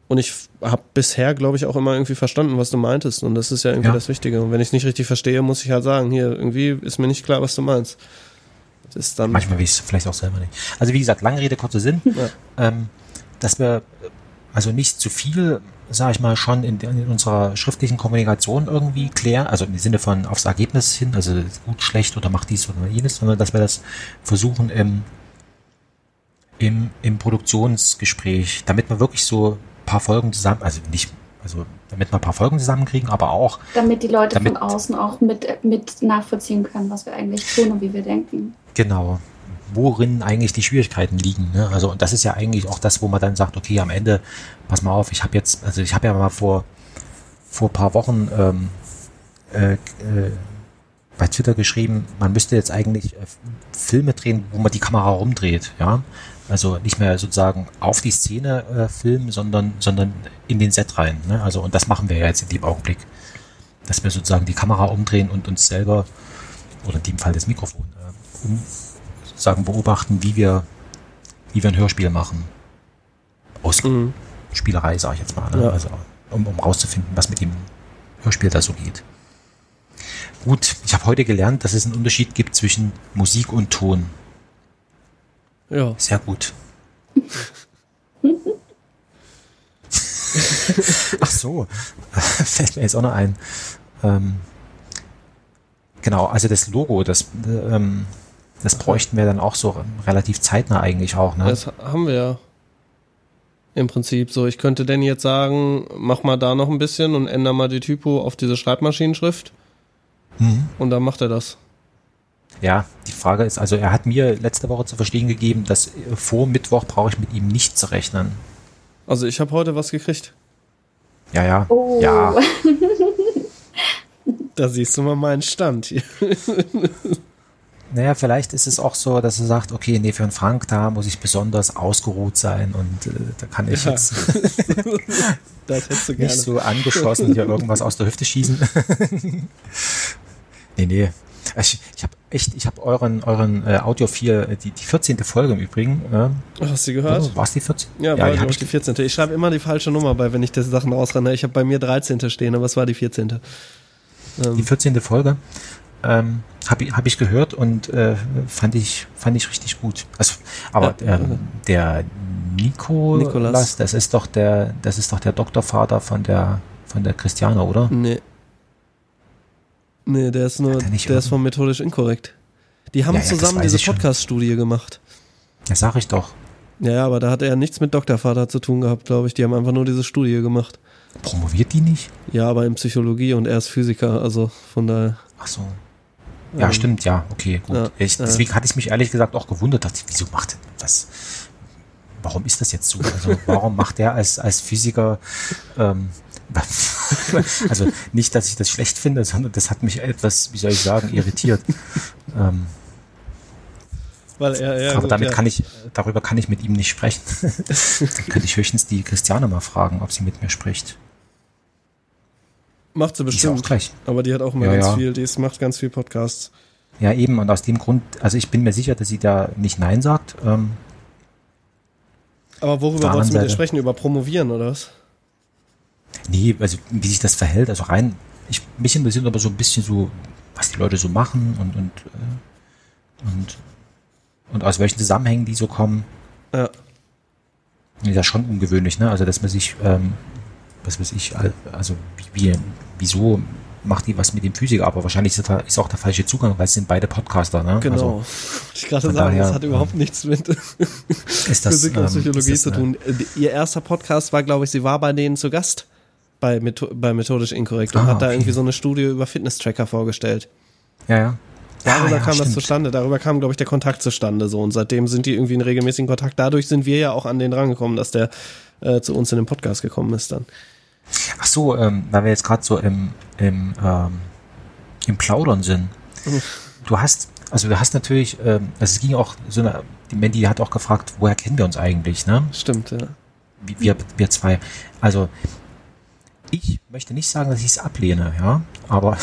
Speaker 3: Und ich habe bisher, glaube ich, auch immer irgendwie verstanden, was du meintest. Und das ist ja irgendwie
Speaker 4: Ja.
Speaker 3: das Wichtige. Und wenn ich es nicht richtig verstehe, muss ich halt sagen, hier, irgendwie ist mir nicht klar, was du meinst. Das ist dann.
Speaker 4: Manchmal weiß ich es vielleicht auch selber nicht. Also wie gesagt, lange Rede, kurzer Sinn,
Speaker 3: Ja.
Speaker 4: ähm, dass wir äh, also nicht zu viel, sage ich mal, schon in, in unserer schriftlichen Kommunikation irgendwie klären, also im Sinne von aufs Ergebnis hin, also gut, schlecht oder macht dies oder jenes, sondern dass wir das versuchen im, im, im Produktionsgespräch, damit wir wirklich so paar Folgen zusammen, also nicht, also damit wir ein paar Folgen zusammenkriegen, aber auch
Speaker 5: Damit die Leute
Speaker 4: Damit-
Speaker 5: von außen auch mit, mit nachvollziehen können, was wir eigentlich tun und wie wir denken.
Speaker 4: Genau. Worin eigentlich die Schwierigkeiten liegen. Ne? Also und das ist ja eigentlich auch das, wo man dann sagt, okay, am Ende, pass mal auf, ich habe jetzt, also ich habe ja mal vor vor ein paar Wochen ähm, äh, äh, bei Twitter geschrieben, man müsste jetzt eigentlich äh, Filme drehen, wo man die Kamera rumdreht, ja. Also nicht mehr sozusagen auf die Szene äh, filmen, sondern, sondern in den Set rein. Ne? Also, und das machen wir ja jetzt in dem Augenblick. Dass wir sozusagen die Kamera umdrehen und uns selber, oder in dem Fall das Mikrofon, äh, um, sozusagen beobachten, wie wir, wie wir ein Hörspiel machen. Aus
Speaker 3: Mhm.
Speaker 4: Spielerei, sage ich jetzt mal. Ne?
Speaker 3: Ja.
Speaker 4: Also, um, um rauszufinden, was mit dem Hörspiel da so geht. Gut, ich habe heute gelernt, dass es einen Unterschied gibt zwischen Musik und Ton.
Speaker 3: Ja.
Speaker 4: Sehr gut. (laughs) Ach so, (laughs) fällt mir jetzt auch noch ein. Ähm, genau, also das Logo, das, äh, ähm, das bräuchten wir dann auch so relativ zeitnah eigentlich auch. Ne?
Speaker 3: Das haben wir ja. Im Prinzip so. Ich könnte denn jetzt sagen, mach mal da noch ein bisschen und ändere mal die Typo auf diese Schreibmaschinenschrift.
Speaker 4: Mhm.
Speaker 3: Und dann macht er das.
Speaker 4: Ja, die Frage ist, also er hat mir letzte Woche zu verstehen gegeben, dass vor Mittwoch brauche ich mit ihm nicht zu rechnen.
Speaker 3: Also ich habe heute was gekriegt.
Speaker 4: Ja, ja.
Speaker 5: Oh.
Speaker 4: Ja, (laughs)
Speaker 3: Da siehst du mal meinen Stand hier. (laughs)
Speaker 4: naja, vielleicht ist es auch so, dass er sagt, okay, nee, für einen Frank, da muss ich besonders ausgeruht sein und äh, da kann ich
Speaker 3: Ja.
Speaker 4: jetzt (laughs)
Speaker 3: Das hättest du gerne.
Speaker 4: nicht so angeschossen hier irgendwas aus der Hüfte schießen. Nee, nee. Ich, ich habe echt, ich habe euren, euren äh, Audiofil, äh, die, die 14. Folge im Übrigen. Äh,
Speaker 3: Hast du gehört?
Speaker 4: War es die 14?
Speaker 3: Ja,
Speaker 4: ja
Speaker 3: war
Speaker 4: die
Speaker 3: die,
Speaker 4: habe
Speaker 3: auch
Speaker 4: ich
Speaker 3: die 14. Ich schreibe immer die falsche Nummer bei, wenn ich diese Sachen rausrenne. Ich habe bei mir 13. stehen, aber es war die 14.
Speaker 4: die
Speaker 3: Ähm,
Speaker 4: 14. Folge. Ähm, habe ich, hab ich gehört und äh, fand ich fand ich richtig gut. Also, aber
Speaker 3: Ja.
Speaker 4: ähm, der Nico,
Speaker 3: Nikolas.
Speaker 4: das ist doch der, das ist doch der Doktorvater von der von der Christiane, oder?
Speaker 3: nee. Nee, der ist nur,
Speaker 4: er
Speaker 3: der ist
Speaker 4: irgend-
Speaker 3: von methodisch inkorrekt. Die haben
Speaker 4: Ja, ja,
Speaker 3: zusammen
Speaker 4: weiß
Speaker 3: diese. Podcast-Studie gemacht.
Speaker 4: Das sag ich doch.
Speaker 3: Ja, ja, aber da hat er nichts mit Doktorvater zu tun gehabt, glaube ich. Die haben einfach nur diese Studie gemacht.
Speaker 4: Promoviert die nicht?
Speaker 3: Ja, aber in Psychologie und er ist Physiker, also von daher.
Speaker 4: Ach so. Ja,
Speaker 3: ähm,
Speaker 4: stimmt, ja, okay, gut.
Speaker 3: ja,
Speaker 4: ich,
Speaker 3: ja.
Speaker 4: deswegen hatte ich mich ehrlich gesagt auch gewundert, dachte ich, wieso macht er das? Warum ist das jetzt so? Also warum macht er als, als Physiker ähm, (laughs) also nicht, dass ich das schlecht finde, sondern das hat mich etwas, wie soll ich sagen, irritiert. ähm,
Speaker 3: Weil er, ja,
Speaker 4: aber
Speaker 3: gut,
Speaker 4: damit
Speaker 3: ja.
Speaker 4: kann ich, darüber kann ich mit ihm nicht sprechen. Dann (laughs) könnte ich höchstens die Christiane mal fragen, ob sie mit mir spricht.
Speaker 3: Macht sie bestimmt.
Speaker 4: gleich.
Speaker 3: Aber die hat auch immer
Speaker 4: Ja,
Speaker 3: ganz viel, die ist, macht ganz viel Podcasts.
Speaker 4: Ja, eben, und aus dem Grund, also ich bin mir sicher, dass sie da nicht Nein sagt. Ähm,
Speaker 3: Aber worüber wolltest du mit ihr sprechen? Über Promovieren oder was?
Speaker 4: Nee, also wie sich das verhält, also rein, ich, mich interessiert aber so ein bisschen so, was die Leute so machen und, und, äh, und, und aus welchen Zusammenhängen die so kommen.
Speaker 3: Ja.
Speaker 4: Ist ja schon ungewöhnlich, ne? Also, dass man sich, ähm, was weiß ich, al- also, wie, wie, wieso macht die was mit dem Physiker? Aber wahrscheinlich ist, da, ist auch der falsche Zugang, weil es sind beide Podcaster, ne?
Speaker 3: Genau.
Speaker 4: Also, (laughs)
Speaker 3: ich gerade sagen, das
Speaker 4: daher,
Speaker 3: hat überhaupt nichts mit
Speaker 4: das, (laughs)
Speaker 3: Physik und
Speaker 4: ähm,
Speaker 3: Psychologie zu
Speaker 4: das, äh,
Speaker 3: tun. Äh, Ihr erster Podcast war, glaube ich, sie war bei denen zu Gast bei, Metho bei Methodisch Inkorrekt und
Speaker 4: Ah,
Speaker 3: hat da
Speaker 4: okay.
Speaker 3: irgendwie so eine Studie über Fitness-Tracker vorgestellt.
Speaker 4: Ja, ja.
Speaker 3: Darüber
Speaker 4: ja,
Speaker 3: kam das
Speaker 4: stimmt.
Speaker 3: zustande, darüber kam, glaube ich, der Kontakt zustande so und seitdem sind die irgendwie in regelmäßigen Kontakt. Dadurch sind wir ja auch an den rangekommen, dass der äh, zu uns in den Podcast gekommen ist dann.
Speaker 4: Ach so, ähm, weil wir jetzt gerade so im, im, ähm, im Plaudern sind. Du hast, also du hast natürlich, ähm, also es ging auch so eine, die Mandy hat auch gefragt, woher kennen wir uns eigentlich, ne?
Speaker 3: Stimmt, ja.
Speaker 4: Wir, wir zwei. Also ich möchte nicht sagen, dass ich es ablehne, ja, aber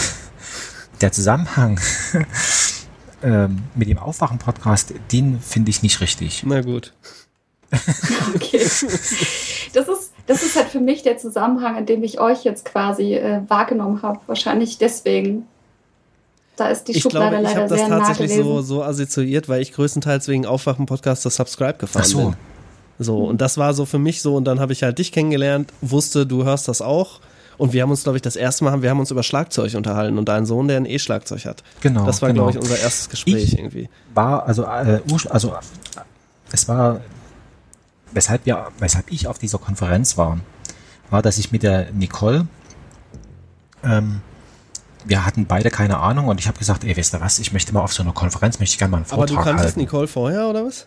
Speaker 4: (laughs) der Zusammenhang (laughs) ähm, mit dem Aufwachen-Podcast, den finde ich nicht richtig.
Speaker 3: Na gut.
Speaker 5: Okay. Das ist, das ist halt für mich der Zusammenhang, in dem ich euch jetzt quasi äh, wahrgenommen habe. Wahrscheinlich deswegen. Da ist die
Speaker 3: Ich
Speaker 5: Schublade
Speaker 3: glaube, ich
Speaker 5: leider
Speaker 3: habe das
Speaker 5: sehr nah
Speaker 3: tatsächlich so, so assoziiert, weil ich größtenteils wegen Aufwachen-Podcast zur Subscribe gefahren
Speaker 4: Ach so.
Speaker 3: bin. So, und das war so für mich so, und dann habe ich halt dich kennengelernt, wusste, du hörst das auch. Und wir haben uns, glaube ich, das erste Mal haben, wir haben uns über Schlagzeug unterhalten und deinen Sohn, der ein E-Schlagzeug hat.
Speaker 4: Genau.
Speaker 3: Das war,
Speaker 4: genau.
Speaker 3: glaube ich, unser erstes Gespräch
Speaker 4: Ich-
Speaker 3: irgendwie.
Speaker 4: war, also, äh, also es war, weshalb wir, weshalb ich auf dieser Konferenz war, war, dass ich mit der Nicole, ähm, wir hatten beide keine Ahnung und ich habe gesagt, ey, weißt du was, ich möchte mal auf so einer Konferenz, möchte ich gerne mal einen
Speaker 3: Aber
Speaker 4: Vortrag
Speaker 3: du kanntest
Speaker 4: halten.
Speaker 3: Nicole vorher, oder was?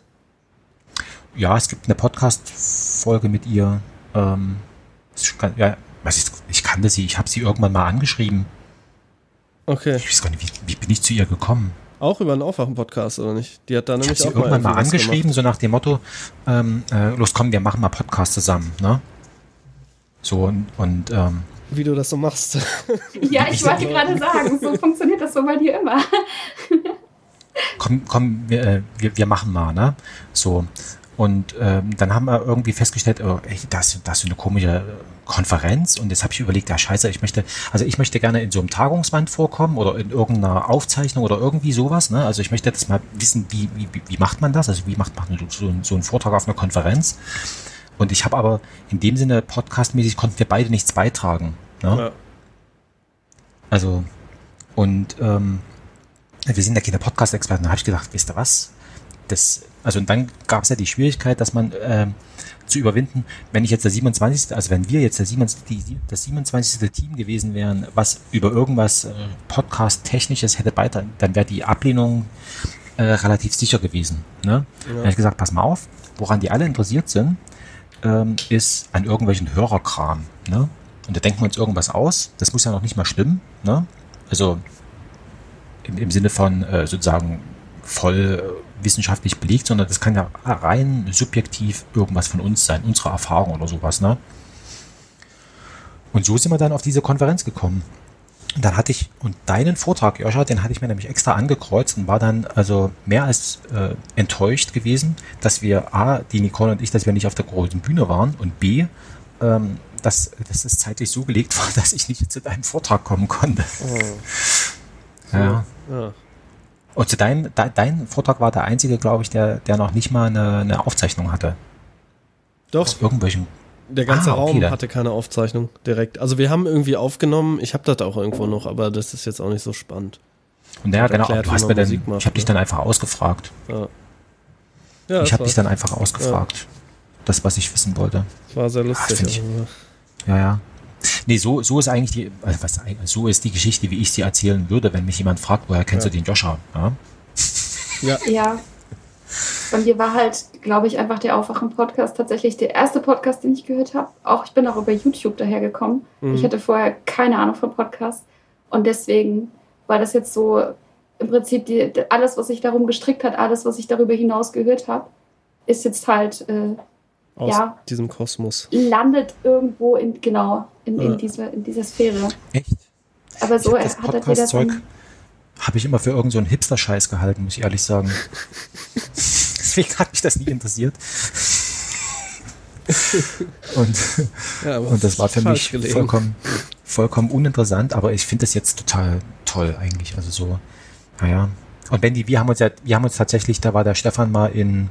Speaker 4: Ja, es gibt eine Podcast-Folge mit ihr, ähm, schon ganz- ja, was ist, ich kannte sie, ich habe sie irgendwann mal angeschrieben.
Speaker 3: Okay.
Speaker 4: Ich weiß gar nicht, wie, wie bin ich zu ihr gekommen?
Speaker 3: Auch über einen Aufwachen-Podcast, oder nicht? Die hat da
Speaker 4: Ich habe
Speaker 3: nämlich
Speaker 4: sie
Speaker 3: auch
Speaker 4: irgendwann mal
Speaker 3: was
Speaker 4: angeschrieben, so nach dem Motto, ähm, äh, los komm, wir machen mal Podcast zusammen, ne? So und, und ähm,
Speaker 3: gemacht. Wie du das so machst. (laughs)
Speaker 5: Ja, ich wollte gerade sagen, so funktioniert das so bei dir immer.
Speaker 4: komm, komm, wir, äh, wir, wir machen mal, ne? So. Und ähm, dann haben wir irgendwie festgestellt, oh, ey, das, das ist eine komische Konferenz. Und jetzt habe ich überlegt, ja scheiße, ich möchte, also ich möchte gerne in so einem Tagungsband vorkommen oder in irgendeiner Aufzeichnung oder irgendwie sowas. Ne? Also ich möchte jetzt mal wissen, wie, wie, wie- macht man das? Also wie macht man so, so, so einen Vortrag auf einer Konferenz? Und ich habe aber in dem Sinne podcastmäßig konnten wir beide nichts beitragen. Ne?
Speaker 3: Ja.
Speaker 4: Also, und ähm, wir sind ja keine Podcast-Experten. Da habe ich gedacht, wisst ihr was? Das, also und dann gab es ja die Schwierigkeit, dass man ähm, zu überwinden, wenn ich jetzt der 27., also wenn wir jetzt der 27, die, das 27. Team gewesen wären, was über irgendwas äh, Podcast-Technisches hätte weiter, dann wäre die Ablehnung äh, relativ sicher gewesen. Ne? Dann habe ich gesagt, pass mal auf, woran die alle interessiert sind, ähm, ist an irgendwelchen Hörerkram. Ne? Und da denken wir uns irgendwas aus. Das muss ja noch nicht mal stimmen. Ne? Also im, im Sinne von äh, sozusagen voll äh, wissenschaftlich belegt, sondern das kann ja rein subjektiv irgendwas von uns sein, unsere Erfahrung oder sowas. Ne? Und so sind wir dann auf diese Konferenz gekommen. Und dann hatte ich, und deinen Vortrag, Joscha, den hatte ich mir nämlich extra angekreuzt und war dann also mehr als äh, enttäuscht gewesen, dass wir A, die Nicole und ich, dass wir nicht auf der großen Bühne waren und B, ähm, dass, dass es zeitlich so gelegt war, (laughs) dass ich nicht zu deinem Vortrag kommen konnte. Ja.
Speaker 3: ja.
Speaker 4: Und zu deinem, de, dein Vortrag war der einzige, glaube ich, der, der noch nicht mal eine, eine Aufzeichnung hatte.
Speaker 3: Doch,
Speaker 4: Aus irgendwelchen.
Speaker 3: der ganze
Speaker 4: Ah, okay,
Speaker 3: Raum
Speaker 4: dann.
Speaker 3: hatte keine Aufzeichnung direkt. Also wir haben irgendwie aufgenommen, ich habe das auch irgendwo noch, aber das ist jetzt auch nicht so spannend.
Speaker 4: Und
Speaker 3: Hat
Speaker 4: genau,
Speaker 3: erklärt,
Speaker 4: du hast mir dann,
Speaker 3: macht,
Speaker 4: ich habe dich
Speaker 3: ne?
Speaker 4: dann einfach ausgefragt.
Speaker 3: Ja,
Speaker 4: ich
Speaker 3: das
Speaker 4: habe dich dann einfach ausgefragt. Das, was ich wissen wollte.
Speaker 3: Das war sehr lustig.
Speaker 4: ich-
Speaker 3: also,
Speaker 4: Ja, ja. Nee, so, so ist eigentlich die, also was, so ist die Geschichte, wie ich sie erzählen würde, wenn mich jemand fragt, woher kennst
Speaker 3: Ja.
Speaker 4: du den Joscha? Ja?
Speaker 3: ja,
Speaker 5: Ja. Bei mir war halt, glaube ich, einfach der Aufwachen-Podcast tatsächlich der erste Podcast, den ich gehört habe. Auch ich bin auch über YouTube dahergekommen.
Speaker 3: Mhm.
Speaker 5: Ich hatte vorher keine Ahnung von Podcasts. Und deswegen war das jetzt so im Prinzip die, alles, was sich darum gestrickt hat, alles, was ich darüber hinaus gehört habe, ist jetzt halt, äh,
Speaker 3: aus
Speaker 5: Ja.
Speaker 3: diesem Kosmos.
Speaker 5: landet irgendwo in, genau, in, in, dieser, in dieser Sphäre.
Speaker 4: Echt?
Speaker 5: Aber so
Speaker 4: ich hab das
Speaker 5: ihr das dann,
Speaker 4: habe ich immer für irgendeinen so einen Hipster-Scheiß gehalten, muss ich ehrlich sagen. (laughs) Deswegen hat mich das nie interessiert. und,
Speaker 3: Ja,
Speaker 4: und das war für mich
Speaker 3: gelegen.
Speaker 4: vollkommen, vollkommen uninteressant, aber ich finde das jetzt total toll eigentlich. Also so, naja. Und Bendy, wir haben uns ja, wir haben uns tatsächlich, da war der Stefan mal in,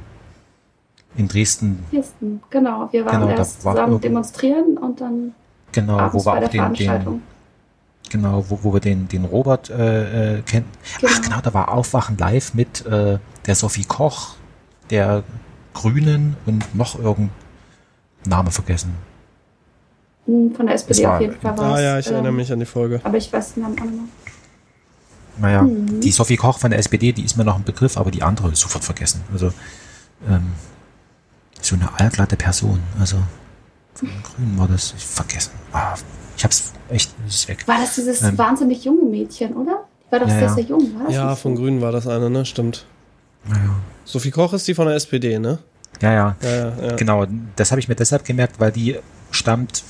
Speaker 4: in Dresden,
Speaker 5: Kirsten, genau. Wir waren
Speaker 4: Genau, da
Speaker 5: erst
Speaker 4: war
Speaker 5: zusammen demonstrieren und dann
Speaker 4: genau, wo wir
Speaker 5: bei
Speaker 4: auch
Speaker 5: der
Speaker 4: den, den, genau, wo, wo wir den, den Robert äh, äh, kennen. Ach
Speaker 5: Genau.
Speaker 4: genau, da war Aufwachen live mit äh, der Sophie Koch, der Grünen und noch irgendein Name vergessen.
Speaker 5: Hm, Von der SPD
Speaker 4: war-
Speaker 5: auf jeden Fall war
Speaker 3: Ah
Speaker 5: es,
Speaker 3: ja, ich erinnere
Speaker 5: ähm,
Speaker 3: mich an die Folge.
Speaker 5: Aber ich weiß den Namen auch nicht mehr.
Speaker 4: Naja,
Speaker 5: Mhm.
Speaker 4: die Sophie Koch von der SPD, die ist mir noch ein Begriff, aber die andere ist sofort vergessen. Also ähm, so eine allglatte Person. Also von den Grünen war das, ich vergessen. Ah, ich hab's echt, es ist weg.
Speaker 5: War das dieses
Speaker 4: Ähm.
Speaker 5: wahnsinnig junge Mädchen, oder? Die war doch
Speaker 4: Ja,
Speaker 5: sehr,
Speaker 4: ja.
Speaker 5: sehr jung, war das
Speaker 3: Ja,
Speaker 5: nicht
Speaker 3: von
Speaker 5: so?
Speaker 3: Grünen war das eine, ne? Stimmt.
Speaker 4: Naja.
Speaker 3: Sophie Koch ist die von der SPD, ne?
Speaker 4: Ja, ja.
Speaker 3: Ja, ja, ja.
Speaker 4: Genau, das habe ich mir deshalb gemerkt, weil die stammt,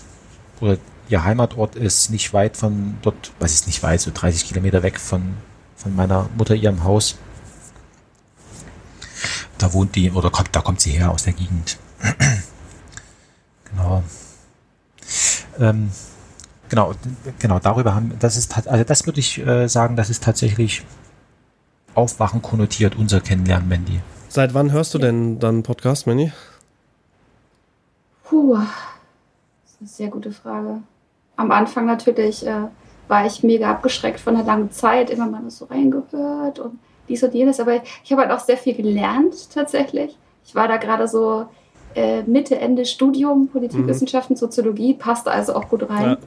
Speaker 4: oder ihr Heimatort ist nicht weit von dort, was ist nicht weit, so 30 Kilometer weg von, von meiner Mutter, ihrem Haus. Da wohnt die, oder kommt, da kommt sie her aus der Gegend. (clears throat) genau. Ähm, genau, genau, darüber haben, das ist, also das würde ich äh, sagen, das ist tatsächlich Aufwachen konnotiert, unser Kennenlernen, Mandy.
Speaker 3: Seit wann hörst du denn dann Podcast, Manny?
Speaker 5: Puh, das ist eine sehr gute Frage. Am Anfang natürlich äh, war ich mega abgeschreckt von der langen Zeit, immer mal so reingehört und dies und jenes. Aber ich habe halt auch sehr viel gelernt tatsächlich. Ich war da gerade so äh, Mitte, Ende Studium, Politikwissenschaften, Soziologie, passte also auch gut rein.
Speaker 3: Ja.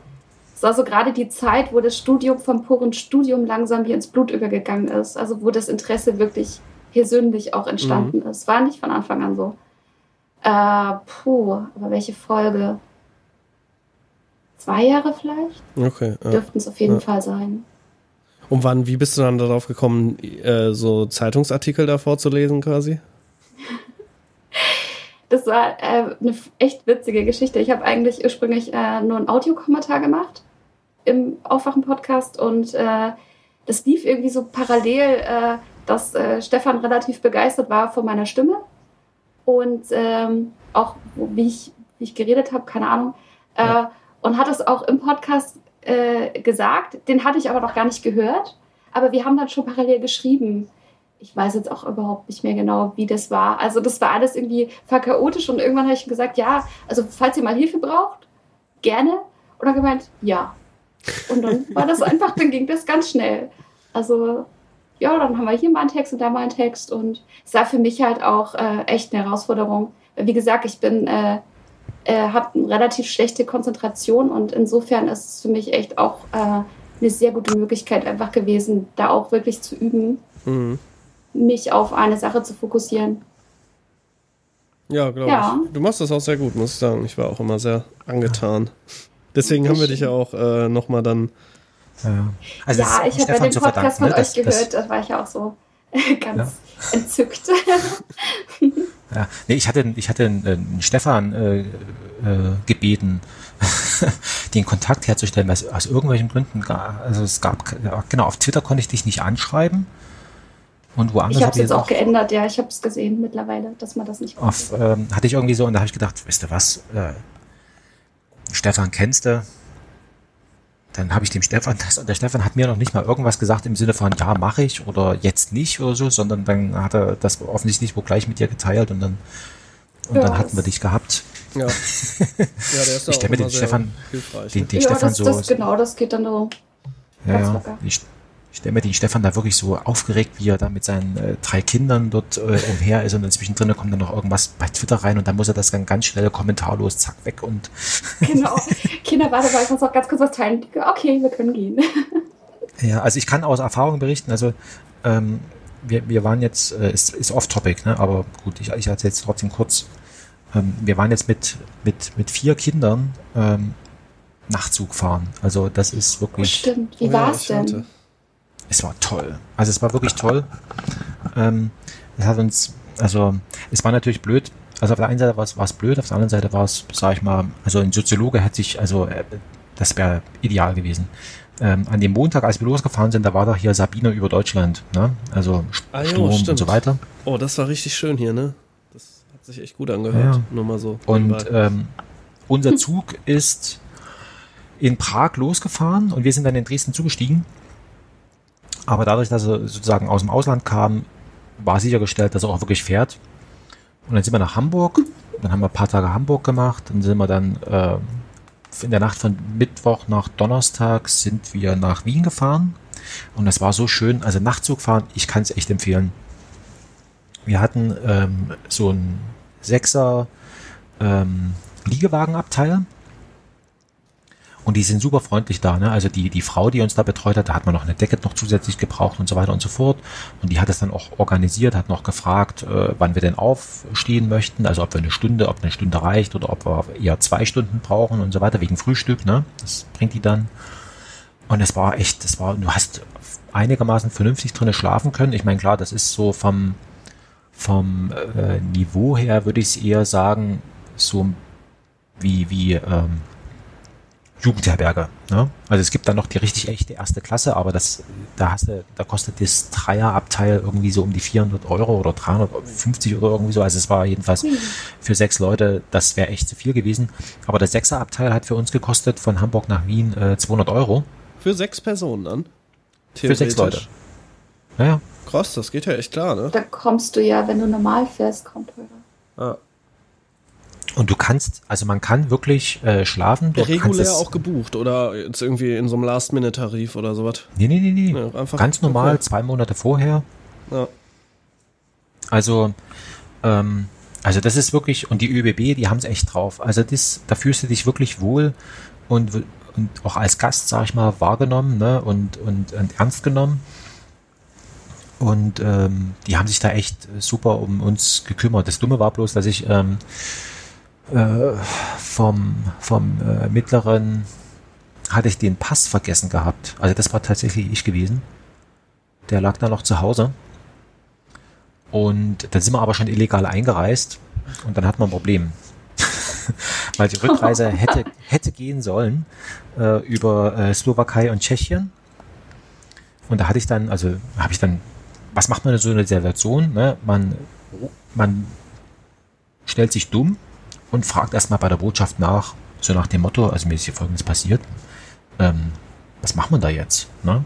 Speaker 5: Es war so gerade die Zeit, wo das Studium vom puren Studium langsam wie ins Blut übergegangen ist. Also wo das Interesse wirklich persönlich auch entstanden ist. War nicht von Anfang an so. Äh, puh, aber welche Folge? Zwei Jahre vielleicht?
Speaker 3: Okay. Ja.
Speaker 5: Dürften es auf jeden
Speaker 3: Ja.
Speaker 5: Fall sein.
Speaker 3: Und wann, wie bist du dann darauf gekommen, äh, so Zeitungsartikel da vorzulesen quasi?
Speaker 5: Das war äh, eine echt witzige Geschichte. Ich habe eigentlich ursprünglich äh, nur einen Audiokommentar gemacht im Aufwachen-Podcast und äh, das lief irgendwie so parallel, äh, dass äh, Stefan relativ begeistert war von meiner Stimme und ähm, auch wie ich, wie ich geredet habe, keine Ahnung.
Speaker 3: Ja.
Speaker 5: Und hat es auch im Podcast äh, gesagt. Den hatte ich aber noch gar nicht gehört. Aber wir haben dann schon parallel geschrieben. Ich weiß jetzt auch überhaupt nicht mehr genau, wie das war. Also das war alles irgendwie chaotisch und irgendwann habe ich gesagt, ja, also falls ihr mal Hilfe braucht, gerne. Dann gemeint, ja. Und dann war das einfach, dann ging das ganz schnell. Also ja, dann haben wir hier mal einen Text und da mal einen Text und es war für mich halt auch äh, echt eine Herausforderung. Wie gesagt, ich bin, äh, äh, habe eine relativ schlechte Konzentration und insofern ist es für mich echt auch äh, eine sehr gute Möglichkeit einfach gewesen, da auch wirklich zu üben,
Speaker 3: Mhm.
Speaker 5: mich auf eine Sache zu fokussieren.
Speaker 3: Ja, glaube
Speaker 5: Ja.
Speaker 3: ich. Du machst das auch sehr gut, muss ich sagen. Ich war auch immer sehr angetan. Deswegen haben wir dich ja auch äh, nochmal dann.
Speaker 4: Ja, also
Speaker 5: ja,
Speaker 4: das
Speaker 5: ich habe ja den Podcast
Speaker 4: verdanken,
Speaker 5: von
Speaker 4: ne?
Speaker 5: euch
Speaker 4: Das- das-
Speaker 5: gehört, da war ich ja auch so (laughs) ganz
Speaker 4: Ja.
Speaker 5: entzückt. (laughs)
Speaker 4: Ja, nee, ich hatte, ich hatte einen, einen Stefan äh, äh, gebeten, (laughs) den Kontakt herzustellen, weil es aus irgendwelchen Gründen, also es gab, genau, auf Twitter konnte ich dich nicht anschreiben und woanders
Speaker 5: Ich habe
Speaker 4: hab
Speaker 5: es jetzt auch geändert, ja, ich habe es gesehen mittlerweile, dass man das nicht
Speaker 4: auf, ähm, hatte ich irgendwie so und da habe ich gedacht, wisst ihr was, äh, Stefan kennst du? Dann habe ich dem Stefan das und der Stefan hat mir noch nicht mal irgendwas gesagt im Sinne von ja mache ich oder jetzt nicht oder so, sondern dann hat er das offensichtlich wohl gleich mit dir geteilt und dann und
Speaker 5: Ja,
Speaker 4: dann hatten wir dich gehabt.
Speaker 3: Ja, (laughs) ja der ist
Speaker 4: Ich stell mir den Stefan-
Speaker 3: hilfreich.
Speaker 4: Den, den
Speaker 5: ja,
Speaker 4: Stefan
Speaker 5: das,
Speaker 4: so,
Speaker 5: das, genau, das geht dann so.
Speaker 4: ja,
Speaker 5: ganz locker.
Speaker 4: ich, ich stelle mir den Stefan da wirklich so aufgeregt, wie er da mit seinen äh, drei Kindern dort äh, umher ist und dann zwischendrin kommt dann noch irgendwas bei Twitter rein und dann muss er das dann ganz schnell kommentarlos zack weg und (laughs)
Speaker 5: Genau. Kinder, warte mal, ich muss noch ganz kurz was teilen. Okay, wir können gehen. (laughs)
Speaker 4: Ja, also ich kann aus Erfahrung berichten, also ähm, wir, wir waren jetzt, äh, ist, ist off-topic, ne? aber gut, ich, ich erzähle jetzt trotzdem kurz. Ähm, wir waren jetzt mit, mit, mit vier Kindern ähm, Nachtzug fahren. Also das ist wirklich,
Speaker 5: Stimmt. Wie
Speaker 3: Oh
Speaker 5: war es denn?
Speaker 3: hatte-
Speaker 4: es war toll. Also es war wirklich toll. Ähm, es hat uns, also es war natürlich blöd. Also auf der einen Seite war es, war es blöd, auf der anderen Seite war es, sag ich mal, also ein Soziologe hat sich, also äh, das wäre ideal gewesen. Ähm, an dem Montag, als wir losgefahren sind, da war doch hier Sabine über Deutschland, ne? Also
Speaker 3: Ah, jo,
Speaker 4: und so weiter.
Speaker 3: Oh, das war richtig schön hier, ne? Das hat sich echt gut angehört.
Speaker 4: Ja.
Speaker 3: Nur mal so.
Speaker 4: Und ähm, unser Zug ist in Prag losgefahren und wir sind dann in Dresden zugestiegen. Aber dadurch, dass er sozusagen aus dem Ausland kam, war sichergestellt, dass er auch wirklich fährt. Und dann sind wir nach Hamburg. Dann haben wir ein paar Tage Hamburg gemacht. Dann sind wir dann äh, in der Nacht von Mittwoch nach Donnerstag sind wir nach Wien gefahren. Und das war so schön. Also Nachtzug fahren, ich kann es echt empfehlen. Wir hatten ähm, so ein Sechser ähm, Liegewagenabteil. Und die sind super freundlich da. Ne? Also die, die Frau, die uns da betreut hat, da hat man noch eine Decke noch zusätzlich gebraucht und so weiter und so fort. Und die hat es dann auch organisiert, hat noch gefragt, äh, wann wir denn aufstehen möchten. Also ob wir eine Stunde, ob eine Stunde reicht oder ob wir eher zwei Stunden brauchen und so weiter, wegen Frühstück. Ne? Das bringt die dann. Und es war echt, das war, du hast einigermaßen vernünftig drinne schlafen können. Ich meine, klar, das ist so vom, vom äh, Niveau her, würde ich es eher sagen, so wie, wie ähm, Jugendherberge. Ne? Also es gibt dann noch die richtig echte erste Klasse, aber das, da hast du, da kostet das Dreierabteil irgendwie so um die 400 Euro oder 350 oder irgendwie so. Also es war jedenfalls für sechs Leute, das wäre echt zu viel gewesen. Aber das Sechserabteil hat für uns gekostet von Hamburg nach Wien äh, 200 Euro.
Speaker 3: Für sechs Personen an.
Speaker 4: Für sechs Leute. Naja,
Speaker 3: Krass, das geht ja echt klar, ne?
Speaker 5: Da kommst du ja, wenn du normal fährst, kaum teurer.
Speaker 3: Ah.
Speaker 4: Und du kannst, also man kann wirklich äh, schlafen. Du
Speaker 3: Regulär
Speaker 4: es-
Speaker 3: auch gebucht oder jetzt irgendwie in so einem Last-Minute-Tarif oder sowas.
Speaker 4: Nee, nee, nee, nee.
Speaker 3: Ja, einfach-
Speaker 4: Ganz normal,
Speaker 3: okay.
Speaker 4: zwei Monate vorher.
Speaker 3: Ja.
Speaker 4: Also, ähm, also das ist wirklich, und die ÖBB, die haben es echt drauf. Also das, da fühlst du dich wirklich wohl und, und auch als Gast, sag ich mal, wahrgenommen ne? und, und, und ernst genommen. Und ähm, die haben sich da echt super um uns gekümmert. Das Dumme war bloß, dass ich ähm, äh, vom, vom äh, mittleren hatte ich den Pass vergessen gehabt. Also das war tatsächlich ich gewesen. Der lag da noch zu Hause. Und dann sind wir aber schon illegal eingereist und dann hat man ein Problem. (laughs) Weil die Rückreise (laughs) hätte, hätte gehen sollen äh, über äh, Slowakei und Tschechien. Und da hatte ich dann, also habe ich dann, was macht man in so einer Situation? Ne? Man, man stellt sich dumm und fragt erstmal bei der Botschaft nach, so nach dem Motto, also mir ist hier folgendes passiert. Ähm, was macht man da jetzt? Ne?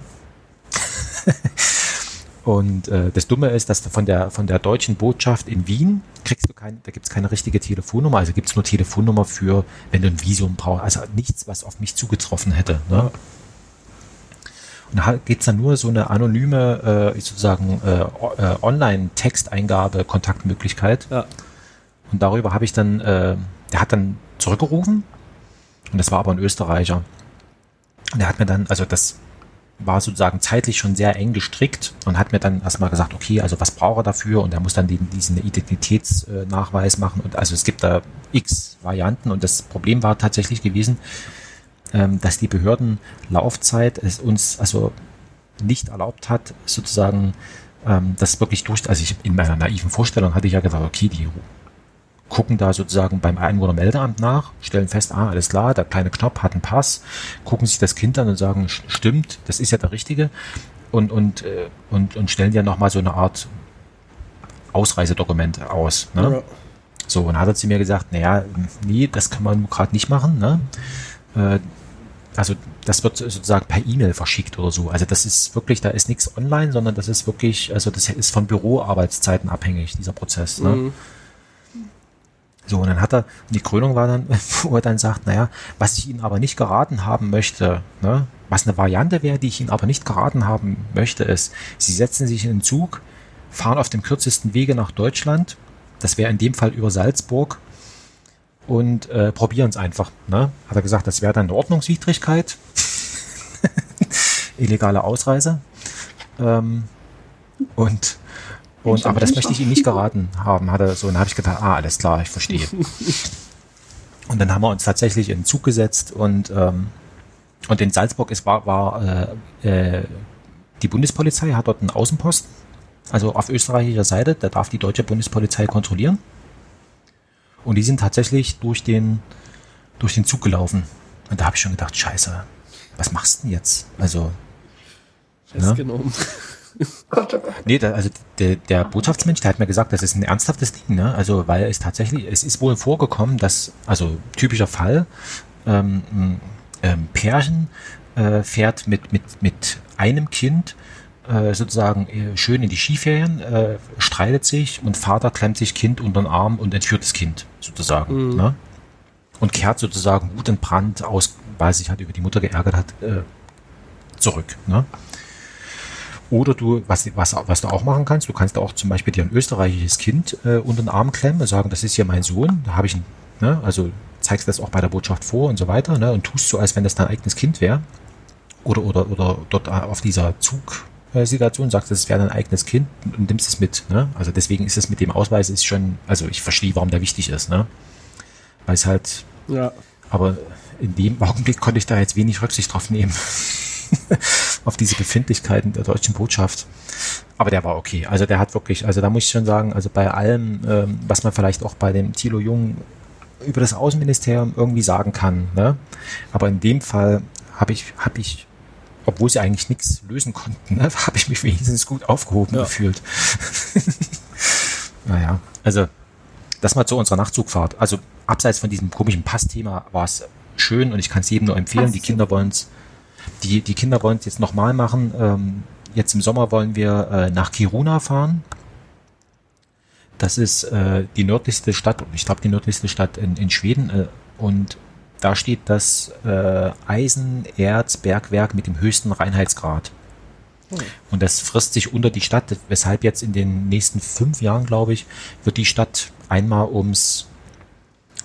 Speaker 4: (laughs) Und äh, das Dumme ist, dass du von der von der deutschen Botschaft in Wien kriegst du kein, da gibt's keine richtige Telefonnummer, also gibt's nur Telefonnummer für, wenn du ein Visum brauchst, also nichts, was auf mich zugetroffen hätte. Ne? Und da geht's dann nur so eine anonyme, äh, sozusagen äh, äh, Online-Texteingabe, Kontaktmöglichkeit.
Speaker 3: Ja.
Speaker 4: Und darüber habe ich dann, äh, der hat dann zurückgerufen und das war aber ein Österreicher. Und er hat mir dann, also das war sozusagen zeitlich schon sehr eng gestrickt und hat mir dann erstmal gesagt, okay, also was braucht er dafür? Und er muss dann den, diesen Identitätsnachweis machen. Und also es gibt da x Varianten und das Problem war tatsächlich gewesen, ähm, dass die Behördenlaufzeit es uns also nicht erlaubt hat, sozusagen ähm, das wirklich durch, also ich in meiner naiven Vorstellung hatte ich ja gesagt, okay, die gucken da sozusagen beim Einwohnermeldeamt nach, stellen fest, ah, alles klar, der kleine Knopf hat einen Pass, gucken sich das Kind an und sagen, "St- stimmt, das ist ja der Richtige und, und, äh, und, und stellen ja nochmal so eine Art Ausreisedokument aus. Ne?
Speaker 3: Ja.
Speaker 4: So, und hat er zu mir gesagt, naja, nee, das kann man gerade nicht machen. Ne? Äh, also das wird sozusagen per E-Mail verschickt oder so. Also das ist wirklich, da ist nichts online, sondern das ist wirklich, also das ist von Büroarbeitszeiten abhängig, dieser Prozess. Ne?
Speaker 3: Mhm.
Speaker 4: So, und dann hat er, und die Krönung war dann, (laughs) wo er dann sagt, naja, was ich Ihnen aber nicht geraten haben möchte, ne, was eine Variante wäre, die ich Ihnen aber nicht geraten haben möchte, ist, Sie setzen sich in den Zug, fahren auf dem kürzesten Wege nach Deutschland, das wäre in dem Fall über Salzburg, und äh, probieren es einfach. Ne? Hat er gesagt, das wäre dann eine Ordnungswidrigkeit, (laughs) illegale Ausreise. Ähm, und und, aber das möchte ich Ihnen nicht geraten haben, hat er so. Und dann habe ich gedacht, ah, alles klar, ich verstehe. (laughs) und dann haben wir uns tatsächlich in den Zug gesetzt und, ähm, und in Salzburg ist, war, war äh, äh, die Bundespolizei hat dort einen Außenposten, also auf österreichischer Seite, da darf die deutsche Bundespolizei kontrollieren. Und die sind tatsächlich durch den, durch den Zug gelaufen. Und da habe ich schon gedacht, scheiße, was machst du denn jetzt? Also, ne?
Speaker 5: Gott, oh Gott.
Speaker 4: Nee, da, also der, der Botschaftsmensch, der hat mir gesagt, das ist ein ernsthaftes Ding, ne? Also weil es tatsächlich, es ist wohl vorgekommen, dass, also typischer Fall, ähm, ein ähm, Pärchen äh, fährt mit, mit, mit einem Kind äh, sozusagen äh, schön in die Skiferien, äh, streitet sich und Vater klemmt sich Kind unter den Arm und entführt das Kind sozusagen.
Speaker 3: Mhm.
Speaker 4: Ne? Und kehrt sozusagen Wut und Brand aus, weil sich halt über die Mutter geärgert hat, äh, zurück. Ne? Oder du, was, was, was du auch machen kannst, du kannst auch zum Beispiel dir ein österreichisches Kind äh, unter den Arm klemmen und sagen, das ist hier mein Sohn, da habe ich ein, ne, also zeigst das auch bei der Botschaft vor und so weiter, ne, und tust so, als wenn das dein eigenes Kind wäre. Oder, oder, oder dort auf dieser Zugsituation sagst, das wäre dein eigenes Kind und nimmst es mit, ne? Also deswegen ist es mit dem Ausweis ist schon, also ich verstehe, warum der wichtig ist, ne? Weil es halt,
Speaker 3: Ja.
Speaker 4: aber in dem Augenblick konnte ich da jetzt wenig Rücksicht drauf nehmen. (laughs) auf diese Befindlichkeiten der deutschen Botschaft. Aber der war okay. Also der hat wirklich, also da muss ich schon sagen, also bei allem, ähm, was man vielleicht auch bei dem Thilo Jung über das Außenministerium irgendwie sagen kann, ne? Aber in dem Fall habe ich, habe ich, obwohl sie eigentlich nichts lösen konnten, ne, (laughs) habe ich mich wenigstens gut aufgehoben
Speaker 3: Ja.
Speaker 4: gefühlt. (laughs) naja, also das mal zu unserer Nachtzugfahrt. Also abseits von diesem komischen Passthema war es schön und ich kann es jedem nur empfehlen. Die. Kinder wollen es, die, die Kinder wollen es jetzt nochmal machen. Ähm, jetzt im Sommer wollen wir äh, nach Kiruna fahren. Das ist äh, die nördlichste Stadt, ich glaube die nördlichste Stadt in, in Schweden. Äh, und da steht das äh, Eisenerzbergwerk mit dem höchsten Reinheitsgrad. Und das frisst sich unter die Stadt, weshalb jetzt in den nächsten fünf Jahren, glaube ich, wird die Stadt einmal ums,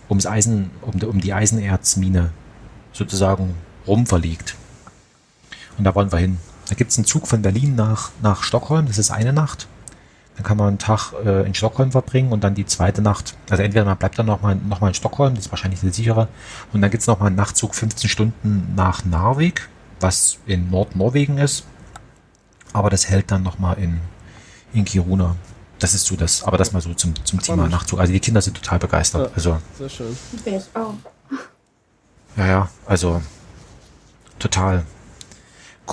Speaker 4: ums Eisen, um, um die Eisenerzmine sozusagen rumverlegt. Und da wollen wir hin. Da gibt es einen Zug von Berlin nach, nach Stockholm, das ist eine Nacht. Dann kann man einen Tag äh, in Stockholm verbringen und dann die zweite Nacht, also entweder man bleibt dann nochmal noch mal in Stockholm, das ist wahrscheinlich der sichere, und dann gibt es nochmal einen Nachtzug 15 Stunden nach Narvik, was in Nordnorwegen ist. Aber das hält dann nochmal in, in Kiruna. Das ist so das, aber das mal so zum, zum Thema. Nachtzug. Also die Kinder sind total begeistert.
Speaker 3: Ja.
Speaker 4: Also,
Speaker 3: Sehr schön.
Speaker 5: Ich auch.
Speaker 4: ja, ja, also total.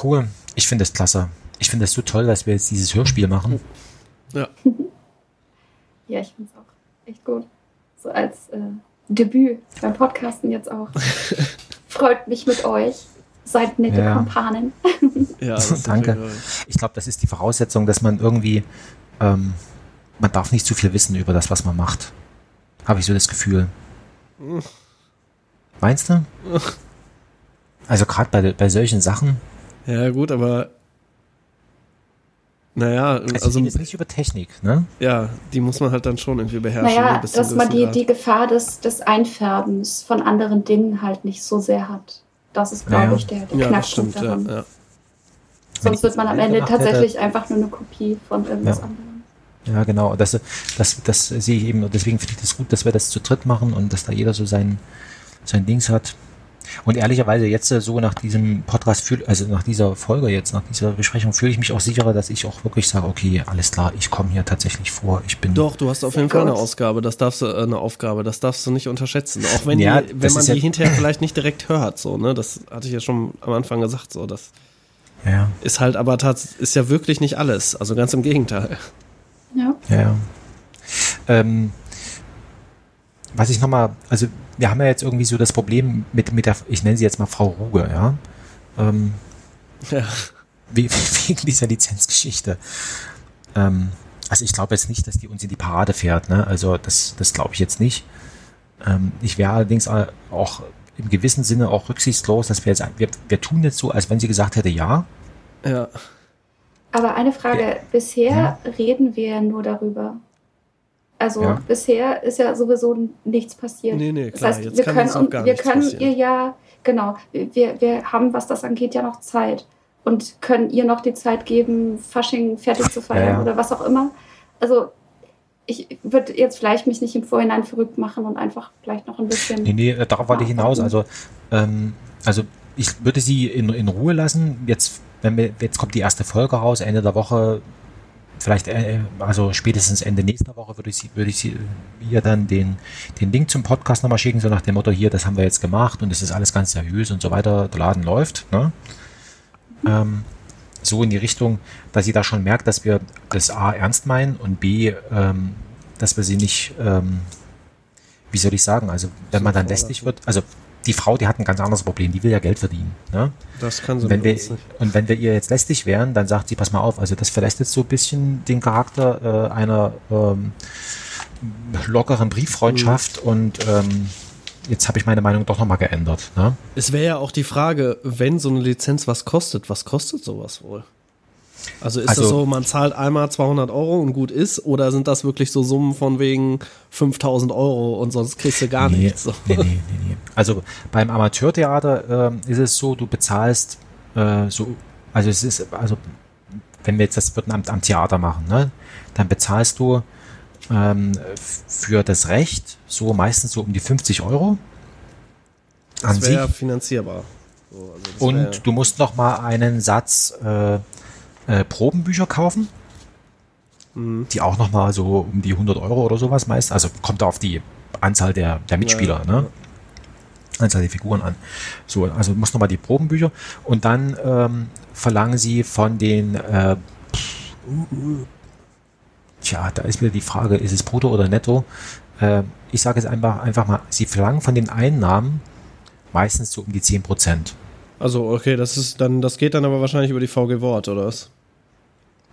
Speaker 4: Cool. Ich finde es klasse. Ich finde es so toll, dass wir jetzt dieses Hörspiel machen.
Speaker 3: Ja. (laughs)
Speaker 5: Ja, ich finde es auch echt gut. So als äh, Debüt beim Podcasten jetzt auch. (laughs) Freut mich mit euch. Seid nette
Speaker 4: Ja.
Speaker 5: Kumpanen. (laughs)
Speaker 3: Ja, das
Speaker 4: Danke. Ich glaube, das ist die Voraussetzung, dass man irgendwie, ähm, man darf nicht zu viel wissen über das, was man macht. Habe ich so das Gefühl. Meinst du? Also gerade bei, bei solchen Sachen,
Speaker 3: Ja, gut, aber naja,
Speaker 4: also,
Speaker 3: also,
Speaker 4: jetzt nicht über Technik, ne?
Speaker 3: ja, die muss man halt dann schon irgendwie beherrschen.
Speaker 5: Naja,
Speaker 3: ne,
Speaker 5: dass man die, die Gefahr des, des Einfärbens von anderen Dingen halt nicht so sehr hat. Das ist, glaube
Speaker 4: Ja, ja.
Speaker 5: ich, der, der.
Speaker 3: Ja, das
Speaker 5: Knackpunkt
Speaker 3: stimmt, ja,
Speaker 5: daran.
Speaker 3: ja.
Speaker 4: Wenn
Speaker 5: Sonst wird man am Ende
Speaker 4: hätte-
Speaker 5: tatsächlich einfach nur eine Kopie von irgendwas
Speaker 4: Ja.
Speaker 5: anderem.
Speaker 4: Ja, genau. Das, das, das sehe ich eben. Und deswegen finde ich das gut, dass wir das zu dritt machen und dass da jeder so sein, sein Dings hat. Und ehrlicherweise jetzt äh, so nach diesem Podcast, fühl, also nach dieser Folge jetzt, nach dieser Besprechung, fühle ich mich auch sicherer, dass ich auch wirklich sage, okay, alles klar, ich komme hier tatsächlich vor. Ich bin.
Speaker 3: Doch, du hast auf jeden Fall eine. Ausgabe. Das darfst du äh, eine Aufgabe. Das darfst du nicht unterschätzen. Auch wenn
Speaker 4: Ja,
Speaker 3: die, wenn man die
Speaker 4: ja-
Speaker 3: hinterher (laughs) vielleicht nicht direkt hört, so ne. Das hatte ich ja schon am Anfang gesagt. So, das
Speaker 4: Ja,
Speaker 3: ist halt, aber tats ist ja wirklich nicht alles. Also ganz im Gegenteil.
Speaker 5: Ja.
Speaker 4: Ja, ja. Ähm, was ich nochmal, also wir haben ja jetzt irgendwie so das Problem mit, mit der, ich nenne sie jetzt mal Frau Ruge, ja. Ähm,
Speaker 3: Ja.
Speaker 4: we- (laughs) wegen dieser Lizenzgeschichte. Ähm, also ich glaube jetzt nicht, dass die uns in die Parade fährt, ne? Also das, das glaube ich jetzt nicht. Ähm, ich wäre allerdings auch im gewissen Sinne auch rücksichtslos, dass wir jetzt, wir, wir tun jetzt so, als wenn sie gesagt hätte, ja.
Speaker 3: Ja.
Speaker 5: Aber eine Frage,
Speaker 4: Ja.
Speaker 5: bisher
Speaker 4: Ja.
Speaker 5: reden wir nur darüber. Also
Speaker 4: Ja.
Speaker 5: bisher ist ja sowieso nichts passiert.
Speaker 3: Nee, nee, klar.
Speaker 5: das heißt,
Speaker 3: jetzt
Speaker 5: wir
Speaker 3: kann
Speaker 5: können,
Speaker 3: auch gar
Speaker 5: wir
Speaker 3: nichts
Speaker 5: können
Speaker 3: passieren.
Speaker 5: ihr ja, genau, wir, wir haben, was das angeht, ja noch Zeit und können ihr noch die Zeit geben, Fasching fertig zu feiern
Speaker 4: Ja,
Speaker 5: oder was auch immer. Also ich würde jetzt vielleicht mich nicht im Vorhinein verrückt machen und einfach vielleicht noch ein bisschen.
Speaker 4: Nee, nee, darauf wollte ich hinaus. Also, ähm, also ich würde sie in, in Ruhe lassen. Jetzt, wenn wir, jetzt kommt die erste Folge raus, Ende der Woche vielleicht, äh, also spätestens Ende nächster Woche würde ich, sie, würde ich ihr dann den, den Link zum Podcast nochmal schicken, so nach dem Motto, hier, das haben wir jetzt gemacht und es ist alles ganz seriös und so weiter, der Laden läuft. Ne? Ähm, so in die Richtung, dass sie da schon merkt, dass wir das A ernst meinen und B, ähm, dass wir sie nicht, ähm, wie soll ich sagen, also wenn man dann lästig wird, also die Frau, die hat ein ganz anderes Problem, die will ja Geld verdienen. Ne?
Speaker 3: Das kann sie
Speaker 4: wenn wir,
Speaker 3: nicht.
Speaker 4: Und wenn wir ihr jetzt lästig wären, dann sagt sie, pass mal auf, also das verlässt jetzt so ein bisschen den Charakter äh, einer ähm, lockeren Brieffreundschaft
Speaker 3: Mhm.
Speaker 4: und ähm, jetzt habe ich meine Meinung doch nochmal geändert. Ne?
Speaker 3: Es wäre ja auch die Frage, wenn so eine Lizenz was kostet, was kostet sowas wohl? Also ist
Speaker 4: Also-
Speaker 3: das so, man zahlt einmal 200 Euro und gut ist, oder sind das wirklich so Summen von wegen 5000 Euro und sonst kriegst du gar
Speaker 4: nee,
Speaker 3: nichts?
Speaker 4: Nee, nee, nee, nee. Also beim Amateurtheater ähm, ist es so, du bezahlst äh, so, also es ist, also wenn wir jetzt das würden am, am Theater machen, ne, dann bezahlst du ähm, für das Recht so meistens so um die 50 Euro an
Speaker 3: Das wäre finanzierbar. So, also das
Speaker 4: Und
Speaker 3: wär-
Speaker 4: du musst noch mal einen Satz äh, äh, Probenbücher kaufen, die auch noch mal so um die 100 Euro oder sowas meist. Also kommt auf die Anzahl der, der Mitspieler,
Speaker 3: Ja,
Speaker 4: ne? Anzahl der Figuren an. So, also du musst noch mal die Probenbücher und dann ähm, verlangen sie von den äh, Tja, da ist wieder die Frage, ist es brutto oder netto? Äh, ich sage jetzt einfach, einfach mal, sie verlangen von den Einnahmen meistens so um die 10 Prozent.
Speaker 3: also okay, das ist dann, das geht dann aber wahrscheinlich über die VG Wort, oder was?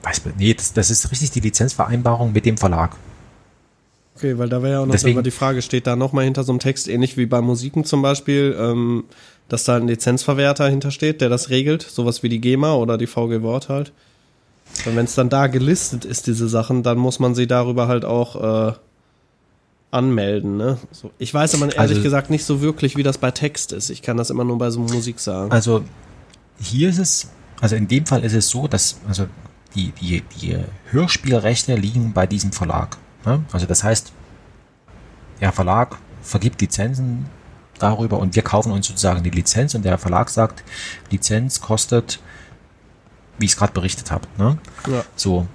Speaker 4: Weiß, nee, das, das ist richtig die Lizenzvereinbarung mit dem Verlag.
Speaker 3: Okay, weil da wäre ja auch noch
Speaker 4: Deswegen-
Speaker 3: die Frage, steht da nochmal hinter so einem Text, ähnlich wie bei Musiken zum Beispiel, ähm, dass da ein Lizenzverwerter hintersteht, der das regelt, sowas wie die GEMA oder die VG Wort halt. Und wenn es dann da gelistet ist, diese Sachen, dann muss man sie darüber halt auch äh, anmelden, ne? So. Ich weiß aber ehrlich
Speaker 4: Also-
Speaker 3: gesagt nicht so wirklich, wie das bei Text ist. Ich kann das immer nur bei so Musik sagen.
Speaker 4: Also hier ist es, also in dem Fall ist es so, dass also die, die, die Hörspielrechte liegen bei diesem Verlag. Ne? Also das heißt, der Verlag vergibt Lizenzen darüber und wir kaufen uns sozusagen die Lizenz und der Verlag sagt, Lizenz kostet, wie ich es gerade berichtet habe. Ne?
Speaker 3: Ja.
Speaker 4: So,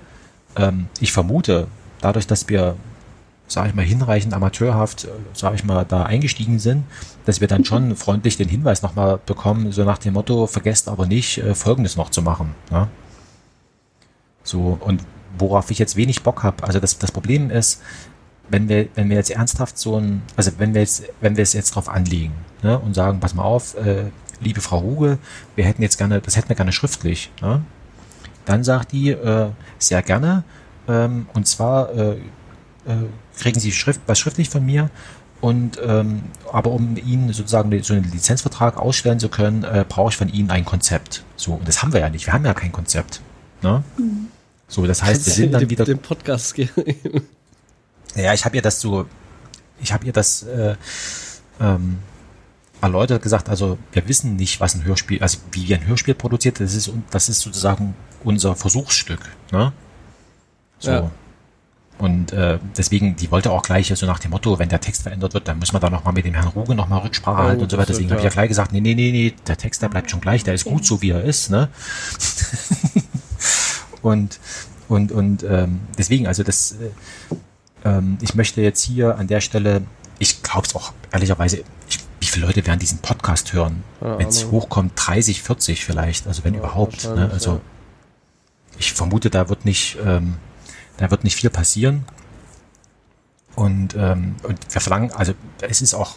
Speaker 4: ähm, ich vermute, dadurch, dass wir, sage ich mal, hinreichend amateurhaft, sage ich mal, da eingestiegen sind, dass wir dann schon freundlich den Hinweis nochmal bekommen, so nach dem Motto, vergesst aber nicht, äh, Folgendes noch zu machen. Ne? So, und worauf ich jetzt wenig Bock habe, also das, das Problem ist, wenn wir, wenn wir jetzt ernsthaft so ein, also wenn wir jetzt, wenn wir es jetzt drauf anlegen ne, und sagen, pass mal auf, äh, liebe Frau Ruge, wir hätten jetzt gerne, das hätten wir gerne schriftlich, ne? Dann sagt die, äh, sehr gerne, ähm, und zwar äh, äh, kriegen Sie Schrift, was schriftlich von mir, und ähm, aber um Ihnen sozusagen so einen Lizenzvertrag ausstellen zu können, äh, brauche ich von Ihnen ein Konzept. So, und das haben wir ja nicht. Wir haben ja kein Konzept. Ne? So, das heißt, wir sind dann wieder.
Speaker 3: dem Podcast geben.
Speaker 4: Ja, ich habe ihr das so, ich habe ihr das äh, ähm, erläutert gesagt, also wir wissen nicht, was ein Hörspiel, also wie wir ein Hörspiel produziert, das ist, das ist sozusagen unser Versuchsstück. Ne? So.
Speaker 3: Ja.
Speaker 4: Und äh, deswegen, die wollte auch gleich so nach dem Motto, wenn der Text verändert wird, dann müssen wir da nochmal mit dem Herrn Ruge nochmal Rücksprache
Speaker 3: Ja,
Speaker 4: halten und so weiter. Deswegen
Speaker 3: wird
Speaker 4: habe ich ja
Speaker 3: ja-
Speaker 4: gleich gesagt, nee, nee, nee, nee, der Text, der bleibt schon gleich, der ist gut so, wie er ist. Ne? (laughs) und und, und ähm, deswegen, also das, äh, ähm, ich möchte jetzt hier an der Stelle, ich glaube es auch ehrlicherweise, ich, wie viele Leute werden diesen Podcast hören?
Speaker 3: Keine
Speaker 4: Wenn es hochkommt, 30, 40 vielleicht, also wenn
Speaker 3: Ja,
Speaker 4: überhaupt. Ne? Also
Speaker 3: ja.
Speaker 4: ich vermute, da wird nicht, ähm, da wird nicht viel passieren. Und, ähm, und wir verlangen, also es ist auch,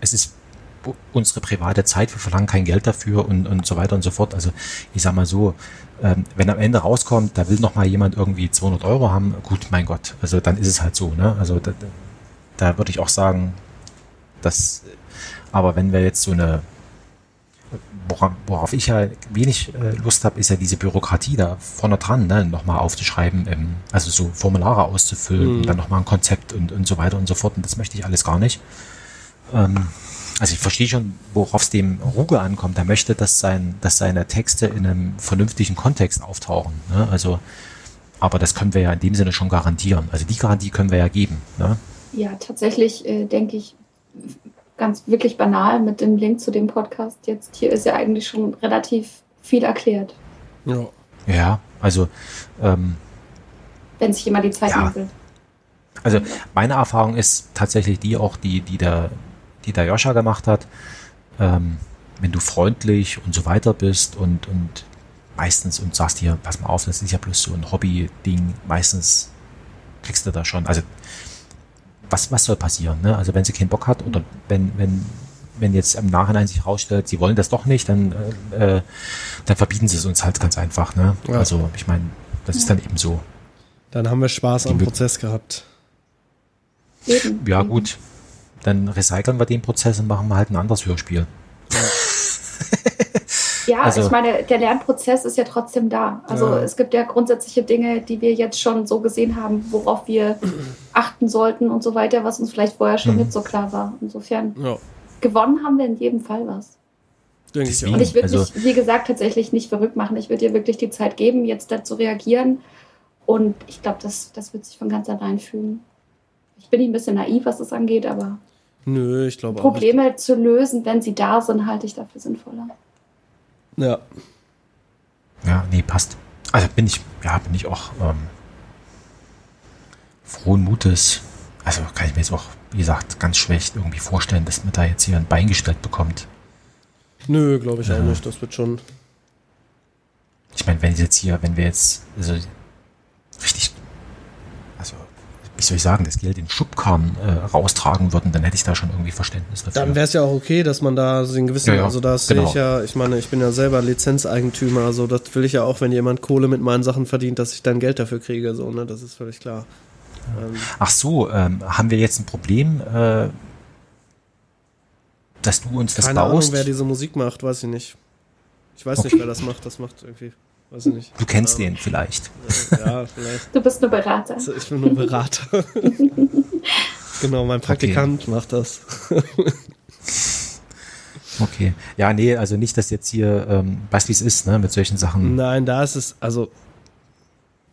Speaker 4: es ist unsere private Zeit, wir verlangen kein Geld dafür und, und so weiter und so fort. Also ich sag mal so, ähm, wenn am Ende rauskommt, da will noch mal jemand irgendwie 200 Euro haben, gut, mein Gott, also dann ist es halt so, ne? Also da, da würde ich auch sagen, dass, aber wenn wir jetzt so eine, worauf, worauf ich ja wenig äh, Lust habe, ist ja diese Bürokratie da vorne dran, ne, nochmal aufzuschreiben, ähm, also so Formulare auszufüllen,
Speaker 3: Mhm.
Speaker 4: und dann nochmal ein Konzept und, und so weiter und so fort. Und das möchte ich alles gar nicht. Ähm, also ich verstehe schon, worauf es dem Ruge ankommt. Er möchte, dass, sein, dass seine Texte in einem vernünftigen Kontext auftauchen. Ne? Also, aber das können wir ja in dem Sinne schon garantieren. Also die Garantie können wir ja geben. Ne?
Speaker 5: Ja, tatsächlich äh, denke ich ganz wirklich banal mit dem Link zu dem Podcast. Jetzt hier ist ja eigentlich schon relativ viel erklärt.
Speaker 3: Ja.
Speaker 4: Ja, also ähm,
Speaker 5: wenn sich jemand die Zeit
Speaker 4: Ja.
Speaker 5: nehmen will.
Speaker 4: Also meine Erfahrung ist tatsächlich die auch, die, die der, die der Joscha gemacht hat. Ähm, wenn du freundlich und so weiter bist und, und meistens und sagst hier, pass mal auf, das ist ja bloß so ein Hobby-Ding, meistens kriegst du da schon, also was, was soll passieren? Ne? Also wenn sie keinen Bock hat oder wenn, wenn, wenn jetzt im Nachhinein sich herausstellt, sie wollen das doch nicht, dann, äh, äh, dann verbieten sie es uns halt ganz einfach. Ne?
Speaker 3: Ja.
Speaker 4: Also ich meine, das ist dann eben so.
Speaker 3: Dann haben wir Spaß am
Speaker 4: Die-
Speaker 3: Prozess gehabt.
Speaker 5: Eben.
Speaker 4: Ja, gut. Dann recyceln wir den Prozess und machen wir halt ein anderes Hörspiel. (laughs)
Speaker 5: Ja,
Speaker 4: Also-
Speaker 5: ich meine, der Lernprozess ist ja trotzdem da. Also
Speaker 3: Ja.
Speaker 5: es gibt ja grundsätzliche Dinge, die wir jetzt schon so gesehen haben, worauf wir (clears throat) achten sollten und so weiter, was uns vielleicht vorher schon
Speaker 4: Mhm.
Speaker 5: nicht so klar war. Insofern
Speaker 3: Ja,
Speaker 5: gewonnen haben wir in jedem Fall was.
Speaker 3: denke ich auch.
Speaker 5: Und ich würde
Speaker 4: Also-
Speaker 5: mich, wie gesagt, tatsächlich nicht verrückt machen. Ich würde dir wirklich die Zeit geben, jetzt da zu reagieren. Und ich glaube, das, das wird sich von ganz allein fühlen. Ich bin ein bisschen naiv, was das angeht, aber
Speaker 3: Nö, ich glaube auch.
Speaker 5: Probleme zu lösen, wenn sie da sind, halte ich dafür sinnvoller.
Speaker 3: Ja,
Speaker 4: Ja, nee, passt. Also bin ich, ja, bin ich auch ähm, frohen Mutes. Also kann ich mir jetzt auch, wie gesagt, ganz schlecht irgendwie vorstellen, dass man da jetzt hier ein Bein gestellt bekommt.
Speaker 3: nö, glaube ich auch
Speaker 4: Ja.
Speaker 3: nicht. Das wird schon.
Speaker 4: Ich meine, wenn jetzt hier, wenn wir jetzt also richtig, also wie soll ich sagen, das Geld in Schubkarren äh, raustragen würden, dann hätte ich da schon irgendwie Verständnis dafür.
Speaker 3: Dann wäre es ja auch okay, dass man da so einen gewissen,
Speaker 4: Ja, ja,
Speaker 3: also das
Speaker 4: genau.
Speaker 3: sehe ich ja, ich meine, ich bin ja selber Lizenzeigentümer, also das will ich ja auch, wenn jemand Kohle mit meinen Sachen verdient, dass ich dann Geld dafür kriege, so, ne, das ist völlig klar. Ähm,
Speaker 4: Ach so, ähm, haben wir jetzt ein Problem, äh, dass du uns das
Speaker 3: keine
Speaker 4: baust?
Speaker 3: Ahnung, wer diese Musik macht, weiß ich nicht. Ich weiß nicht, wer das macht, das macht irgendwie, weiß ich nicht.
Speaker 4: du kennst
Speaker 3: Keine
Speaker 4: den vielleicht.
Speaker 3: Ja, vielleicht.
Speaker 5: Du bist nur Berater.
Speaker 3: Also ich bin nur Berater. (laughs) genau, mein Praktikant macht das.
Speaker 4: Okay. Ja, nee, also nicht, dass jetzt hier, ähm, weißt wie es ist, ne, mit solchen Sachen.
Speaker 3: Nein, da ist es, also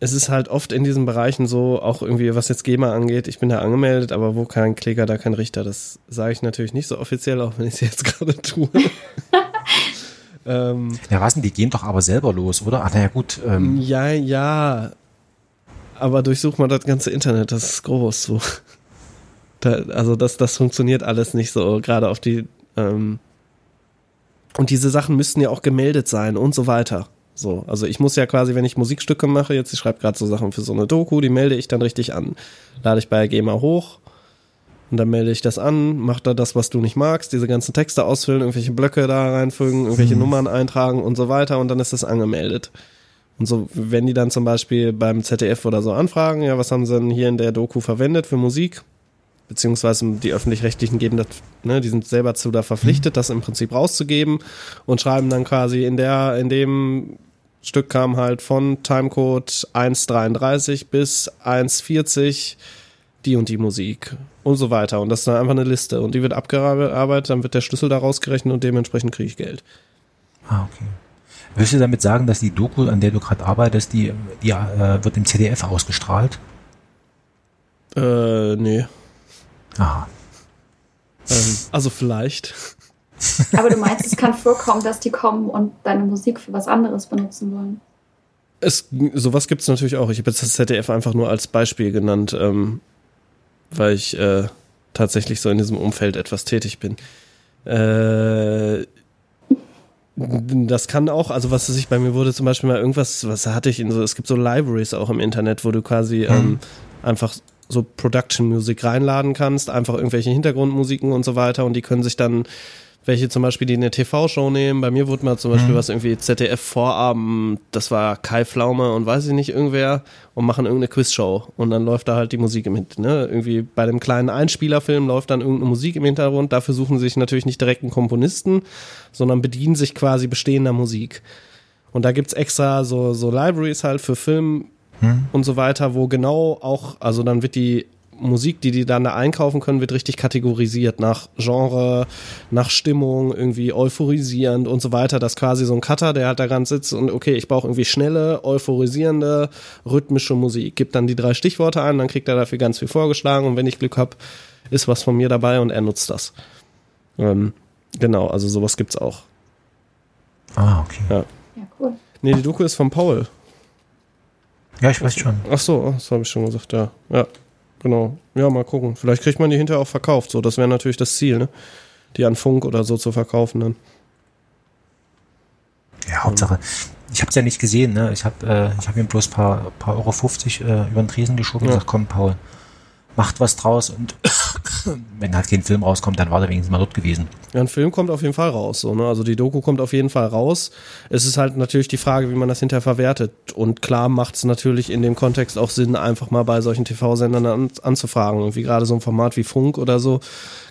Speaker 3: es ist halt oft in diesen Bereichen so, auch irgendwie, was jetzt GEMA angeht, ich bin da angemeldet, aber wo kein Kläger, da kein Richter. Das sage ich natürlich nicht so offiziell, auch wenn ich es jetzt (laughs) gerade tue. (laughs) ähm,
Speaker 4: Ja, was denn, die gehen doch aber selber los, oder? Ach, naja, gut. Ähm,
Speaker 3: ja, ja. Aber durchsuch mal das ganze Internet, das ist groß so. (laughs) Da, also das, das funktioniert alles nicht so, gerade auf die. Ähm, und diese Sachen müssten ja auch gemeldet sein und so weiter. So, also ich muss ja quasi, wenn ich Musikstücke mache, jetzt ich schreibe gerade so Sachen für so eine Doku, die melde ich dann richtig an. Lade ich bei GEMA hoch und dann melde ich das an, mach da das, was du nicht magst, diese ganzen Texte ausfüllen, irgendwelche Blöcke da reinfügen, irgendwelche Nummern eintragen und so weiter und dann ist das angemeldet. Und so, wenn die dann zum Beispiel beim ZDF oder so anfragen, ja, was haben sie denn hier in der Doku verwendet für Musik? Beziehungsweise die Öffentlich-Rechtlichen geben das, ne, die sind selber zu da verpflichtet, das im Prinzip rauszugeben und schreiben dann quasi in der, in dem Stück kam halt von Timecode 1.33 bis 1.40 die und die Musik und so weiter. Und das ist dann einfach eine Liste und die wird abgearbeitet, dann wird der Schlüssel da rausgerechnet und dementsprechend kriege ich Geld.
Speaker 4: ah, okay. Willst du damit sagen, dass die Doku, an der du gerade arbeitest, die, die äh, wird im ZDF ausgestrahlt?
Speaker 3: Äh, nee.
Speaker 4: Aha.
Speaker 3: Ähm, also vielleicht. (laughs)
Speaker 5: Aber du meinst, es kann vorkommen, dass die kommen und deine Musik für was anderes benutzen wollen.
Speaker 3: Es, sowas gibt's natürlich auch. Ich habe jetzt das ZDF einfach nur als Beispiel genannt, ähm, weil ich äh, tatsächlich so in diesem Umfeld etwas tätig bin. Äh, das kann auch, also was weiß ich, bei mir wurde zum Beispiel mal irgendwas, was hatte ich in so, es gibt so Libraries auch im Internet, wo du quasi ähm, einfach so Production Music reinladen kannst, einfach irgendwelche Hintergrundmusiken und so weiter und die können sich dann welche zum Beispiel, die eine TV-Show nehmen. Bei mir wurde mal zum Beispiel was irgendwie ZDF-Vorabend, das war Kai Pflaume und weiß ich nicht, irgendwer, und machen irgendeine Quizshow. Und dann läuft da halt die Musik im Hintergrund. Ne? Irgendwie bei dem kleinen Einspielerfilm läuft dann irgendeine Musik im Hintergrund. Dafür suchen sie sich natürlich nicht direkt einen Komponisten, sondern bedienen sich quasi bestehender Musik. Und da gibt's extra so, so Libraries halt für Film und so weiter, wo genau auch, also dann wird die Musik, die die dann da einkaufen können, wird richtig kategorisiert nach Genre, nach Stimmung, irgendwie euphorisierend und so weiter. Das ist quasi so ein Cutter, der halt da ganz sitzt und okay, ich brauche irgendwie schnelle, euphorisierende, rhythmische Musik. Gibt dann die drei Stichworte ein, dann kriegt er dafür ganz viel vorgeschlagen und wenn ich Glück habe, ist was von mir dabei und er nutzt das. Ähm, genau, also sowas gibt's auch.
Speaker 4: Ah, okay.
Speaker 3: Ja.
Speaker 5: Ja, cool.
Speaker 3: Nee, die Doku ist von Paul.
Speaker 4: Ja, ich weiß schon.
Speaker 3: Ach so, das habe ich schon gesagt, ja. Ja, genau. Ja, mal gucken. Vielleicht kriegt man die hinterher auch verkauft. So, das wäre natürlich das Ziel, ne? Die an Funk oder so zu verkaufen dann.
Speaker 4: Ja, Hauptsache. Ich habe es ja nicht gesehen, ne? Ich habe äh, ich hab ihm bloß paar, paar Euro 50 äh, über den Tresen geschoben
Speaker 3: Ja.
Speaker 4: und gesagt, komm, Paul, macht was draus und (coughs) wenn halt kein Film rauskommt, dann war der wenigstens mal dort gewesen.
Speaker 3: Ja, ein Film kommt auf jeden Fall raus, so, ne? Also die Doku kommt auf jeden Fall raus. Es ist halt natürlich die Frage, wie man das hinterher verwertet. Und klar macht es natürlich in dem Kontext auch Sinn, einfach mal bei solchen TV-Sendern an, anzufragen. Und wie gerade so ein Format wie Funk oder so,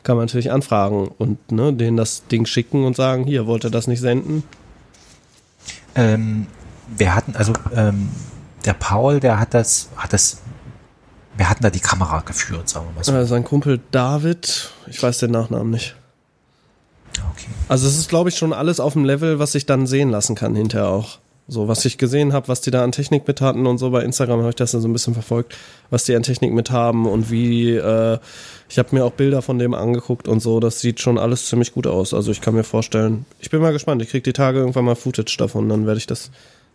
Speaker 3: kann man natürlich anfragen und ne, denen das Ding schicken und sagen, hier, wollt ihr das nicht senden?
Speaker 4: Ähm, wir hatten, also ähm, der Paul, der hat das, hat das, wir hatten da die Kamera geführt, sagen wir mal so.
Speaker 3: Äh, sein Kumpel David, ich weiß den Nachnamen nicht.
Speaker 4: Okay.
Speaker 3: Also es ist, glaube ich, schon alles auf dem Level, was sich dann sehen lassen kann hinterher auch. So, was ich gesehen habe, was die da an Technik mit hatten und so, bei Instagram habe ich das ja so ein bisschen verfolgt, was die an Technik mit haben und wie, äh, ich habe mir auch Bilder von dem angeguckt und so, das sieht schon alles ziemlich gut aus. Also ich kann mir vorstellen, ich bin mal gespannt, ich krieg die Tage irgendwann mal Footage davon, dann werde ich das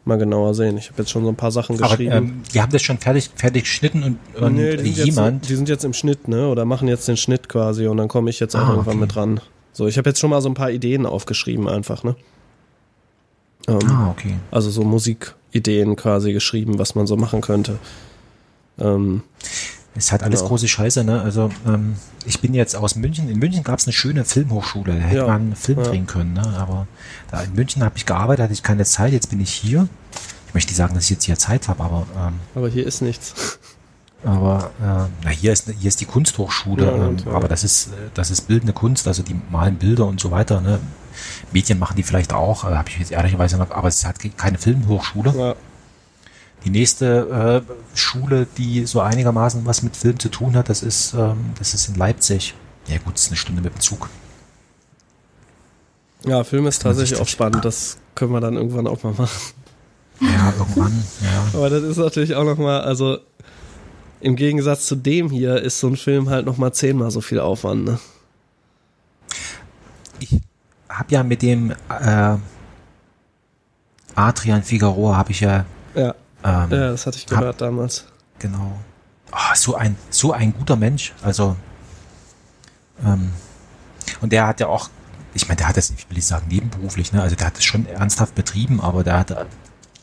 Speaker 3: mal genauer sehen. Ich habe jetzt schon so ein paar Sachen
Speaker 4: Aber
Speaker 3: geschrieben.
Speaker 4: ähm, die haben das schon fertig, fertig geschnitten und, und
Speaker 3: Nee, die sind,
Speaker 4: jemand,
Speaker 3: jetzt, die sind jetzt im Schnitt, ne? Oder machen jetzt den Schnitt quasi und dann komme ich jetzt auch
Speaker 4: Ah,
Speaker 3: irgendwann
Speaker 4: okay.
Speaker 3: mit dran. So, ich habe jetzt schon mal so ein paar Ideen aufgeschrieben einfach, ne? Ähm,
Speaker 4: ah, okay.
Speaker 3: Also so Musikideen quasi geschrieben, was man so machen könnte. Ähm,
Speaker 4: Ist halt alles
Speaker 3: Ja.
Speaker 4: große Scheiße, ne? Also ähm, ich bin jetzt aus München. In München gab es eine schöne Filmhochschule. Da hätte
Speaker 3: Ja.
Speaker 4: man einen Film
Speaker 3: Ja.
Speaker 4: drehen können, ne? Aber da in München habe ich gearbeitet, hatte ich keine Zeit. Jetzt bin ich hier. Ich möchte nicht sagen, dass ich jetzt hier Zeit habe, aber ähm,
Speaker 3: aber hier ist nichts.
Speaker 4: aber äh, na hier ist hier ist die Kunsthochschule,
Speaker 3: Ja,
Speaker 4: ähm,
Speaker 3: ja.
Speaker 4: aber das ist das ist bildende Kunst, also die malen Bilder und so weiter. Ne? Medien machen die vielleicht auch, äh, habe ich jetzt ehrlicherweise noch, aber es hat keine Filmhochschule. Die nächste äh, Schule, die so einigermaßen was mit Film zu tun hat, das ist, ähm, das ist in Leipzig. Ja gut, ist eine Stunde mit dem Zug.
Speaker 3: ja Film ist tatsächlich auch spannend. Das können wir dann irgendwann auch mal machen.
Speaker 4: Ja, irgendwann, ja.
Speaker 3: Aber das ist natürlich auch nochmal, also im Gegensatz zu dem hier ist so ein Film halt nochmal zehnmal so viel Aufwand, ne?
Speaker 4: Ich habe ja mit dem äh, Adrian Figaro habe ich ja,
Speaker 3: Ja,
Speaker 4: ähm,
Speaker 3: ja das hatte ich gehört damals.
Speaker 4: genau. Ah, so ein so ein guter Mensch. Also ähm, und der hat ja auch, ich meine, der hat das, ich will nicht sagen nebenberuflich, ne? Also der hat das schon ernsthaft betrieben, aber der hat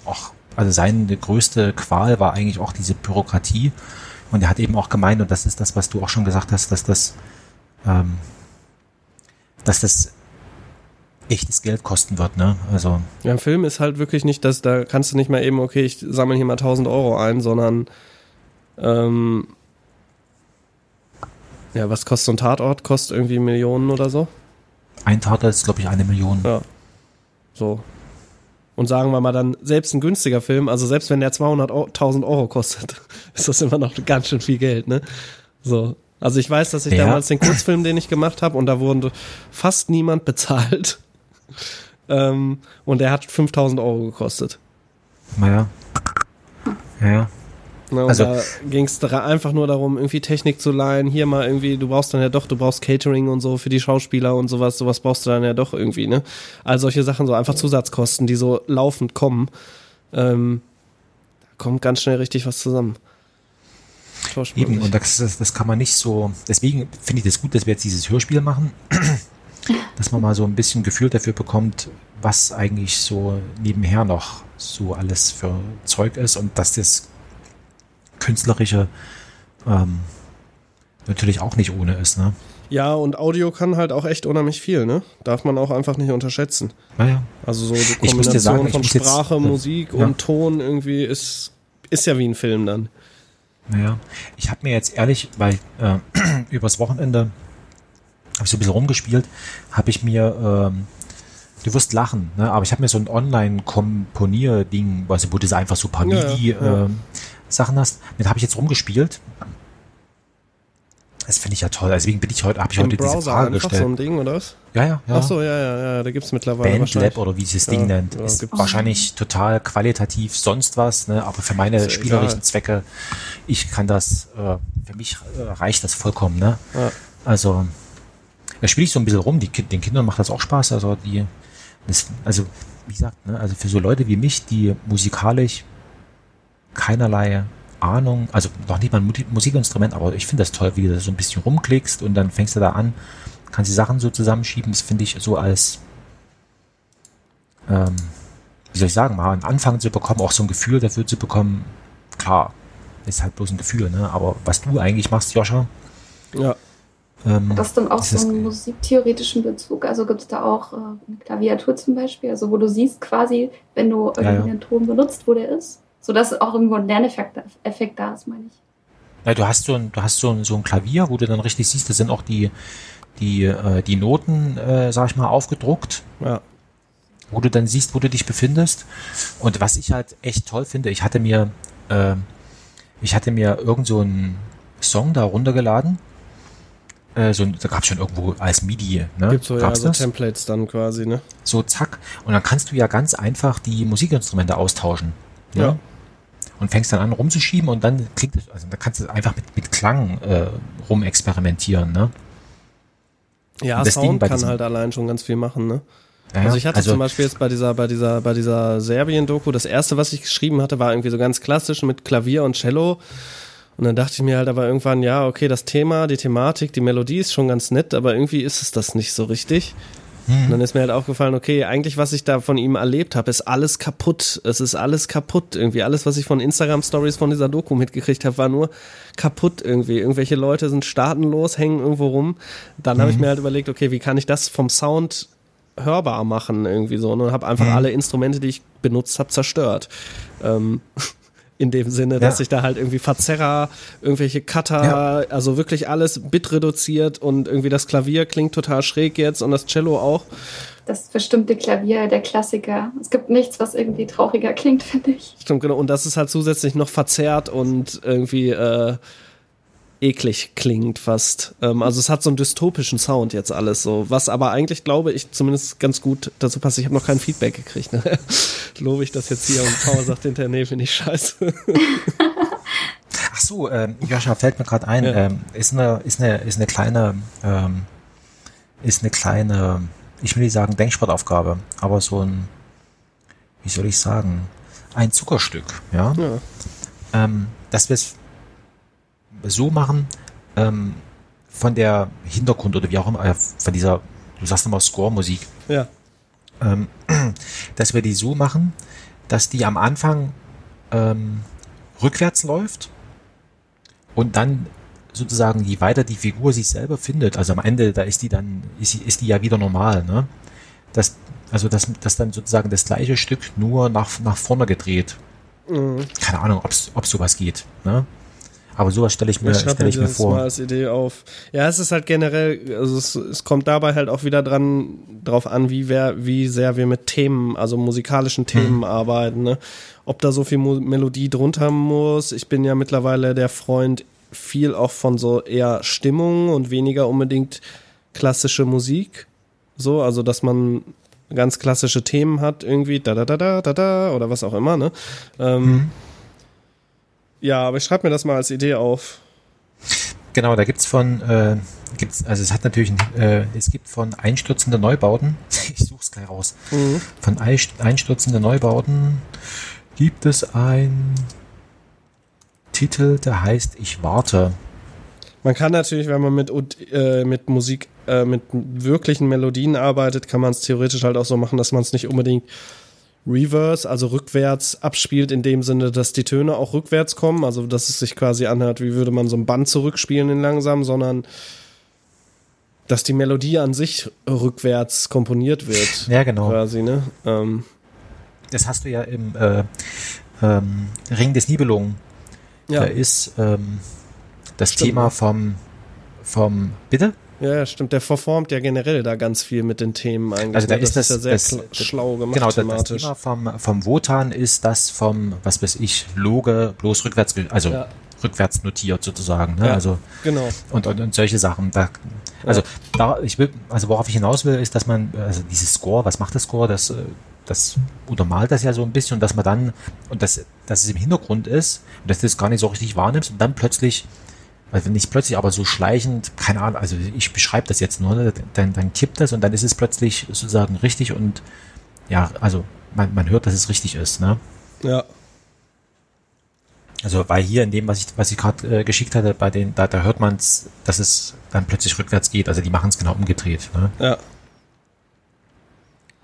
Speaker 4: auch, also seine größte Qual war eigentlich auch diese Bürokratie. Und er hat eben auch gemeint, und das ist das, was du auch schon gesagt hast, dass das, ähm, dass das echtes Geld kosten wird, ne? Also
Speaker 3: Ja, ein Film ist halt wirklich nicht, dass da kannst du nicht mal eben, okay, ich sammle hier mal 1000 Euro ein, sondern ähm, ja, was kostet so ein Tatort? Kostet irgendwie Millionen oder so?
Speaker 4: ein Tatort ist, glaube ich, eine Million.
Speaker 3: Ja. So. Und sagen wir mal dann, selbst ein günstiger Film, also selbst wenn der 200.000 Euro kostet, (laughs) ist das immer noch ganz schön viel Geld, ne? So. Also ich weiß, dass ich
Speaker 4: Ja.
Speaker 3: damals den Kurzfilm, den ich gemacht habe, und da wurde fast niemand bezahlt. Ähm, und der hat 5000 Euro gekostet.
Speaker 4: Naja. Ja.
Speaker 3: Und
Speaker 4: Also-
Speaker 3: da ging es einfach nur darum, irgendwie Technik zu leihen. Hier mal irgendwie, du brauchst dann ja doch, du brauchst Catering und so für die Schauspieler und sowas. Sowas brauchst du dann ja doch irgendwie, ne? All solche Sachen, so einfach Zusatzkosten, die so laufend kommen. Ähm, da kommt ganz schnell richtig was zusammen.
Speaker 4: Eben, und das, das kann man nicht so. Deswegen finde ich das gut, dass wir jetzt dieses Hörspiel machen, dass man mal so ein bisschen Gefühl dafür bekommt, was eigentlich so nebenher noch so alles für Zeug ist und dass das künstlerische ähm, natürlich auch nicht ohne ist, ne?
Speaker 3: Ja, und Audio kann halt auch echt unheimlich viel, ne? Darf man auch einfach nicht unterschätzen.
Speaker 4: Naja.
Speaker 3: Also so die Kombination
Speaker 4: sagen,
Speaker 3: von
Speaker 4: jetzt-
Speaker 3: Sprache,
Speaker 4: äh,
Speaker 3: Musik
Speaker 4: ja.
Speaker 3: und Ton irgendwie ist, ist ja wie ein Film dann.
Speaker 4: Naja, ich habe mir jetzt ehrlich, weil äh, (clears throat) übers Wochenende habe ich so ein bisschen rumgespielt, habe ich mir, ähm, du wirst lachen, ne? aber ich habe mir so ein Online-Komponier-Ding, also wo du einfach so ein paar
Speaker 3: Ja, ja, ja.
Speaker 4: MIDI-Sachen hast, mit habe ich jetzt rumgespielt. Das finde ich ja toll. Deswegen bin ich heute, habe ich
Speaker 3: Im
Speaker 4: heute diese
Speaker 3: Browser
Speaker 4: Frage
Speaker 3: einfach
Speaker 4: gestellt.
Speaker 3: so ein Ding, oder was?
Speaker 4: ja, ja, ja.
Speaker 3: Ach so, ja, ja, ja, da gibt's mittlerweile
Speaker 4: Bandlab oder wie sich das
Speaker 3: Ja,
Speaker 4: Ding nennt,
Speaker 3: ja,
Speaker 4: ist wahrscheinlich total qualitativ sonst was, ne? aber für meine
Speaker 3: ja
Speaker 4: spielerischen
Speaker 3: egal.
Speaker 4: Zwecke, ich kann das, äh, für mich äh, reicht das vollkommen. Ne?
Speaker 3: Ja.
Speaker 4: Also, da spiele ich so ein bisschen rum, die, den Kindern macht das auch Spaß, also die, das, also wie gesagt, ne? also für so Leute wie mich, die musikalisch keinerlei Ahnung, also noch nicht mal ein Musikinstrument, aber ich finde das toll, wie du so ein bisschen rumklickst und dann fängst du da an, kannst die Sachen so zusammenschieben. Das finde ich so als, ähm, wie soll ich sagen, mal einen Anfang zu bekommen, auch so ein Gefühl dafür zu bekommen. Klar, ist halt bloß ein Gefühl, ne? Aber was du eigentlich machst, Joscha,
Speaker 3: Ja.
Speaker 4: Ähm,
Speaker 5: Hat das dann auch so einen musiktheoretischen Bezug? Also gibt es da auch äh, eine Klaviatur zum Beispiel, also wo du siehst quasi, wenn du irgendwie
Speaker 4: Ja, ja.
Speaker 5: einen Ton benutzt, wo der ist? Sodass auch irgendwo ein Lerneffekt Effekt da ist, meine ich.
Speaker 4: Ja, du hast so ein, du hast so ein, so ein Klavier, wo du dann richtig siehst, da sind auch die, die, äh, die Noten, äh, sag ich mal, aufgedruckt,
Speaker 3: Ja.
Speaker 4: wo du dann siehst, wo du dich befindest. Und was ich halt echt toll finde, ich hatte mir, äh, ich hatte mir irgend so einen Song da runtergeladen. Äh, so, da gab es schon irgendwo als MIDI, ne?
Speaker 3: Gibt so, ja,
Speaker 4: Gab's
Speaker 3: so
Speaker 4: das?
Speaker 3: Templates dann quasi, ne?
Speaker 4: So zack. Und dann kannst du ja ganz einfach die Musikinstrumente austauschen. ne?
Speaker 3: Ja.
Speaker 4: Und fängst dann an rumzuschieben und dann klingt es, also da kannst du einfach mit, mit Klang äh, rumexperimentieren, ne?
Speaker 3: Ja, Sound kann halt allein schon ganz viel machen, ne?
Speaker 4: Ja,
Speaker 3: Also ich hatte zum Beispiel jetzt bei dieser, bei dieser, bei dieser Serbien-Doku, das erste, was ich geschrieben hatte, war irgendwie so ganz klassisch mit Klavier und Cello. Und dann dachte ich mir halt aber irgendwann, ja, okay, das Thema, die Thematik, die Melodie ist schon ganz nett, aber irgendwie ist es das nicht so richtig. Und dann ist mir halt aufgefallen, okay, eigentlich, was ich da von ihm erlebt habe, ist alles kaputt. Es ist alles kaputt. Irgendwie alles, was ich von Instagram-Stories von dieser Doku mitgekriegt habe, war nur kaputt irgendwie. Irgendwelche Leute sind staatenlos, hängen irgendwo rum. Dann habe ich mir halt überlegt, okay, wie kann ich das vom Sound hörbar machen irgendwie so ne? und habe einfach alle Instrumente, die ich benutzt habe, zerstört. Ähm, in dem Sinne, dass
Speaker 4: Ja.
Speaker 3: ich da halt irgendwie Verzerrer, irgendwelche Cutter,
Speaker 4: Ja.
Speaker 3: also wirklich alles bit reduziert und irgendwie das Klavier klingt total schräg jetzt und das Cello auch.
Speaker 5: Das bestimmte Klavier, der Klassiker. Es gibt nichts, was irgendwie trauriger klingt, finde ich.
Speaker 3: Stimmt, genau. Und das ist halt zusätzlich noch verzerrt und irgendwie äh, eklig klingt fast. Ähm, also es hat so einen dystopischen Sound jetzt alles so. Was aber eigentlich, glaube ich, zumindest ganz gut dazu passt. Ich habe noch kein Feedback gekriegt. Ne? (laughs) Lobe ich das jetzt hier und Power sagt hinterher, nee, finde ich scheiße. (laughs)
Speaker 4: Ach so, ähm, Joscha, fällt mir gerade ein,
Speaker 3: Ja.
Speaker 4: ähm, ist eine, ist eine, ist eine kleine, ähm, ist eine kleine, ich will nicht sagen Denksportaufgabe, aber so ein, wie soll ich sagen, ein Zuckerstück, ja,
Speaker 3: ja.
Speaker 4: ähm, dass wir es so machen, ähm, von der Hintergrund oder wie auch immer, äh, von dieser, du sagst immer Score-Musik,
Speaker 3: ja.
Speaker 4: ähm, (clears throat) dass wir die so machen, dass die am Anfang ähm, rückwärts läuft und dann sozusagen, je weiter die Figur sich selber findet, also am Ende, da ist die dann, ist, ist die ja wieder normal, ne? Das, also dass, dass dann sozusagen das gleiche Stück nur nach, nach vorne gedreht.
Speaker 3: Mhm.
Speaker 4: Keine Ahnung, ob es sowas geht, ne? Aber sowas stelle ich mir,
Speaker 3: Ich mir
Speaker 4: ich mir vor.
Speaker 3: mal als Idee auf. Ja, es ist halt generell, also es, es kommt dabei halt auch wieder dran drauf an, wie wer, wie sehr wir mit Themen, also musikalischen Themen arbeiten, ne? Ob da so viel Mo Melodie drunter muss. Ich bin ja mittlerweile der Freund viel auch von so eher Stimmung und weniger unbedingt klassische Musik. So, also dass man ganz klassische Themen hat, irgendwie da da da da da da oder was auch immer, ne? Ähm, Ja, aber ich schreibe mir das mal als Idee auf.
Speaker 4: Genau, da gibt's von, äh, gibt's, also es hat natürlich, ein, äh, es gibt von einstürzende Neubauten, (laughs) ich such's gleich raus,
Speaker 3: Mhm.
Speaker 4: von Einst- einstürzende Neubauten gibt es ein Titel, der heißt Ich warte.
Speaker 3: Man kann natürlich, wenn man mit, äh, mit Musik, äh, mit wirklichen Melodien arbeitet, kann man es theoretisch halt auch so machen, dass man es nicht unbedingt reverse, also rückwärts abspielt, in dem Sinne, dass die Töne auch rückwärts kommen, also dass es sich quasi anhört, wie würde man so ein Band zurückspielen in langsam, sondern dass die Melodie an sich rückwärts komponiert wird.
Speaker 4: Ja, genau.
Speaker 3: Quasi, ne? Ähm,
Speaker 4: Das hast du ja im äh, ähm, Ring des Nibelungen.
Speaker 3: ja.
Speaker 4: Da ist ähm, das
Speaker 3: Stimmt.
Speaker 4: Thema vom, vom, bitte?
Speaker 3: Ja, stimmt. Der verformt ja generell da ganz viel mit den Themen eigentlich.
Speaker 4: Also da
Speaker 3: ne?
Speaker 4: ist das-
Speaker 3: ja sehr
Speaker 4: das-
Speaker 3: schlau gemacht
Speaker 4: Genau, das, das
Speaker 3: thematisch.
Speaker 4: Thema vom, vom Wotan ist das vom, was weiß ich, Loge, bloß rückwärts, also
Speaker 3: Ja.
Speaker 4: rückwärts notiert sozusagen. Ne?
Speaker 3: Ja.
Speaker 4: Also
Speaker 3: Genau.
Speaker 4: und, und, und solche Sachen. Da, also da, ich will, also worauf ich hinaus will, ist, dass man, also dieses Score, was macht das Score? Das, äh, das untermalt das ja so ein bisschen und dass man dann, und das, dass es im Hintergrund ist und dass du das gar nicht so richtig wahrnimmst und dann plötzlich, also nicht plötzlich, aber so schleichend, keine Ahnung, also ich beschreibe das jetzt nur, ne, dann, dann kippt das und dann ist es plötzlich sozusagen richtig und ja, also man, man hört, dass es richtig ist, ne?
Speaker 3: Ja.
Speaker 4: Also weil hier in dem, was ich, was ich gerade äh, geschickt hatte, bei den, da, da hört man es, dass es dann plötzlich rückwärts geht. Also die machen es genau umgedreht. Ne?
Speaker 3: Ja,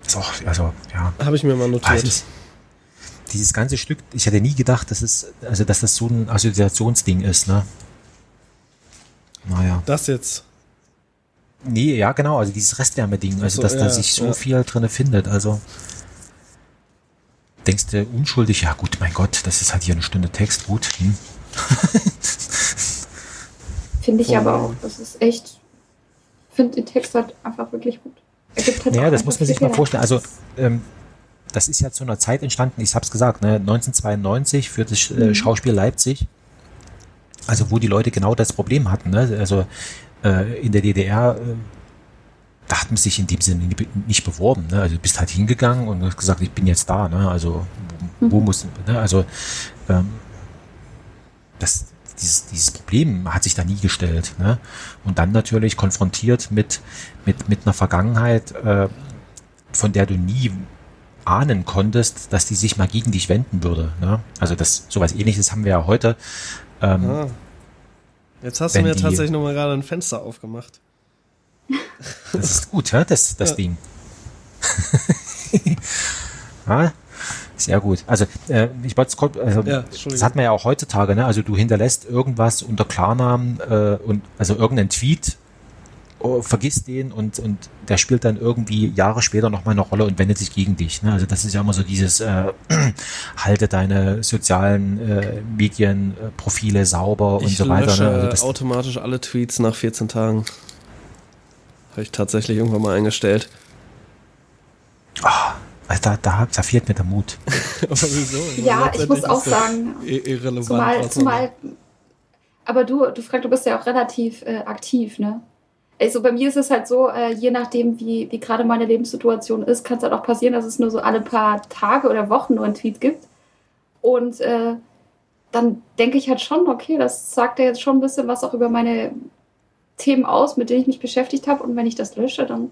Speaker 4: Ist auch, also ja.
Speaker 3: habe ich mir mal notiert.
Speaker 4: ist, dieses ganze Stück, ich hätte nie gedacht, dass es, also dass das so ein Assoziationsding ist, ne? Naja.
Speaker 3: Das jetzt.
Speaker 4: Nee, ja, genau, also dieses Restwärme-Ding, also
Speaker 3: so,
Speaker 4: dass da
Speaker 3: ja,
Speaker 4: sich so
Speaker 3: ja.
Speaker 4: viel drinne findet, also denkst du unschuldig, ja gut, mein Gott, das ist halt hier eine Stunde Text, gut. Hm. (laughs)
Speaker 5: Finde ich
Speaker 3: Oh.
Speaker 5: aber auch. Das ist echt. Ich finde den Text halt einfach wirklich gut. Gibt halt
Speaker 4: Ja, das muss man sich mal vorstellen. Also, ähm, das ist ja zu einer Zeit entstanden, ich habe es gesagt, ne, 1992 für das
Speaker 5: Mhm.
Speaker 4: äh, Schauspiel Leipzig. Also, wo die Leute genau das Problem hatten. Ne? Also, äh, in der DDR, äh, da hat man sich in dem Sinne nicht beworben. Ne? Also, du bist halt hingegangen und hast gesagt, ich bin jetzt da. Ne? Also, wo, wo muss, ne? also, ähm, das, dieses, dieses Problem hat sich da nie gestellt. Ne? Und dann natürlich konfrontiert mit, mit, mit einer Vergangenheit, äh, von der du nie ahnen konntest, dass die sich mal gegen dich wenden würde. Ne? Also das sowas ähnliches haben wir ja heute. Ähm,
Speaker 3: Ah. Jetzt hast du mir
Speaker 4: die-
Speaker 3: tatsächlich nochmal gerade ein Fenster aufgemacht.
Speaker 4: Das ist gut, hä? das, das
Speaker 3: Ja.
Speaker 4: Ding. ja, (laughs) sehr gut. Also äh, ich wollte es kurz, also
Speaker 3: Ja,
Speaker 4: das hat man ja auch heutzutage, ne? Also du hinterlässt irgendwas unter Klarnamen äh, und also irgendeinen Tweet, oh, vergisst den und, und der spielt dann irgendwie Jahre später nochmal eine Rolle und wendet sich gegen dich. Ne? Also das ist ja immer so dieses äh, (clears throat) halte deine sozialen äh, Medienprofile sauber und
Speaker 3: Ich
Speaker 4: so weiter.
Speaker 3: lösche
Speaker 4: Ne? Also
Speaker 3: automatisch alle Tweets nach 14 Tagen. Habe ich tatsächlich irgendwann mal eingestellt.
Speaker 4: also da, da, da fehlt mir der Mut. (laughs)
Speaker 3: Aber wieso?
Speaker 5: Ja, ich muss auch sagen,
Speaker 3: Irrelevant.
Speaker 5: Zumal, zumal, aber du, du Frank, du bist ja auch relativ äh, aktiv, ne? Also bei mir ist es halt so, äh, je nachdem, wie, wie gerade meine Lebenssituation ist, kann es halt auch passieren, dass es nur so alle paar Tage oder Wochen nur einen Tweet gibt. Und äh, dann denke ich halt schon, okay, das sagt ja jetzt schon ein bisschen was auch über meine Themen aus, mit denen ich mich beschäftigt habe. Und wenn ich das lösche, dann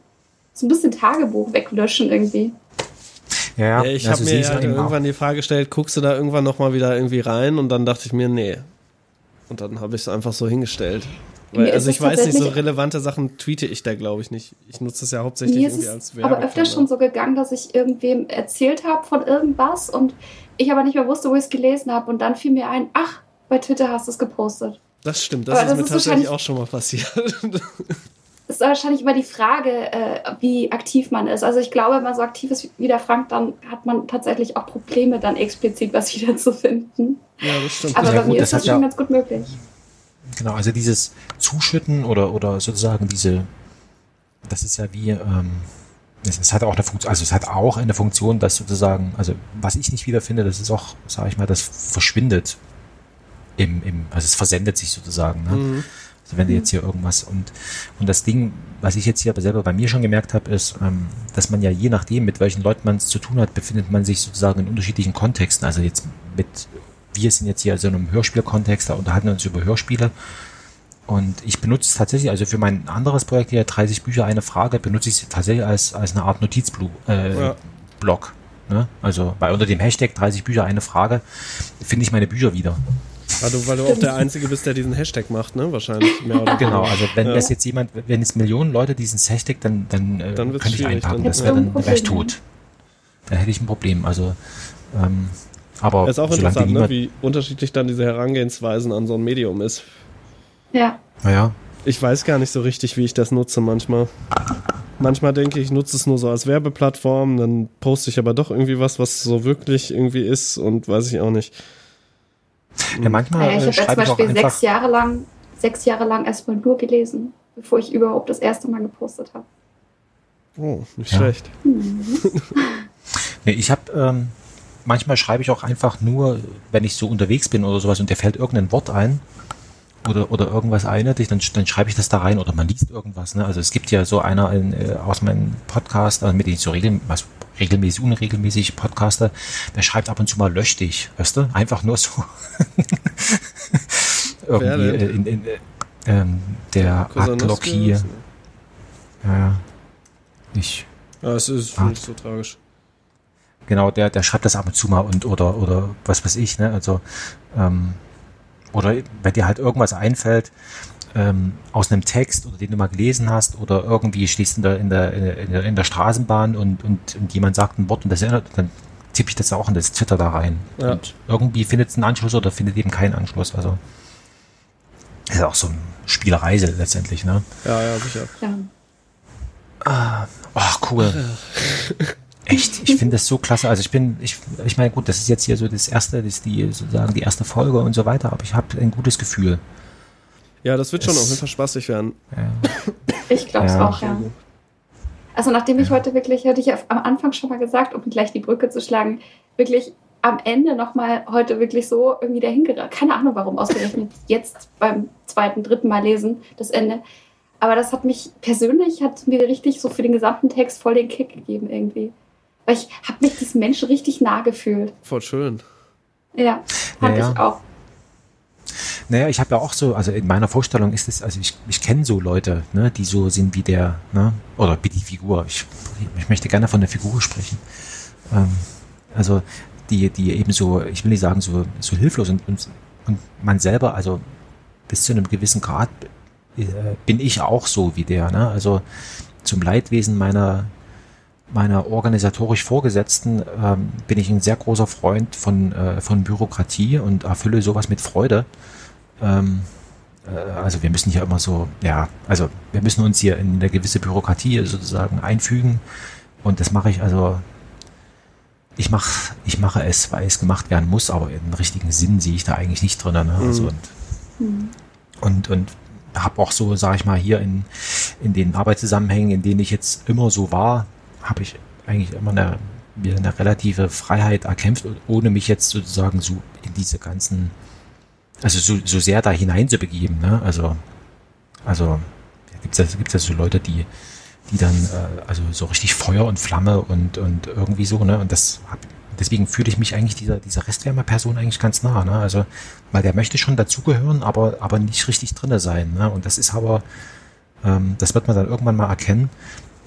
Speaker 5: so ein bisschen Tagebuch weglöschen irgendwie.
Speaker 4: Ja,
Speaker 3: Ja, ich
Speaker 4: also
Speaker 3: habe mir
Speaker 4: ich's
Speaker 3: halt
Speaker 4: eben auch.
Speaker 3: irgendwann die Frage gestellt, guckst du da irgendwann nochmal wieder irgendwie rein? Und dann dachte ich mir, nee. Und dann habe ich es einfach so hingestellt. Weil, also ich weiß nicht, so relevante Sachen tweete ich da, glaube ich, nicht. Ich nutze es ja hauptsächlich
Speaker 5: Mir ist
Speaker 3: irgendwie
Speaker 5: es
Speaker 3: als
Speaker 5: aber öfter schon so gegangen, dass ich irgendwem erzählt habe von irgendwas und ich aber nicht mehr wusste, wo ich es gelesen habe. Und dann fiel mir ein, ach, bei Twitter hast du es gepostet.
Speaker 3: Das stimmt, das
Speaker 5: Aber
Speaker 3: ist
Speaker 5: das
Speaker 3: mir
Speaker 5: ist
Speaker 3: tatsächlich
Speaker 5: wahrscheinlich-
Speaker 3: auch schon mal passiert.
Speaker 5: Das (laughs) ist wahrscheinlich immer die Frage, äh, wie aktiv man ist. Also ich glaube, wenn man so aktiv ist wie der Frank, dann hat man tatsächlich auch Probleme, dann explizit was (laughs) wiederzufinden.
Speaker 3: ja, das stimmt.
Speaker 5: Aber
Speaker 4: Ja,
Speaker 5: bei
Speaker 4: gut,
Speaker 5: mir
Speaker 4: das
Speaker 5: ist das
Speaker 4: ja-
Speaker 5: schon ganz gut möglich.
Speaker 4: Genau, also dieses Zuschütten oder, oder sozusagen diese, das ist ja wie, ähm, es, es hat auch eine Funktion, also es hat auch eine Funktion, dass sozusagen, also was ich nicht wiederfinde, das ist auch, sage ich mal, das verschwindet im, im, also es versendet sich sozusagen. Ne?
Speaker 3: Mhm.
Speaker 4: Also wenn du jetzt hier irgendwas und und das Ding, was ich jetzt hier aber selber bei mir schon gemerkt habe, ist, ähm, dass man ja je nachdem, mit welchen Leuten man es zu tun hat, befindet man sich sozusagen in unterschiedlichen Kontexten. Also jetzt mit, wir sind jetzt hier also in einem Hörspielkontext, da unterhalten wir uns über Hörspiele. Und ich benutze es tatsächlich, also für mein anderes Projekt hier, 30 Bücher, eine Frage, benutze ich es tatsächlich als, als eine Art Notizblog. Äh,
Speaker 3: Ja.
Speaker 4: Ne? Also bei unter dem Hashtag 30 Bücher, eine Frage, finde ich meine Bücher wieder.
Speaker 3: Weil du, weil du auch der Einzige bist, der diesen Hashtag macht, ne? Wahrscheinlich. Mehr oder
Speaker 4: Genau, also wenn
Speaker 3: Ja.
Speaker 4: das jetzt jemand, wenn es Millionen Leute diesen Hashtag, dann, dann, äh,
Speaker 3: Dann
Speaker 4: könnte ich einpacken.
Speaker 3: dann-
Speaker 4: Das wäre dann ich tot. Dann hätte ich ein Problem. Also, ähm, aber
Speaker 3: ist auch interessant, ne? wie unterschiedlich dann diese Herangehensweisen an so ein Medium ist.
Speaker 5: Ja.
Speaker 4: naja,
Speaker 3: Ich weiß gar nicht so richtig, wie ich das nutze manchmal. Manchmal denke ich, ich nutze es nur so als Werbeplattform, dann poste ich aber doch irgendwie was, was so wirklich irgendwie ist und weiß ich auch nicht.
Speaker 4: ja, manchmal
Speaker 5: Naja, ich
Speaker 4: äh,
Speaker 5: habe ja zum Beispiel sechs Jahre lang, sechs Jahre lang erstmal nur gelesen, bevor ich überhaupt das erste Mal gepostet habe.
Speaker 3: Oh, nicht
Speaker 4: Ja.
Speaker 3: schlecht. (laughs)
Speaker 4: nee, ich habe, ähm, manchmal schreibe ich auch einfach nur, wenn ich so unterwegs bin oder sowas und dir fällt irgendein Wort ein, oder, oder irgendwas erinnert dich, dann, dann schreibe ich das da rein oder man liest irgendwas. Ne? Also es gibt ja so einer in, äh, aus meinem Podcast, also mit dem ich so regel, was, regelmäßig, unregelmäßig podcaste, der schreibt ab und zu mal lösch dich, weißt du? Einfach nur so. (laughs) Irgendwie äh, in, in, äh, ähm, der
Speaker 3: oder so?
Speaker 4: Ja, ja. Nicht.
Speaker 3: Ja, es ist
Speaker 4: Ah.
Speaker 3: nicht so tragisch.
Speaker 4: Genau, der, der schreibt das ab und zu mal und oder oder was weiß ich, ne? Also ähm, oder wenn dir halt irgendwas einfällt ähm, aus einem Text oder den du mal gelesen hast oder irgendwie stehst in der in der in der, in der Straßenbahn und, und und jemand sagt ein Wort und das erinnert, dann tippe ich das auch in das Twitter da rein.
Speaker 3: Ja.
Speaker 4: Und irgendwie findet es einen Anschluss oder findet eben keinen Anschluss. Also ist ja auch so eine Spielerei letztendlich, ne?
Speaker 3: Ja, ja, sicher.
Speaker 5: Ja.
Speaker 4: Ach, cool. (laughs) Echt, ich finde das so klasse. Also ich bin, ich, ich meine, gut, das ist jetzt hier so das erste, das ist die sozusagen die erste Folge und so weiter, aber ich habe ein gutes Gefühl.
Speaker 3: Ja, das wird schon
Speaker 4: Es-
Speaker 3: auf jeden Fall spaßig werden.
Speaker 4: Ja.
Speaker 5: Ich glaube es
Speaker 4: Ja.
Speaker 5: auch, ja. Also nachdem ich heute wirklich, hatte ich ja am Anfang schon mal gesagt, um gleich die Brücke zu schlagen, wirklich am Ende nochmal heute wirklich so irgendwie dahin geraten. Keine Ahnung warum, ausgerechnet jetzt beim zweiten, dritten Mal lesen, das Ende. Aber das hat mich persönlich, hat mir richtig so für den gesamten Text voll den Kick gegeben irgendwie. Weil ich habe mich diesem Menschen richtig nah gefühlt.
Speaker 3: Voll schön.
Speaker 5: Ja, fand
Speaker 4: Ja, ja.
Speaker 5: ich auch.
Speaker 4: Naja, ich habe ja auch so, also in meiner Vorstellung ist es, also ich, ich kenne so Leute, ne, die so sind wie der, ne, oder wie die Figur. Ich, ich möchte gerne von der Figur sprechen. Ähm, also die, die eben so, ich will nicht sagen, so, so hilflos und, und, und man selber, also bis zu einem gewissen Grad äh, bin ich auch so wie der, ne? Also zum Leidwesen meiner meiner organisatorisch Vorgesetzten ähm, bin ich ein sehr großer Freund von, äh, von Bürokratie und erfülle sowas mit Freude. Ähm, äh, also wir müssen hier immer so, ja, also wir müssen uns hier in eine gewisse Bürokratie sozusagen einfügen und das mache ich also, ich mache ich mache es, weil es gemacht werden muss, aber in richtigen Sinn sehe ich da eigentlich nicht drin. Ne? Also
Speaker 3: Mhm.
Speaker 4: und, und, und habe auch so, sage ich mal, hier in, in den Arbeitszusammenhängen, in denen ich jetzt immer so war, habe ich eigentlich immer eine, mir eine relative Freiheit erkämpft, ohne mich jetzt sozusagen so in diese ganzen, also so, so sehr da hinein zu begeben. Ne? Also, also gibt es ja, gibt's ja so Leute, die, die dann äh, also so richtig Feuer und Flamme und, und irgendwie so, ne? Und das hab, deswegen fühle ich mich eigentlich dieser, dieser Restwärmer-Person eigentlich ganz nah, ne? Also, weil der möchte schon dazugehören, aber, aber nicht richtig drinne sein, ne? Und das ist aber, ähm, das wird man dann irgendwann mal erkennen,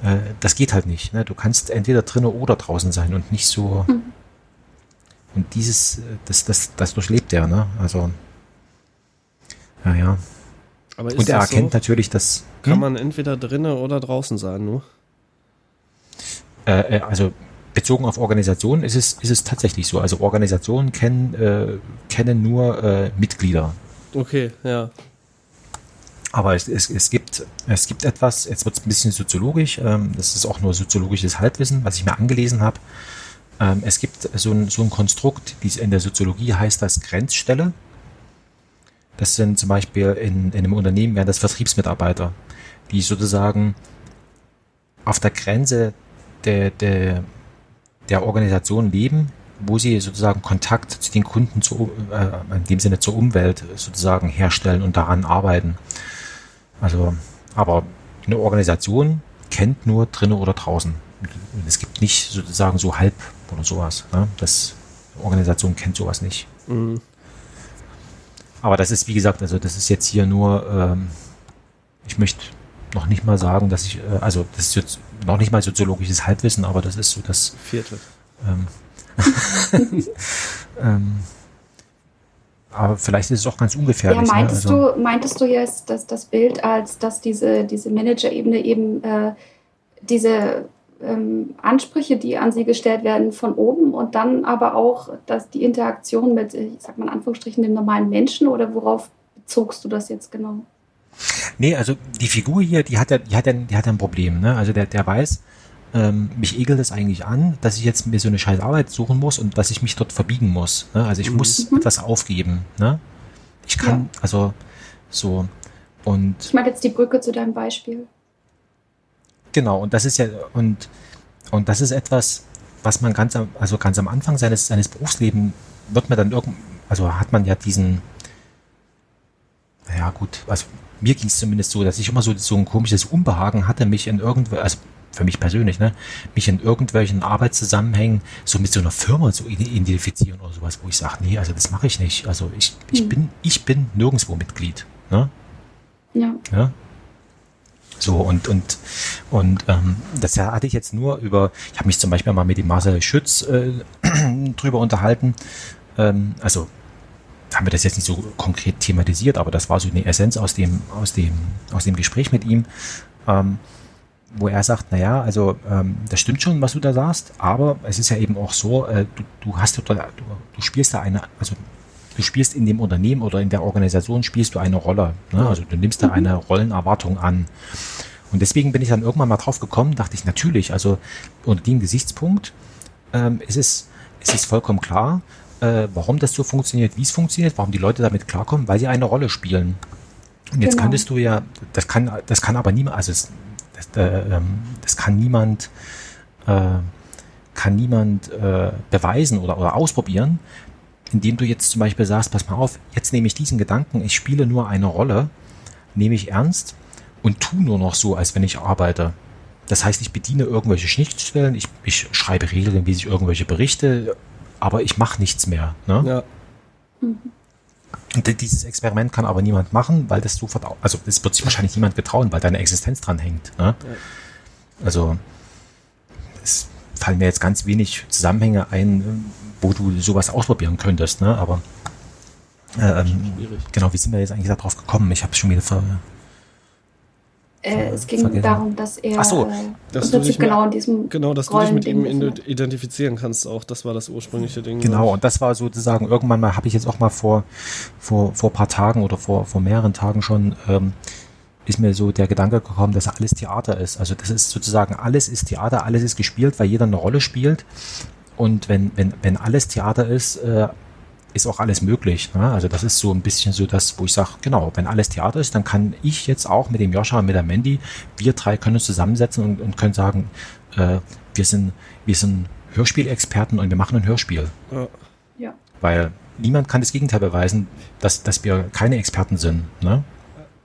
Speaker 4: äh, das geht halt nicht, ne? Du kannst entweder drinne oder draußen sein und nicht so, und dieses, äh, das, das, das durchlebt er, ne? Also, ja, ja.
Speaker 3: Aber ist
Speaker 4: Und er
Speaker 3: das
Speaker 4: erkennt
Speaker 3: so?
Speaker 4: natürlich, dass,
Speaker 3: Kann
Speaker 4: Hm?
Speaker 3: man entweder drinnen oder draußen sein, nur?
Speaker 4: Äh, äh, also bezogen auf Organisationen ist es, ist es tatsächlich so. Also Organisationen kennen, äh, kennen nur äh, Mitglieder.
Speaker 3: Okay, ja.
Speaker 4: Aber es, es, es, gibt, es gibt etwas, jetzt wird es ein bisschen soziologisch, ähm, das ist auch nur soziologisches Halbwissen, was ich mir angelesen habe. Ähm, es gibt so ein, so ein Konstrukt, dies in der Soziologie heißt das Grenzstelle. Das sind zum Beispiel in, in einem Unternehmen wären das Vertriebsmitarbeiter, die sozusagen auf der Grenze der, der, der Organisation leben, wo sie sozusagen Kontakt zu den Kunden, zu, äh, in dem Sinne zur Umwelt sozusagen herstellen und daran arbeiten. Also, aber eine Organisation kennt nur drinnen oder draußen. Und es gibt nicht sozusagen so halb oder sowas. Ne? Das eine Organisation kennt sowas nicht.
Speaker 3: Mhm.
Speaker 4: Aber das ist, wie gesagt, also das ist jetzt hier nur, ähm, ich möchte noch nicht mal sagen, dass ich, äh, also das ist jetzt noch nicht mal soziologisches Halbwissen, aber das ist so das,
Speaker 3: Vierte.
Speaker 4: ähm, (laughs) ähm, aber vielleicht ist es auch ganz
Speaker 5: Ja,
Speaker 4: ungefährlich.
Speaker 5: meintest
Speaker 4: ne? also,
Speaker 5: du, meintest du jetzt, dass das Bild als, dass diese, diese Manager-Ebene eben äh, diese ähm, Ansprüche, die an sie gestellt werden, von oben und dann aber auch, dass die Interaktion mit, ich sag mal in Anführungsstrichen, dem normalen Menschen oder worauf bezogst du das jetzt genau?
Speaker 4: Nee, also die Figur hier, die hat ja, die hat ja, die hat ja ein Problem, ne? Also der, der weiß, ähm, mich ekelt es eigentlich an, dass ich jetzt mir so eine scheiß Arbeit suchen muss und dass ich mich dort verbiegen muss. Ne? Also ich muss etwas aufgeben. Ne? Ich kann, also so. Und
Speaker 5: Ich meine jetzt die Brücke zu deinem Beispiel.
Speaker 4: Genau, und das ist ja, und, und das ist etwas, was man ganz am, also ganz am Anfang seines, seines Berufslebens wird man dann irgend, also hat man ja diesen, ja gut, also mir ging es zumindest so, dass ich immer so, so ein komisches Unbehagen hatte, mich in irgendwo, also für mich persönlich, ne, mich in irgendwelchen Arbeitszusammenhängen so mit so einer Firma zu identifizieren oder sowas, wo ich sage, nee, also das mache ich nicht. Also ich, ich
Speaker 5: Hm.
Speaker 4: bin, ich bin nirgendwo Mitglied. Ne?
Speaker 5: Ja.
Speaker 4: Ja. So und und und ähm, das hatte ich jetzt nur über. Ich habe mich zum Beispiel mal mit dem Marcel Schütz äh, (clears throat) drüber unterhalten. Ähm, also haben wir das jetzt nicht so konkret thematisiert, aber das war so eine Essenz aus dem aus dem aus dem Gespräch mit ihm, ähm, wo er sagt, naja, also ähm, das stimmt schon, was du da sagst, aber es ist ja eben auch so, äh, du, du hast du, du spielst da eine, also du spielst in dem Unternehmen oder in der Organisation spielst du eine Rolle. Ne? Also du nimmst da eine Rollenerwartung an. Und deswegen bin ich dann irgendwann mal drauf gekommen, dachte ich natürlich, also unter dem Gesichtspunkt ähm, ist, es, ist es vollkommen klar, äh, warum das so funktioniert, wie es funktioniert, warum die Leute damit klarkommen, weil sie eine Rolle spielen. Und jetzt
Speaker 5: Genau.
Speaker 4: könntest du ja, das kann, das kann aber niemand, also es, das, äh, ähm, das kann niemand, äh, kann niemand äh, beweisen oder, oder ausprobieren, indem du jetzt zum Beispiel sagst, pass mal auf, jetzt nehme ich diesen Gedanken, ich spiele nur eine Rolle, nehme ich ernst und tu nur noch so, als wenn ich arbeite. Das heißt, ich bediene irgendwelche Schnittstellen, ich, ich schreibe regelmäßig irgendwelche Berichte, aber ich mache nichts mehr. Ne?
Speaker 3: Ja.
Speaker 4: Di- dieses Experiment kann aber niemand machen, weil das sofort, also es wird sich wahrscheinlich niemand getrauen, weil deine Existenz dran hängt. Ne? Also es fallen mir jetzt ganz wenig Zusammenhänge ein, wo du sowas ausprobieren könntest, ne? Aber äh, ähm, genau, wie sind wir jetzt eigentlich darauf gekommen? Ich habe schon wieder ver
Speaker 5: Äh, es ging
Speaker 4: Vergessen.
Speaker 5: darum, dass er
Speaker 4: Ach so.
Speaker 3: Dass du dich mehr-
Speaker 5: genau in diesem
Speaker 3: Genau, dass du dich mit ihm identifizieren kannst auch. Das war das ursprüngliche Ding.
Speaker 4: Genau, und das war sozusagen irgendwann mal, habe ich jetzt auch mal vor, vor, vor paar Tagen oder vor, vor mehreren Tagen schon, ähm, ist mir so der Gedanke gekommen, dass alles Theater ist. Also das ist sozusagen, alles ist Theater, alles ist gespielt, weil jeder eine Rolle spielt. Und wenn, wenn, wenn alles Theater ist, äh, ist auch alles möglich. Ne? Also das ist so ein bisschen so das, wo ich sage, genau, wenn alles Theater ist, dann kann ich jetzt auch mit dem Joscha und mit der Mandy, wir drei können uns zusammensetzen und, und können sagen, äh, wir sind, wir sind Hörspielexperten und wir machen ein Hörspiel.
Speaker 3: Ja.
Speaker 5: Ja.
Speaker 4: Weil niemand kann das Gegenteil beweisen, dass, dass wir keine Experten sind. Ne?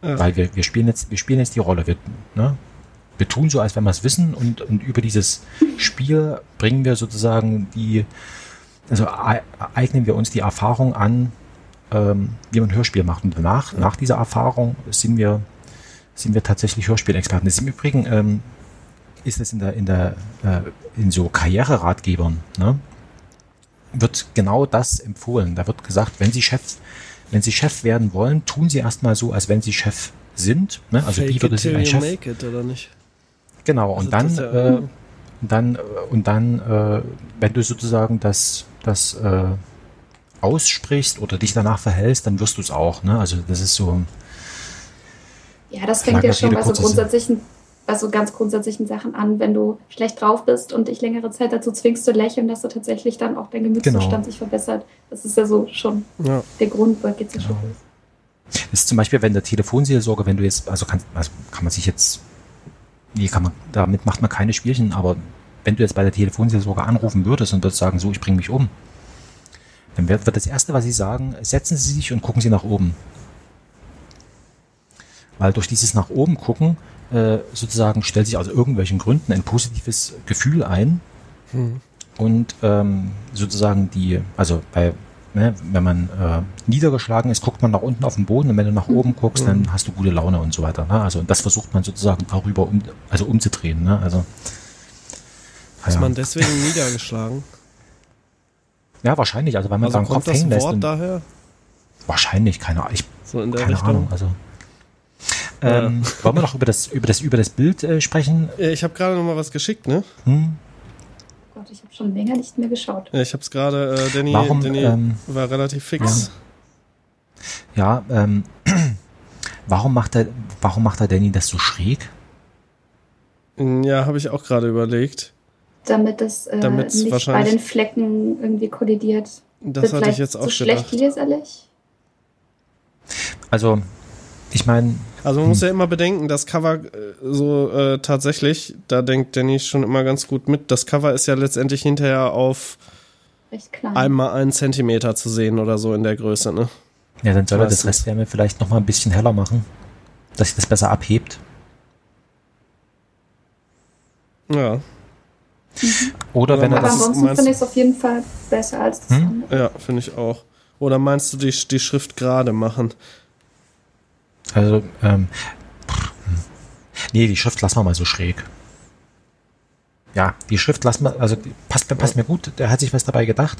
Speaker 3: Ja.
Speaker 4: Weil wir, wir, spielen jetzt, wir spielen jetzt die Rolle. Wir, ne? wir tun so, als wenn wir es wissen und, und über dieses Spiel bringen wir sozusagen die, also eignen wir uns die Erfahrung an, ähm, wie man ein Hörspiel macht. Und danach, nach dieser Erfahrung sind wir, sind wir tatsächlich Hörspielexperten. Das ist im Übrigen, ähm, ist es in der, in der, äh, in so Karriereratgebern, ne? wird genau das empfohlen. Da wird gesagt, wenn Sie Chef, wenn Sie Chef werden wollen, tun Sie erstmal so, als wenn Sie Chef sind. Ne? Also
Speaker 3: Fake
Speaker 4: wie würde sich
Speaker 3: till
Speaker 4: ein Chef
Speaker 3: make it, oder nicht?
Speaker 4: Genau,
Speaker 3: Also
Speaker 4: und dann,
Speaker 3: das ja-
Speaker 4: äh, und dann, äh, und dann, äh, wenn du sozusagen das, das äh, aussprichst oder dich danach verhältst, dann wirst du es auch. Ne? Also das ist so,
Speaker 5: Ja, das fängt ja schon bei so grundsätzlichen, bei so ganz grundsätzlichen Sachen an. Wenn du schlecht drauf bist und dich längere Zeit dazu zwingst zu lächeln, dass du tatsächlich dann auch dein Gemütszustand
Speaker 4: Genau.
Speaker 5: sich verbessert. Das ist ja so schon
Speaker 3: Ja.
Speaker 5: der Grund, wo geht's ja schon
Speaker 4: Genau.
Speaker 5: los.
Speaker 4: das ist zum Beispiel, wenn der Telefonseelsorge, wenn du jetzt, also kann, also kann man sich jetzt, nee, kann man, damit macht man keine Spielchen, aber wenn du jetzt bei der Telefonseelsorge anrufen würdest und würdest sagen, so, ich bringe mich um, dann wird, wird das Erste, was sie sagen, setzen Sie sich und gucken Sie nach oben. Weil durch dieses nach oben gucken, äh, sozusagen stellt sich aus irgendwelchen Gründen ein positives Gefühl ein
Speaker 3: Hm.
Speaker 4: und ähm, sozusagen die, also bei, ne, wenn man äh, niedergeschlagen ist, guckt man nach unten auf den Boden und wenn du nach oben guckst, dann hast du gute Laune und so weiter. Ne? Also und das versucht man sozusagen darüber um, also umzudrehen. Ne? Also
Speaker 3: Ist
Speaker 4: ja.
Speaker 3: man deswegen niedergeschlagen?
Speaker 4: ja, wahrscheinlich, also weil man
Speaker 3: Also
Speaker 4: seinen
Speaker 3: kommt
Speaker 4: Kopf
Speaker 3: das
Speaker 4: hängen lässt.
Speaker 3: Wort daher?
Speaker 4: wahrscheinlich, keine Ahnung. Ich,
Speaker 3: So in der
Speaker 4: keine
Speaker 3: Richtung?
Speaker 4: Ahnung. Also ähm, wollen wir noch über das über das über das Bild äh, sprechen?
Speaker 3: Ja, Ich habe gerade noch mal was geschickt, ne?
Speaker 4: Hm?
Speaker 5: Gott, ich habe schon länger nicht mehr geschaut.
Speaker 3: Ja, ich habe es gerade, äh, Danny,
Speaker 4: Warum,
Speaker 3: Danny
Speaker 4: ähm,
Speaker 3: war relativ fix.
Speaker 4: Ja, ähm, (clears throat) warum macht er warum macht er Danny das so schräg?
Speaker 3: Ja, habe ich auch gerade überlegt.
Speaker 5: Damit es äh,
Speaker 3: Damit's
Speaker 5: nicht bei den Flecken irgendwie kollidiert.
Speaker 3: Das
Speaker 5: Wird
Speaker 3: hatte ich jetzt auch
Speaker 5: so schlecht
Speaker 3: gedacht.
Speaker 5: leserlich?
Speaker 4: Also ich meine,
Speaker 3: Also man muss ja immer bedenken, das Cover äh, so äh, tatsächlich, da denkt Danny schon immer ganz gut mit. Das Cover ist ja letztendlich hinterher auf einmal einen Zentimeter zu sehen oder so in der Größe, ne?
Speaker 4: ja, dann soll er das. Restwärme vielleicht noch mal ein bisschen heller machen, dass sich das besser abhebt.
Speaker 3: Ja,
Speaker 4: Oder wenn er
Speaker 5: Aber
Speaker 3: das
Speaker 5: ansonsten finde ich es auf jeden Fall besser als das
Speaker 4: Hm?
Speaker 5: andere.
Speaker 3: ja, finde ich auch. Oder meinst du die, die Schrift gerade machen?
Speaker 4: Also ähm, Nee, die Schrift lassen wir mal so schräg. Ja, die Schrift lassen wir, also passt, passt mir gut, der hat sich was dabei gedacht.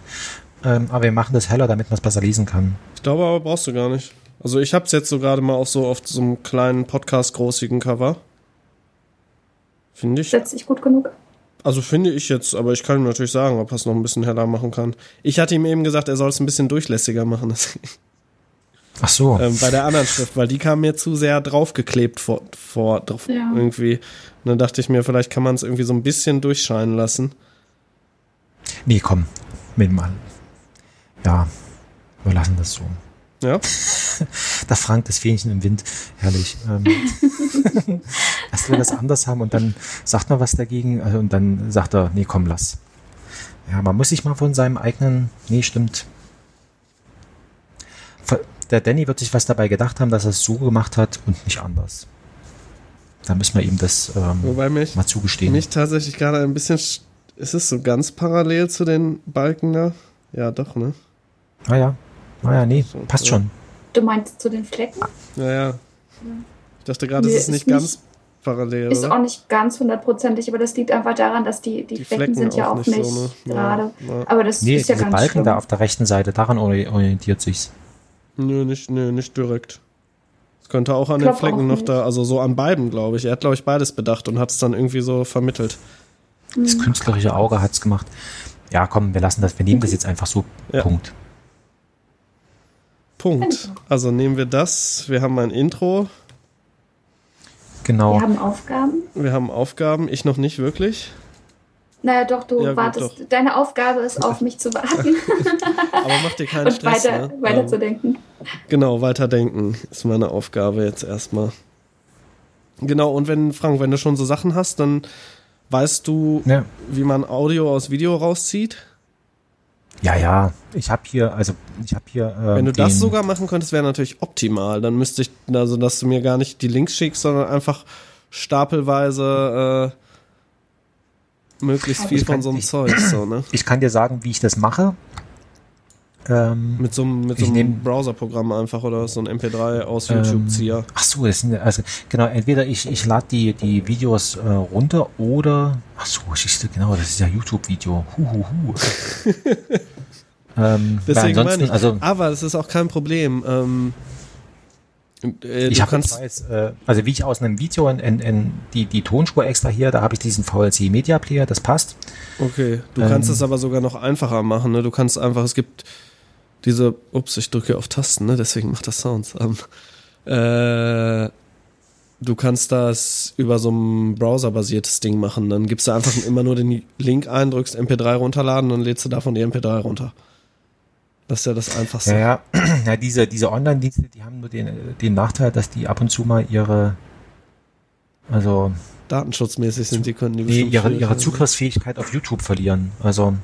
Speaker 4: Ähm, aber wir machen das heller, damit man es besser lesen kann.
Speaker 3: Ich glaube aber brauchst du gar nicht. Also ich habe es jetzt so gerade mal auch so auf so einem kleinen Podcast-großigen Cover. Finde ich.
Speaker 5: Setzt sich gut genug.
Speaker 3: Also finde ich jetzt, aber ich kann ihm natürlich sagen, ob er es noch ein bisschen heller machen kann. Ich hatte ihm eben gesagt, er soll es ein bisschen durchlässiger machen. (laughs)
Speaker 4: Ach so.
Speaker 3: ähm, bei der anderen Schrift, weil die kam mir zu sehr draufgeklebt vor, vor drauf
Speaker 5: Ja.
Speaker 3: irgendwie. Und dann dachte ich mir, vielleicht kann man es irgendwie so ein bisschen durchscheinen lassen.
Speaker 4: Nee, komm, mit mal. Ja, wir lassen das so.
Speaker 3: Ja, (laughs)
Speaker 4: Da Frank, das Fähnchen im Wind, herrlich. Ähm, (laughs) erst will das anders haben und dann sagt er was dagegen äh, und dann sagt er, nee, komm, lass. Ja, man muss sich mal von seinem eigenen, nee, stimmt. Ver- Der Danny wird sich was dabei gedacht haben, dass er es so gemacht hat und nicht anders. Da müssen wir ihm das ähm,
Speaker 3: wobei mich,
Speaker 4: mal zugestehen.
Speaker 3: mich tatsächlich gerade ein bisschen. sch- Ist es so ganz parallel zu den Balken da? Ja, doch, ne?
Speaker 4: Ah ja, ah ja, nee, passt
Speaker 3: ja.
Speaker 4: schon.
Speaker 5: Du meinst zu den Flecken?
Speaker 3: Ja, ja. Ich dachte gerade,
Speaker 5: Nee,
Speaker 3: es ist
Speaker 5: ist
Speaker 3: nicht
Speaker 5: nicht-
Speaker 3: ganz parallel.
Speaker 5: Ist
Speaker 3: oder?
Speaker 5: auch nicht ganz hundertprozentig, aber das liegt einfach daran, dass die, die,
Speaker 3: Die
Speaker 5: Flecken, sind ja auch nicht,
Speaker 3: so, ne? Ja,
Speaker 5: gerade.
Speaker 3: ja.
Speaker 5: Aber das
Speaker 4: Nee,
Speaker 5: ist ja ganz
Speaker 4: Balken
Speaker 5: schlimm.
Speaker 4: da auf der rechten Seite, daran ori- orientiert sich's.
Speaker 3: Nö, nicht, nö, nicht direkt. Es könnte auch an den Flecken noch
Speaker 5: nicht.
Speaker 3: da, also so an beiden, glaube ich. Er hat, glaube ich, beides bedacht und hat es dann irgendwie so vermittelt.
Speaker 4: Das
Speaker 5: Mhm.
Speaker 4: künstlerische Auge hat's gemacht. Ja, komm, wir lassen das, wir nehmen das jetzt einfach so.
Speaker 3: Ja.
Speaker 4: Punkt.
Speaker 3: Punkt. Also nehmen wir das. Wir haben ein Intro.
Speaker 4: Genau.
Speaker 5: Wir haben Aufgaben.
Speaker 3: Wir haben Aufgaben. Ich noch nicht wirklich.
Speaker 5: Naja, doch, du
Speaker 3: Ja, gut,
Speaker 5: wartest.
Speaker 3: doch.
Speaker 5: Deine Aufgabe ist, auf mich zu warten (laughs)
Speaker 3: Aber mach dir keinen
Speaker 5: und
Speaker 3: Stress.
Speaker 5: weiter,
Speaker 3: ne?
Speaker 5: weiter
Speaker 3: Ähm,
Speaker 5: zu denken.
Speaker 3: Genau, weiterdenken ist meine Aufgabe jetzt erstmal. Genau, und wenn, Frank, wenn du schon so Sachen hast, dann weißt du,
Speaker 4: Ja,
Speaker 3: wie man Audio aus Video rauszieht.
Speaker 4: ja, ja. Ich habe hier, also ich habe hier. ähm,
Speaker 3: Wenn du das sogar machen könntest, wäre natürlich optimal. Dann müsste ich, also dass du mir gar nicht die Links schickst, sondern einfach stapelweise äh, möglichst viel
Speaker 4: ich
Speaker 3: von
Speaker 4: kann-
Speaker 3: so einem
Speaker 4: ich-
Speaker 3: Zeug, so, ne?
Speaker 4: Ich kann dir sagen, wie ich das mache. Ähm,
Speaker 3: Mit so einem, mit so
Speaker 4: Ich
Speaker 3: einem Browserprogramm einfach oder so ein MP3 aus
Speaker 4: Ähm,
Speaker 3: YouTube-Zieher.
Speaker 4: Ach so, das sind also genau. Entweder ich ich lade die die Videos äh, runter oder ach so, du, genau, das ist ja YouTube-Video. Hu, hu, hu. ähm,
Speaker 3: Deswegen meine ich.
Speaker 4: also
Speaker 3: Aber das ist auch kein Problem. Ähm, äh,
Speaker 4: ich habe jetzt, äh, also wie ich aus einem Video in, in, in die die Tonspur extra hier, da habe ich diesen VLC Media Player, das passt.
Speaker 3: Okay, du
Speaker 4: Ähm,
Speaker 3: kannst es aber sogar noch einfacher machen. Ne? Du kannst einfach, es gibt diese, ups, ich drücke auf Tasten, ne? deswegen macht das Sounds. (laughs) Ähm, äh, du kannst das über so ein Browser-basiertes Ding machen. Dann gibst du einfach immer nur den Link ein, drückst MP3 runterladen und lädst du davon die MP3 runter. Das ist ja das Einfachste.
Speaker 4: Ja, ja, (clears throat) ja diese diese Online-Dienste, die haben nur den den Nachteil, dass die ab und zu mal ihre also
Speaker 3: Datenschutzmäßig sind die, können die
Speaker 4: die, ihre, ihre
Speaker 3: sein.
Speaker 4: Zugriffsfähigkeit auf YouTube verlieren. Also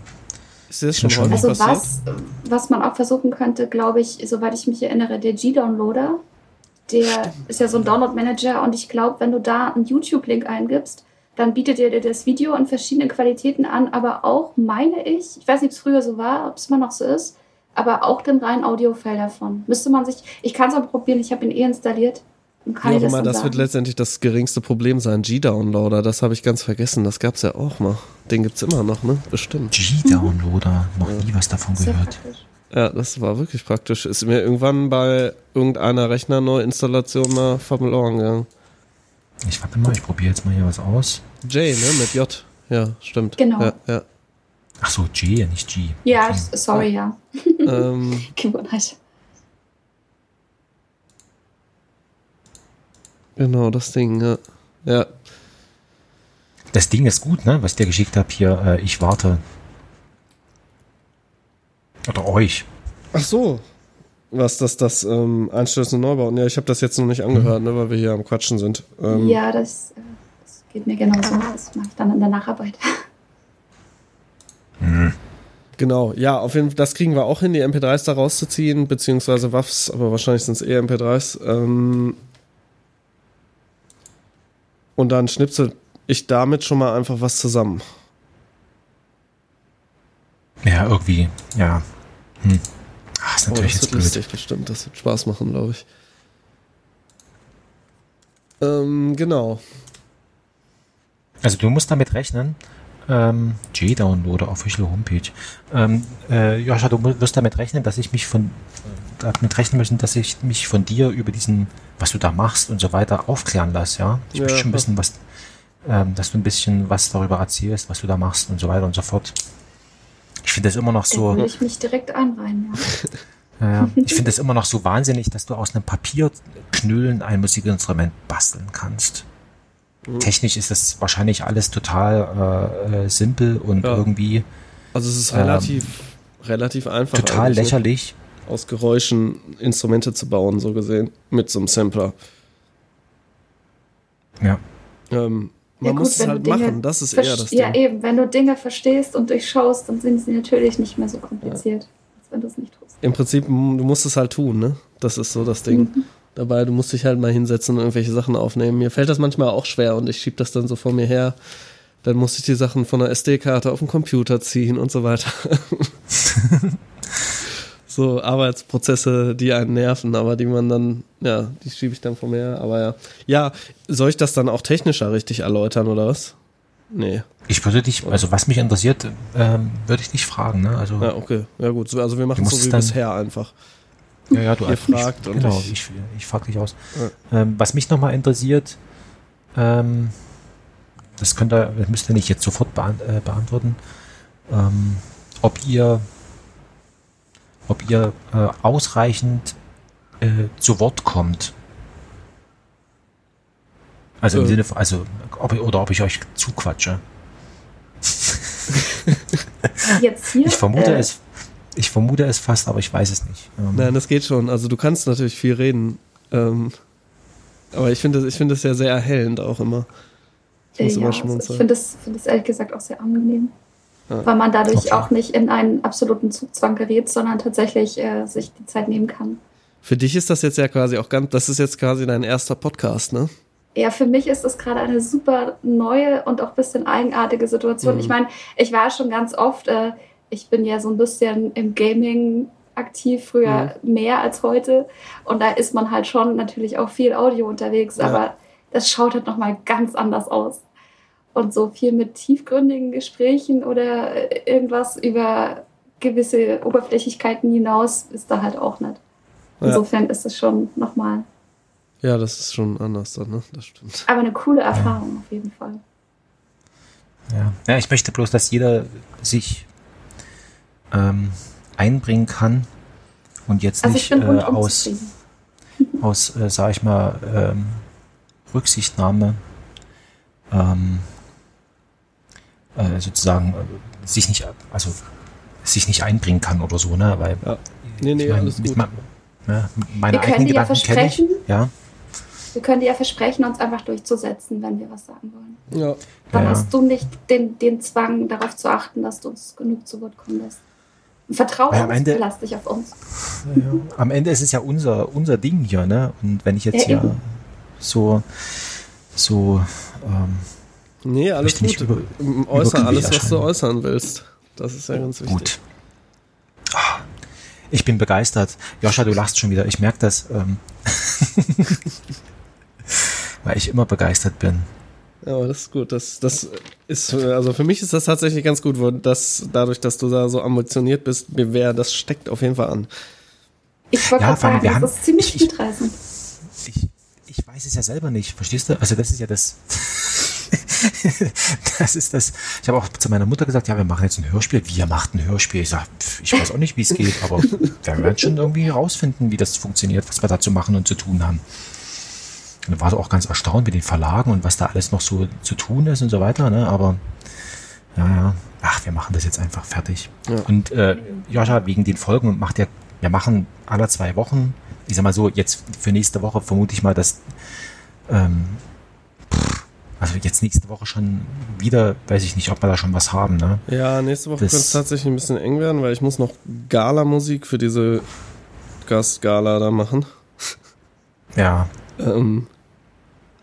Speaker 3: Ist das schon
Speaker 4: Schon.
Speaker 5: Also was, was man auch versuchen könnte, glaube ich, soweit ich mich erinnere, der G-Downloader, der ist ja so ein Download-Manager und ich glaube, wenn du da einen YouTube-Link eingibst, dann bietet er dir das Video in verschiedenen Qualitäten an, aber auch, meine ich, ich weiß nicht, ob es früher so war, ob es immer noch so ist, aber auch den reinen Audio-File davon. Müsste man sich, ich kann es aber probieren, ich habe ihn eh installiert. Und kann
Speaker 3: Wie auch immer, das
Speaker 5: sagen.
Speaker 3: wird letztendlich das geringste Problem sein. G-Downloader, das habe ich ganz vergessen. Das gab's ja auch mal. Den gibt's immer noch, ne? Bestimmt.
Speaker 4: G-Downloader, noch nie was davon
Speaker 5: Sehr
Speaker 4: gehört.
Speaker 5: praktisch.
Speaker 3: Ja, das war wirklich praktisch. Ist mir irgendwann bei irgendeiner Rechner-Neuinstallation mal verloren gegangen.
Speaker 4: Ich warte mal, ich probiere jetzt mal hier was aus.
Speaker 3: J, ne? Mit J. Ja, stimmt.
Speaker 5: Genau.
Speaker 3: Ja, ja.
Speaker 4: Ach so, G, nicht G.
Speaker 5: Ja,
Speaker 4: Okay.
Speaker 5: sorry, ja.
Speaker 3: ähm, (laughs)
Speaker 5: Gewohnheit.
Speaker 3: genau, das Ding, ja. Ja,
Speaker 4: Das Ding ist gut, ne? Was ich dir geschickt habe hier. Äh, ich warte. Oder euch.
Speaker 3: Ach so. Was, das, das ähm, Einstößen und Neubauten. Ja, ich habe das jetzt noch nicht angehört, ne, weil wir hier am Quatschen sind. Ähm,
Speaker 5: Ja, das, äh, das geht mir genauso. Das mache ich dann in der Nacharbeit. (laughs)
Speaker 3: Genau, ja, auf jeden Fall, das kriegen wir auch hin, die MP3s da rauszuziehen, beziehungsweise WAFs, aber wahrscheinlich sind es eher MP3s. Ähm, und dann schnipsel ich damit schon mal einfach was zusammen.
Speaker 4: Ja, irgendwie. Ja. Hm. Ah, ist
Speaker 3: Oh,
Speaker 4: natürlich
Speaker 3: das
Speaker 4: jetzt
Speaker 3: wird
Speaker 4: blöd.
Speaker 3: lustig, bestimmt. Das wird Spaß machen, glaube ich. Ähm, genau.
Speaker 4: Also du musst damit rechnen, ähm, J-Downloader, Official Homepage. Ähm, äh, Joscha, du wirst damit rechnen, dass ich mich von äh, damit rechnen müssen, dass ich mich von dir über diesen, was du da machst und so weiter aufklären lasse, ja. Ich
Speaker 3: Ja,
Speaker 4: möchte schon
Speaker 3: klar.
Speaker 4: wissen, was, ähm, dass du ein bisschen was darüber erzählst, was du da machst und so weiter und so fort. Ich finde das immer noch
Speaker 5: Da
Speaker 4: so.
Speaker 5: würde ich mich direkt einreihen. Ja.
Speaker 4: Ja. (laughs) ich finde es immer noch so wahnsinnig, dass du aus einem Papierknüllen ein Musikinstrument basteln kannst. Technisch ist das wahrscheinlich alles total äh, äh, simpel und
Speaker 3: Ja.
Speaker 4: irgendwie
Speaker 3: Also es ist
Speaker 4: Ähm,
Speaker 3: relativ, relativ einfach.
Speaker 4: total lächerlich.
Speaker 3: Aus Geräuschen Instrumente zu bauen, so gesehen, mit so einem Sampler.
Speaker 4: Ja.
Speaker 3: Ähm, man
Speaker 5: Ja,
Speaker 3: muss
Speaker 5: gut,
Speaker 3: es
Speaker 5: wenn
Speaker 3: halt
Speaker 5: Dinge
Speaker 3: machen, das ist eher das
Speaker 5: ja,
Speaker 3: Ding.
Speaker 5: eben. Wenn du Dinge verstehst und durchschaust, dann sind sie natürlich nicht mehr so kompliziert, als wenn du es nicht tust.
Speaker 3: Im Prinzip, du musst es halt tun, ne? Das ist so das Ding.
Speaker 5: Mhm.
Speaker 3: Dabei, du musst dich halt mal hinsetzen und irgendwelche Sachen aufnehmen. Mir fällt das manchmal auch schwer und ich schieb das dann so vor mir her. Dann muss ich die Sachen von der SD-Karte auf den Computer ziehen und so weiter. (laughs) so Arbeitsprozesse, die einen nerven, aber die man dann, ja, die schiebe ich dann vor mir her. Aber ja. Ja, soll ich das dann auch technischer richtig erläutern oder was? Nee.
Speaker 4: Ich würde dich, also was mich interessiert, ähm, würde ich dich fragen, ne? Also
Speaker 3: Ja, okay. Ja, gut. Also wir machen es so wie bisher einfach.
Speaker 4: Ja, ja, du
Speaker 3: Ihr fragt und
Speaker 4: genau,
Speaker 3: ich-
Speaker 4: ich, ich, frage dich aus. Ähm, was mich nochmal interessiert, ähm, das könnt ihr, das müsst ihr nicht jetzt sofort beant äh, beantworten, ähm, ob ihr, ob ihr äh, ausreichend äh, zu Wort kommt. Also im
Speaker 3: Äh.
Speaker 4: Sinne von, also, ob, oder ob ich euch zuquatsche.
Speaker 5: Jetzt hier.
Speaker 4: Ich vermute
Speaker 5: äh,
Speaker 4: es, ich vermute es fast, aber ich weiß es nicht. Ähm,
Speaker 3: Nein, das geht schon. Also du kannst natürlich viel reden. Ähm, aber ich finde das, ich finde das ja sehr erhellend auch immer. Ich muss
Speaker 5: Äh,
Speaker 3: immer
Speaker 5: ja,
Speaker 3: schmunzeln.
Speaker 5: also ich finde das, finde das ehrlich gesagt auch sehr angenehm.
Speaker 3: Ja.
Speaker 5: Weil man dadurch
Speaker 4: Okay.
Speaker 5: auch nicht in einen absoluten Zugzwang gerät, sondern tatsächlich äh, sich die Zeit nehmen kann.
Speaker 3: Für dich ist das jetzt ja quasi auch ganz, das ist jetzt quasi dein erster Podcast, ne?
Speaker 5: Ja, für mich ist das gerade eine super neue und auch ein bisschen eigenartige Situation.
Speaker 3: Mhm.
Speaker 5: Ich meine, ich war schon ganz oft, äh, ich bin ja so ein bisschen im Gaming aktiv, früher
Speaker 3: Mhm.
Speaker 5: mehr als heute. Und da ist man halt schon natürlich auch viel Audio unterwegs,
Speaker 3: Ja.
Speaker 5: aber das schaut halt nochmal ganz anders aus. Und so viel mit tiefgründigen Gesprächen oder irgendwas über gewisse Oberflächlichkeiten hinaus ist da halt auch nicht.
Speaker 3: Ja.
Speaker 5: Insofern ist es schon nochmal,
Speaker 3: Ja, das ist schon anders dann, ne? Das stimmt.
Speaker 5: aber eine coole Erfahrung auf jeden Fall.
Speaker 4: Ja. ja, ich möchte bloß, dass jeder sich ähm, einbringen kann und jetzt
Speaker 5: Also ich
Speaker 4: nicht
Speaker 5: bin
Speaker 4: äh, aus, aus äh, sag ich mal, ähm, Rücksichtnahme ähm, äh, sozusagen äh, sich nicht, also sich nicht einbringen kann oder so, ne? Weil
Speaker 3: Ja. Nee, nee,
Speaker 4: ich mein,
Speaker 3: alles gut.
Speaker 4: ma- ne, meine
Speaker 5: Wir können
Speaker 4: eigenen
Speaker 5: dir ja
Speaker 4: Gedanken kenne ich.
Speaker 5: versprechen,
Speaker 4: Ja,
Speaker 5: wir können dir ja versprechen, uns einfach durchzusetzen, wenn wir was sagen wollen.
Speaker 3: Ja.
Speaker 5: Dann
Speaker 4: ja.
Speaker 5: hast du nicht den, den Zwang, darauf zu achten, dass du uns genug zu Wort kommen lässt. Vertrau
Speaker 4: Weil am
Speaker 5: uns,
Speaker 4: Ende-
Speaker 5: verlass dich auf uns.
Speaker 4: am Ende ist es ja unser, unser Ding hier, ne? Und wenn ich jetzt
Speaker 5: Ja,
Speaker 4: hier
Speaker 5: eben.
Speaker 4: so, so, ähm,
Speaker 3: Nee, alles gut.
Speaker 4: über-
Speaker 3: Äußern alles, was du
Speaker 4: erscheinen.
Speaker 3: äußern willst. Das ist ja ganz wichtig.
Speaker 4: Gut. Ah, Ich bin begeistert. Joscha, du lachst schon wieder. Ich merke das, ähm, (laughs) weil ich immer begeistert bin.
Speaker 3: Ja, aber das ist gut. Das, das ist, also für mich ist das tatsächlich ganz gut, weil das, dadurch, dass du da so ambitioniert bist, mir wäre, das steckt auf jeden Fall an.
Speaker 5: Ich wollte
Speaker 4: Ja,
Speaker 5: sagen,
Speaker 4: wir
Speaker 5: das
Speaker 4: haben-
Speaker 5: ist ziemlich
Speaker 4: ich- ich-
Speaker 5: mitreißend.
Speaker 4: Ich, ich weiß es ja selber nicht, verstehst du? Also das ist ja das. (laughs) das ist das. Ich habe auch zu meiner Mutter gesagt, ja, wir machen jetzt ein Hörspiel. Wir macht ein Hörspiel. Ich sage, ich weiß auch nicht, wie es geht, aber wir werden schon irgendwie herausfinden, wie das funktioniert, was wir da zu machen und zu tun haben. Und da war auch ganz erstaunt mit den Verlagen und was da alles noch so zu tun ist und so weiter, ne? Aber ja, ja. Ach, wir machen das jetzt einfach fertig.
Speaker 3: Ja.
Speaker 4: Und äh, Joscha, wegen den Folgen macht ja, wir machen alle zwei Wochen, ich sag mal so, jetzt für nächste Woche vermute ich mal, dass ähm, pff, also jetzt nächste Woche schon wieder, weiß ich nicht, ob wir da schon was haben, ne?
Speaker 3: Ja, nächste Woche könnte es tatsächlich ein bisschen eng werden, weil ich muss noch Gala-Musik für diese Gastgala da machen.
Speaker 4: Ja,
Speaker 3: Ähm,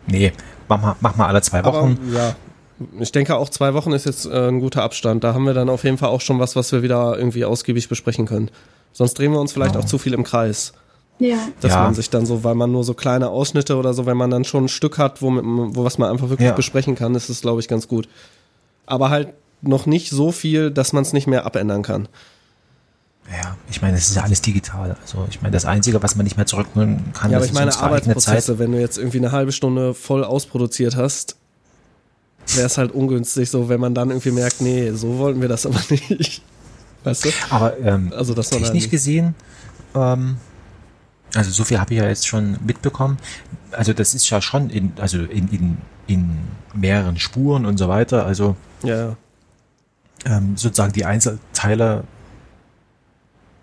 Speaker 4: nee, mach mal, mach mal alle zwei
Speaker 3: aber
Speaker 4: Wochen.
Speaker 3: ja, ich denke auch zwei Wochen ist jetzt äh, ein guter Abstand. Da haben wir dann auf jeden Fall auch schon was, was wir wieder irgendwie ausgiebig besprechen können. Sonst drehen wir uns vielleicht
Speaker 4: Genau.
Speaker 3: auch zu viel im Kreis.
Speaker 5: Ja.
Speaker 3: Dass
Speaker 4: Ja.
Speaker 3: man sich dann so, weil man nur so kleine Ausschnitte oder so, wenn man dann schon ein Stück hat, man- wo was man einfach wirklich
Speaker 4: Ja.
Speaker 3: besprechen kann, ist es, glaube ich, ganz gut. Aber halt noch nicht so viel, dass man es nicht mehr abändern kann.
Speaker 4: Ja, ich meine, es ist ja alles digital. Also ich meine, das Einzige, was man nicht mehr zurückholen kann,
Speaker 3: Ja, aber ich meine Arbeitsprozesse, wenn du jetzt irgendwie eine halbe Stunde voll ausproduziert hast, wäre es halt ungünstig, so wenn man dann irgendwie merkt, nee, so wollten wir das aber (laughs) nicht. Weißt du?
Speaker 4: Aber ähm,
Speaker 3: Also das war
Speaker 4: technisch gesehen, ähm, also so viel habe ich ja jetzt schon mitbekommen. Also das ist ja schon in, also in, in, in mehreren Spuren und so weiter. Also
Speaker 3: Ja, ja.
Speaker 4: ähm, sozusagen die Einzelteile,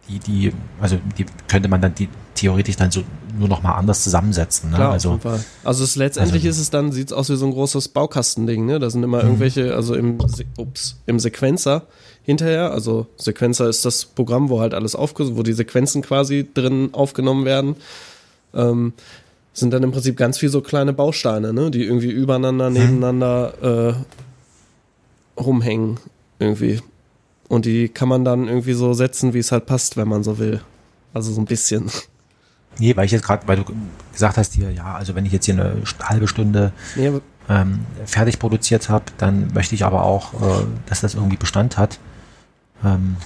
Speaker 4: die, die, also die könnte man dann die theoretisch dann so nur noch mal anders zusammensetzen. Ne?
Speaker 3: Klar,
Speaker 4: also
Speaker 3: auf jeden Fall. also es, letztendlich
Speaker 4: also-
Speaker 3: ist es dann, sieht es aus wie so ein großes Baukastending, ne? Da sind immer irgendwelche, also im, ups, im Sequencer hinterher, also Sequencer ist das Programm, wo halt alles aufge, wo die Sequenzen quasi drin aufgenommen werden, ähm, sind dann im Prinzip ganz viel so kleine Bausteine, ne? Die irgendwie übereinander, nebeneinander äh, rumhängen irgendwie. Und die kann man dann irgendwie so setzen, wie es halt passt, wenn man so will. Also so ein bisschen.
Speaker 4: nee, weil ich jetzt gerade, weil du gesagt hast hier, ja, also wenn ich jetzt hier eine halbe Stunde
Speaker 3: Nee,
Speaker 4: ähm, fertig produziert habe, dann möchte ich aber auch, äh, dass das irgendwie Bestand hat. Ähm,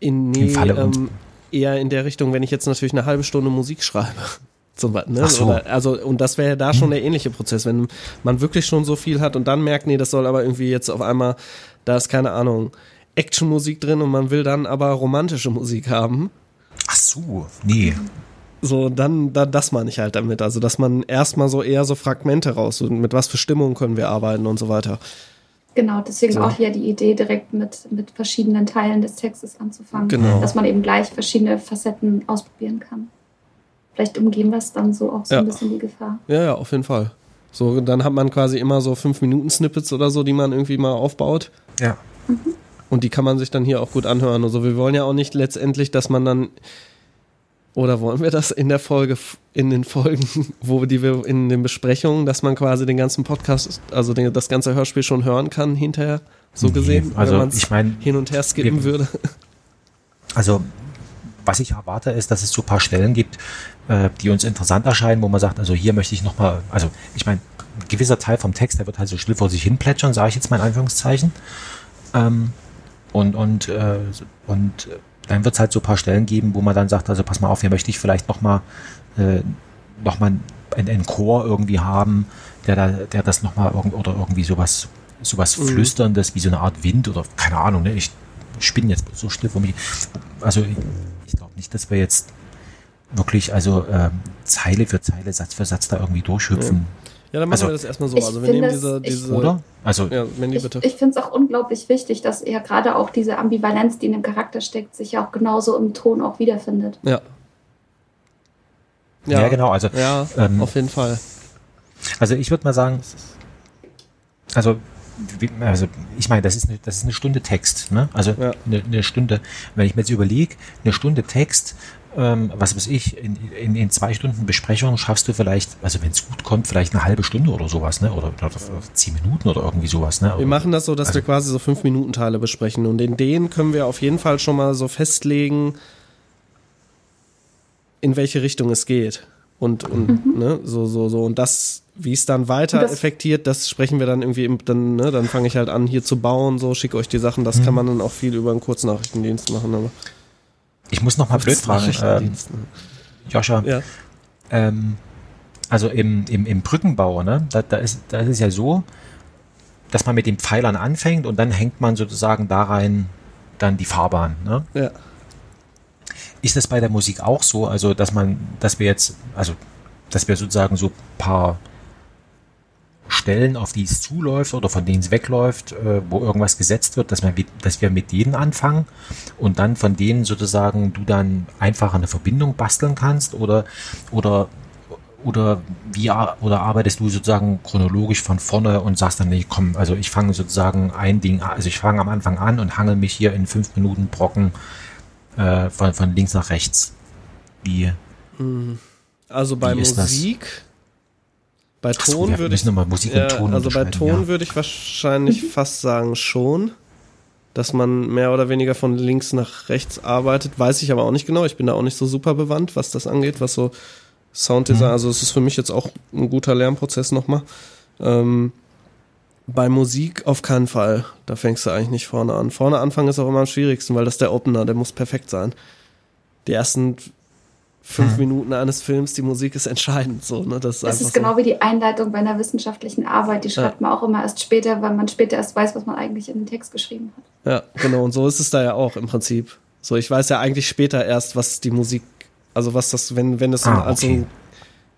Speaker 3: In, nee,
Speaker 4: Falle uns-
Speaker 3: ähm, eher in der Richtung, wenn ich jetzt natürlich eine halbe Stunde Musik schreibe. (laughs) Zum ne?
Speaker 4: Ach so.
Speaker 3: Oder, also, und das wäre ja da schon der ähnliche Prozess, wenn man wirklich schon so viel hat und dann merkt, nee, das soll aber irgendwie jetzt auf einmal, da ist keine Ahnung, Actionmusik drin und man will dann aber romantische Musik haben.
Speaker 4: ach so, nee.
Speaker 3: So, dann, dann das meine ich halt damit. Also, dass man erstmal so eher so Fragmente raus, so mit was für Stimmung können wir arbeiten und so weiter.
Speaker 5: Genau, deswegen
Speaker 3: So.
Speaker 5: auch hier die Idee, direkt mit, mit verschiedenen Teilen des Textes anzufangen.
Speaker 3: Genau.
Speaker 5: Dass man eben gleich verschiedene Facetten ausprobieren kann. Vielleicht umgehen wir es dann so auch so
Speaker 3: Ja.
Speaker 5: ein bisschen die Gefahr.
Speaker 3: Ja, ja, auf jeden Fall. So, dann hat man quasi immer so fünf Minuten Snippets oder so, die man irgendwie mal aufbaut.
Speaker 4: Ja.
Speaker 3: Und die kann man sich dann hier auch gut anhören. Also wir wollen ja auch nicht letztendlich, dass man dann oder wollen wir das in der Folge, in den Folgen, (laughs) wo die wir in den Besprechungen, dass man quasi den ganzen Podcast, also den, das ganze Hörspiel schon hören kann hinterher, so
Speaker 4: Nee,
Speaker 3: gesehen,
Speaker 4: also
Speaker 3: wenn man es
Speaker 4: ich mein,
Speaker 3: hin und her skippen
Speaker 4: wir-
Speaker 3: würde.
Speaker 4: Also, was ich erwarte, ist, dass es so ein paar Stellen gibt, äh, die uns interessant erscheinen, wo man sagt, also hier möchte ich nochmal, also ich meine, ein gewisser Teil vom Text, der wird halt so still vor sich hin plätschern, sage ich jetzt mal in Anführungszeichen. Ähm, und und, äh, und äh, dann wird es halt so ein paar Stellen geben, wo man dann sagt, also pass mal auf, hier möchte ich vielleicht nochmal äh, noch mal einen, einen Chor irgendwie haben, der, da, der das nochmal irgend, oder irgendwie sowas, sowas
Speaker 3: Mhm.
Speaker 4: Flüsterndes wie so eine Art Wind oder keine Ahnung, ne? ich spinne jetzt so still vor mich. Also ich, ich glaube nicht, dass wir jetzt wirklich also ähm, Zeile für Zeile, Satz für Satz da irgendwie durchhüpfen,
Speaker 3: Ja, dann machen
Speaker 4: Also-
Speaker 3: wir das erstmal so.
Speaker 5: Ich
Speaker 3: Also wir nehmen
Speaker 5: es-
Speaker 3: diese,
Speaker 5: ich-
Speaker 3: diese
Speaker 4: oder? Also
Speaker 3: Ja, Mandy,
Speaker 5: Ich,
Speaker 3: bitte.
Speaker 5: ich finde es auch unglaublich wichtig, dass er gerade auch diese Ambivalenz, die in dem Charakter steckt, sich ja auch genauso im Ton auch wiederfindet.
Speaker 3: ja.
Speaker 4: ja, genau, also
Speaker 3: Ja,
Speaker 4: Ähm,
Speaker 3: auf jeden Fall.
Speaker 4: Also ich würde mal sagen, also, also ich meine, das ist eine, das ist eine Stunde Text, ne? Also
Speaker 3: Ja.
Speaker 4: eine, eine Stunde, wenn ich mir jetzt überlege, eine Stunde Text, ähm, was weiß ich, in, in, in zwei Stunden Besprechung schaffst du vielleicht, also wenn es gut kommt, vielleicht eine halbe Stunde oder sowas, ne? Oder, oder zehn Minuten oder irgendwie sowas, ne?
Speaker 3: Wir machen das so, dass
Speaker 4: Also-
Speaker 3: wir quasi so fünf Minuten Teile besprechen. Und in denen können wir auf jeden Fall schon mal so festlegen, in welche Richtung es geht. Und und ne? So so so. Und das wie es dann weiter
Speaker 5: das-
Speaker 3: effektiert, das sprechen wir dann irgendwie im, dann ne? Dann fange ich halt an hier zu bauen, so schicke euch die Sachen, das kann man dann auch viel über einen Kurznachrichtendienst machen, aber
Speaker 4: Ich muss noch mal blöd fragen, ähm? Joscha,
Speaker 3: ja.
Speaker 4: Ähm, also im, im, im Brückenbau, ne, da, da, ist, da ist es ja so, dass man mit den Pfeilern anfängt und dann hängt man sozusagen da rein dann die Fahrbahn. Ne?
Speaker 3: Ja.
Speaker 4: Ist das bei der Musik auch so? Also, dass man, dass wir jetzt, also, dass wir sozusagen so ein paar Stellen, auf die es zuläuft oder von denen es wegläuft, äh, wo irgendwas gesetzt wird, dass, man, dass wir mit denen anfangen und dann von denen sozusagen du dann einfach eine Verbindung basteln kannst oder, oder, oder wie oder arbeitest du sozusagen chronologisch von vorne und sagst dann, nee, komm, also ich fange sozusagen ein Ding, also ich fange am Anfang an und hangel mich hier in fünf Minuten Brocken äh, von, von links nach rechts. Wie,
Speaker 3: Also bei
Speaker 4: ist das?
Speaker 3: Bei
Speaker 4: so,
Speaker 3: Ton
Speaker 4: wir
Speaker 3: würde ich
Speaker 4: nochmal Musik und
Speaker 3: Ja,
Speaker 4: Ton
Speaker 3: also bei Ton
Speaker 4: ja.
Speaker 3: würde ich wahrscheinlich (laughs) fast sagen schon. dass man mehr oder weniger von links nach rechts arbeitet. Weiß ich aber auch nicht genau. Ich bin da auch nicht so super bewandt, was das angeht, was so Sounddesign,
Speaker 4: Mhm.
Speaker 3: also es ist für mich jetzt auch ein guter Lernprozess nochmal. Ähm, bei Musik auf keinen Fall. Da fängst du eigentlich nicht vorne an. Vorne anfangen ist auch immer am schwierigsten, weil das der Opener, der muss perfekt sein. Die ersten fünf
Speaker 4: Mhm.
Speaker 3: Minuten eines Films, die Musik ist entscheidend. So, ne? Das ist
Speaker 5: Das ist genau
Speaker 3: so.
Speaker 5: wie die Einleitung bei einer wissenschaftlichen Arbeit. Die schreibt man auch immer erst später, weil man später erst weiß, was man eigentlich in den Text geschrieben hat.
Speaker 3: Ja, genau. Und so ist es da ja auch im Prinzip. So, ich weiß ja eigentlich später erst, was die Musik, also was das, wenn, wenn es
Speaker 4: Ah,
Speaker 3: also
Speaker 4: okay.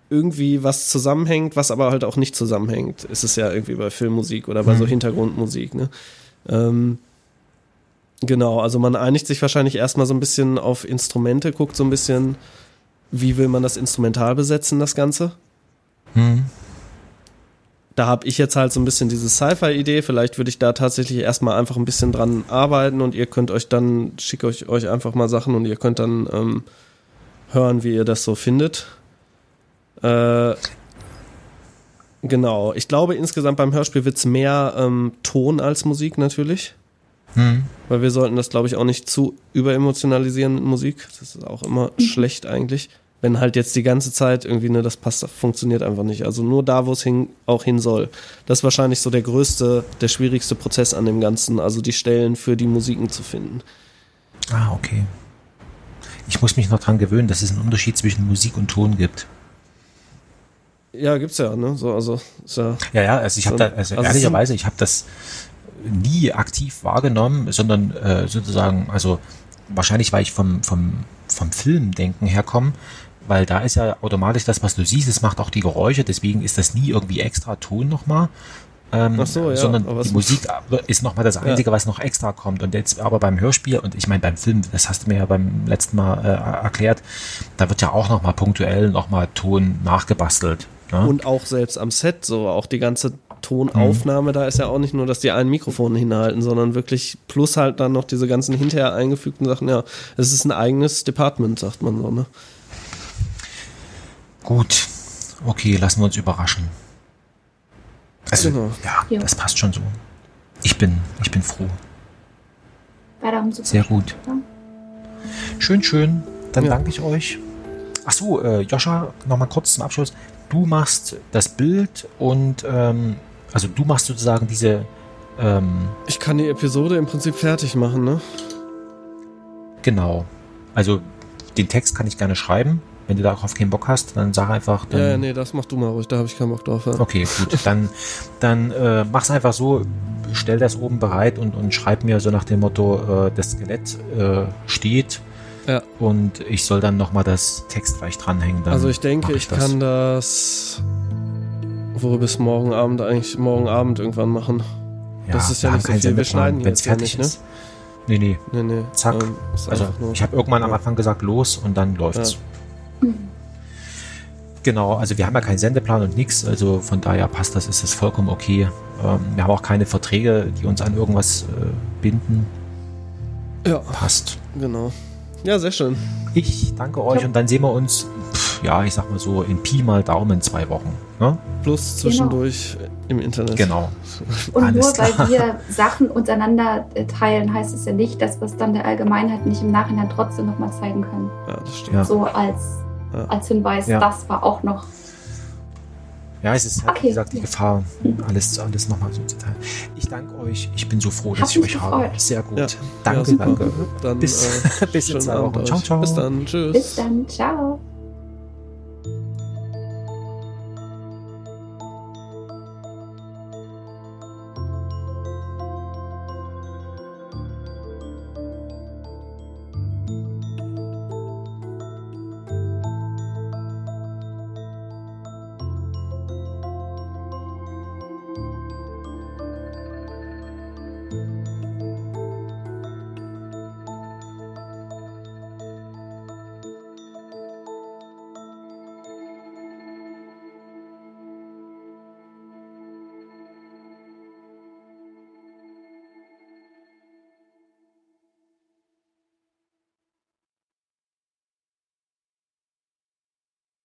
Speaker 3: irgendwie was zusammenhängt, was aber halt auch nicht zusammenhängt, ist es ja irgendwie bei Filmmusik oder bei so
Speaker 4: Mhm.
Speaker 3: Hintergrundmusik, ne? Ähm, genau, also man einigt sich wahrscheinlich erstmal so ein bisschen auf Instrumente, guckt so ein bisschen, wie will man das instrumental besetzen, das Ganze.
Speaker 4: Hm.
Speaker 3: da habe ich jetzt halt so ein bisschen diese Sci-Fi-Idee. Vielleicht würde ich da tatsächlich erstmal einfach ein bisschen dran arbeiten und ihr könnt euch dann, schicke euch, euch einfach mal Sachen und ihr könnt dann ähm, hören, wie ihr das so findet. Äh, genau. Ich glaube, insgesamt beim Hörspiel wird's mehr ähm, Ton als Musik natürlich.
Speaker 4: Hm.
Speaker 3: Weil wir sollten das, glaube ich, auch nicht zu überemotionalisieren mit Musik. Das ist auch immer schlecht eigentlich. Wenn halt jetzt die ganze Zeit irgendwie, ne, das passt, das funktioniert einfach nicht. Also nur da, wo es hin, auch hin soll. Das ist wahrscheinlich so der größte, der schwierigste Prozess an dem Ganzen, also die Stellen für die Musiken zu finden.
Speaker 4: Ah, okay. Ich muss mich noch dran gewöhnen, dass es einen Unterschied zwischen Musik und Ton gibt.
Speaker 3: Ja, gibt's ja, ne? So, also, ist ja,
Speaker 4: Ja, ja, also ich habe da, also,
Speaker 3: also es
Speaker 4: ehrlicherweise, ich habe das nie aktiv wahrgenommen, sondern äh, sozusagen, also wahrscheinlich, weil ich vom, vom, vom Filmdenken herkomme, weil da ist ja automatisch das, was du siehst, es macht auch die Geräusche, deswegen ist das nie irgendwie extra Ton nochmal. Ähm,
Speaker 3: Ach so, ja,
Speaker 4: sondern die Musik ist nochmal das Einzige, was noch extra kommt. Und jetzt aber beim Hörspiel, und ich meine beim Film, das hast du mir ja beim letzten Mal äh, erklärt, da wird ja auch nochmal punktuell nochmal Ton nachgebastelt. Ne?
Speaker 3: Und auch selbst am Set, so auch die ganze Tonaufnahme, da ist ja auch nicht nur, dass die ein Mikrofon hinhalten, sondern wirklich plus halt dann noch diese ganzen hinterher eingefügten Sachen. Ja, es ist ein eigenes Department, sagt man so, ne?
Speaker 4: Gut, okay, lassen wir uns überraschen. Also,
Speaker 3: Genau.
Speaker 4: ja,
Speaker 5: Ja.
Speaker 4: das passt schon so. Ich bin, ich bin froh. Sehr gut. Schön, schön. Dann
Speaker 3: Ja.
Speaker 4: danke ich euch. Ach so, äh, Joscha, nochmal kurz zum Abschluss. Du machst das Bild und, ähm, also du machst sozusagen diese, ähm,
Speaker 3: Ich kann die Episode im Prinzip fertig machen, ne?
Speaker 4: genau. Also den Text kann ich gerne schreiben. Wenn du darauf keinen Bock hast, dann sag einfach. Dann,
Speaker 3: Ja, nee, das mach du mal ruhig, da habe ich keinen Bock drauf. Ja.
Speaker 4: Okay, gut. Dann, dann äh, mach's einfach so, stell das oben bereit und, und schreib mir so nach dem Motto, äh, das Skelett äh, steht
Speaker 3: Ja.
Speaker 4: und ich soll dann nochmal das Textreich dranhängen.
Speaker 3: Also ich denke, ich,
Speaker 4: das.
Speaker 3: kann das wohl bis morgen Abend eigentlich morgen Abend irgendwann machen. das ist ja nicht so viel. Wir schneiden jetzt ja
Speaker 4: fertig
Speaker 3: nicht, ne?
Speaker 4: ist. Nee, nee.
Speaker 3: Nee, nee.
Speaker 4: Zack.
Speaker 3: ähm,
Speaker 4: Also ich habe irgendwann am
Speaker 3: ja.
Speaker 4: Anfang gesagt, los und dann läuft's. Genau, also wir haben ja keinen Sendeplan und nichts, also von daher passt das, ist das vollkommen okay. Ähm, wir haben auch keine Verträge, die uns an irgendwas äh, binden.
Speaker 3: Ja,
Speaker 4: Passt.
Speaker 3: genau. Ja, sehr schön.
Speaker 4: Ich danke euch und dann sehen wir uns, ja, ich sag mal so, in Pi mal Daumen zwei Wochen. Ne?
Speaker 3: Plus zwischendurch im Internet.
Speaker 4: Genau. (laughs)
Speaker 5: Und
Speaker 4: Alles
Speaker 5: nur
Speaker 4: klar.
Speaker 5: weil wir Sachen untereinander äh, teilen, heißt es ja nicht, dass wir es dann der Allgemeinheit nicht im Nachhinein trotzdem nochmal zeigen können.
Speaker 3: Ja, das stimmt.
Speaker 4: Ja.
Speaker 5: So als,
Speaker 3: Ja.
Speaker 5: als Hinweis,
Speaker 4: Ja.
Speaker 5: das war auch noch.
Speaker 4: Ja, es ist halt,
Speaker 5: Okay.
Speaker 4: wie gesagt, die Gefahr, alles, alles nochmal so zu teilen. Ich danke euch. Ich bin so froh, dass
Speaker 5: Hat
Speaker 4: ich euch habe.
Speaker 5: gefreut.
Speaker 4: Sehr gut.
Speaker 3: Ja.
Speaker 4: Danke,
Speaker 3: ja,
Speaker 4: danke.
Speaker 3: Dann,
Speaker 4: Bis-
Speaker 3: äh, (laughs)
Speaker 4: bis in zwei Wochen. Ciao, ciao.
Speaker 3: Bis dann. Tschüss.
Speaker 5: Bis dann. Ciao.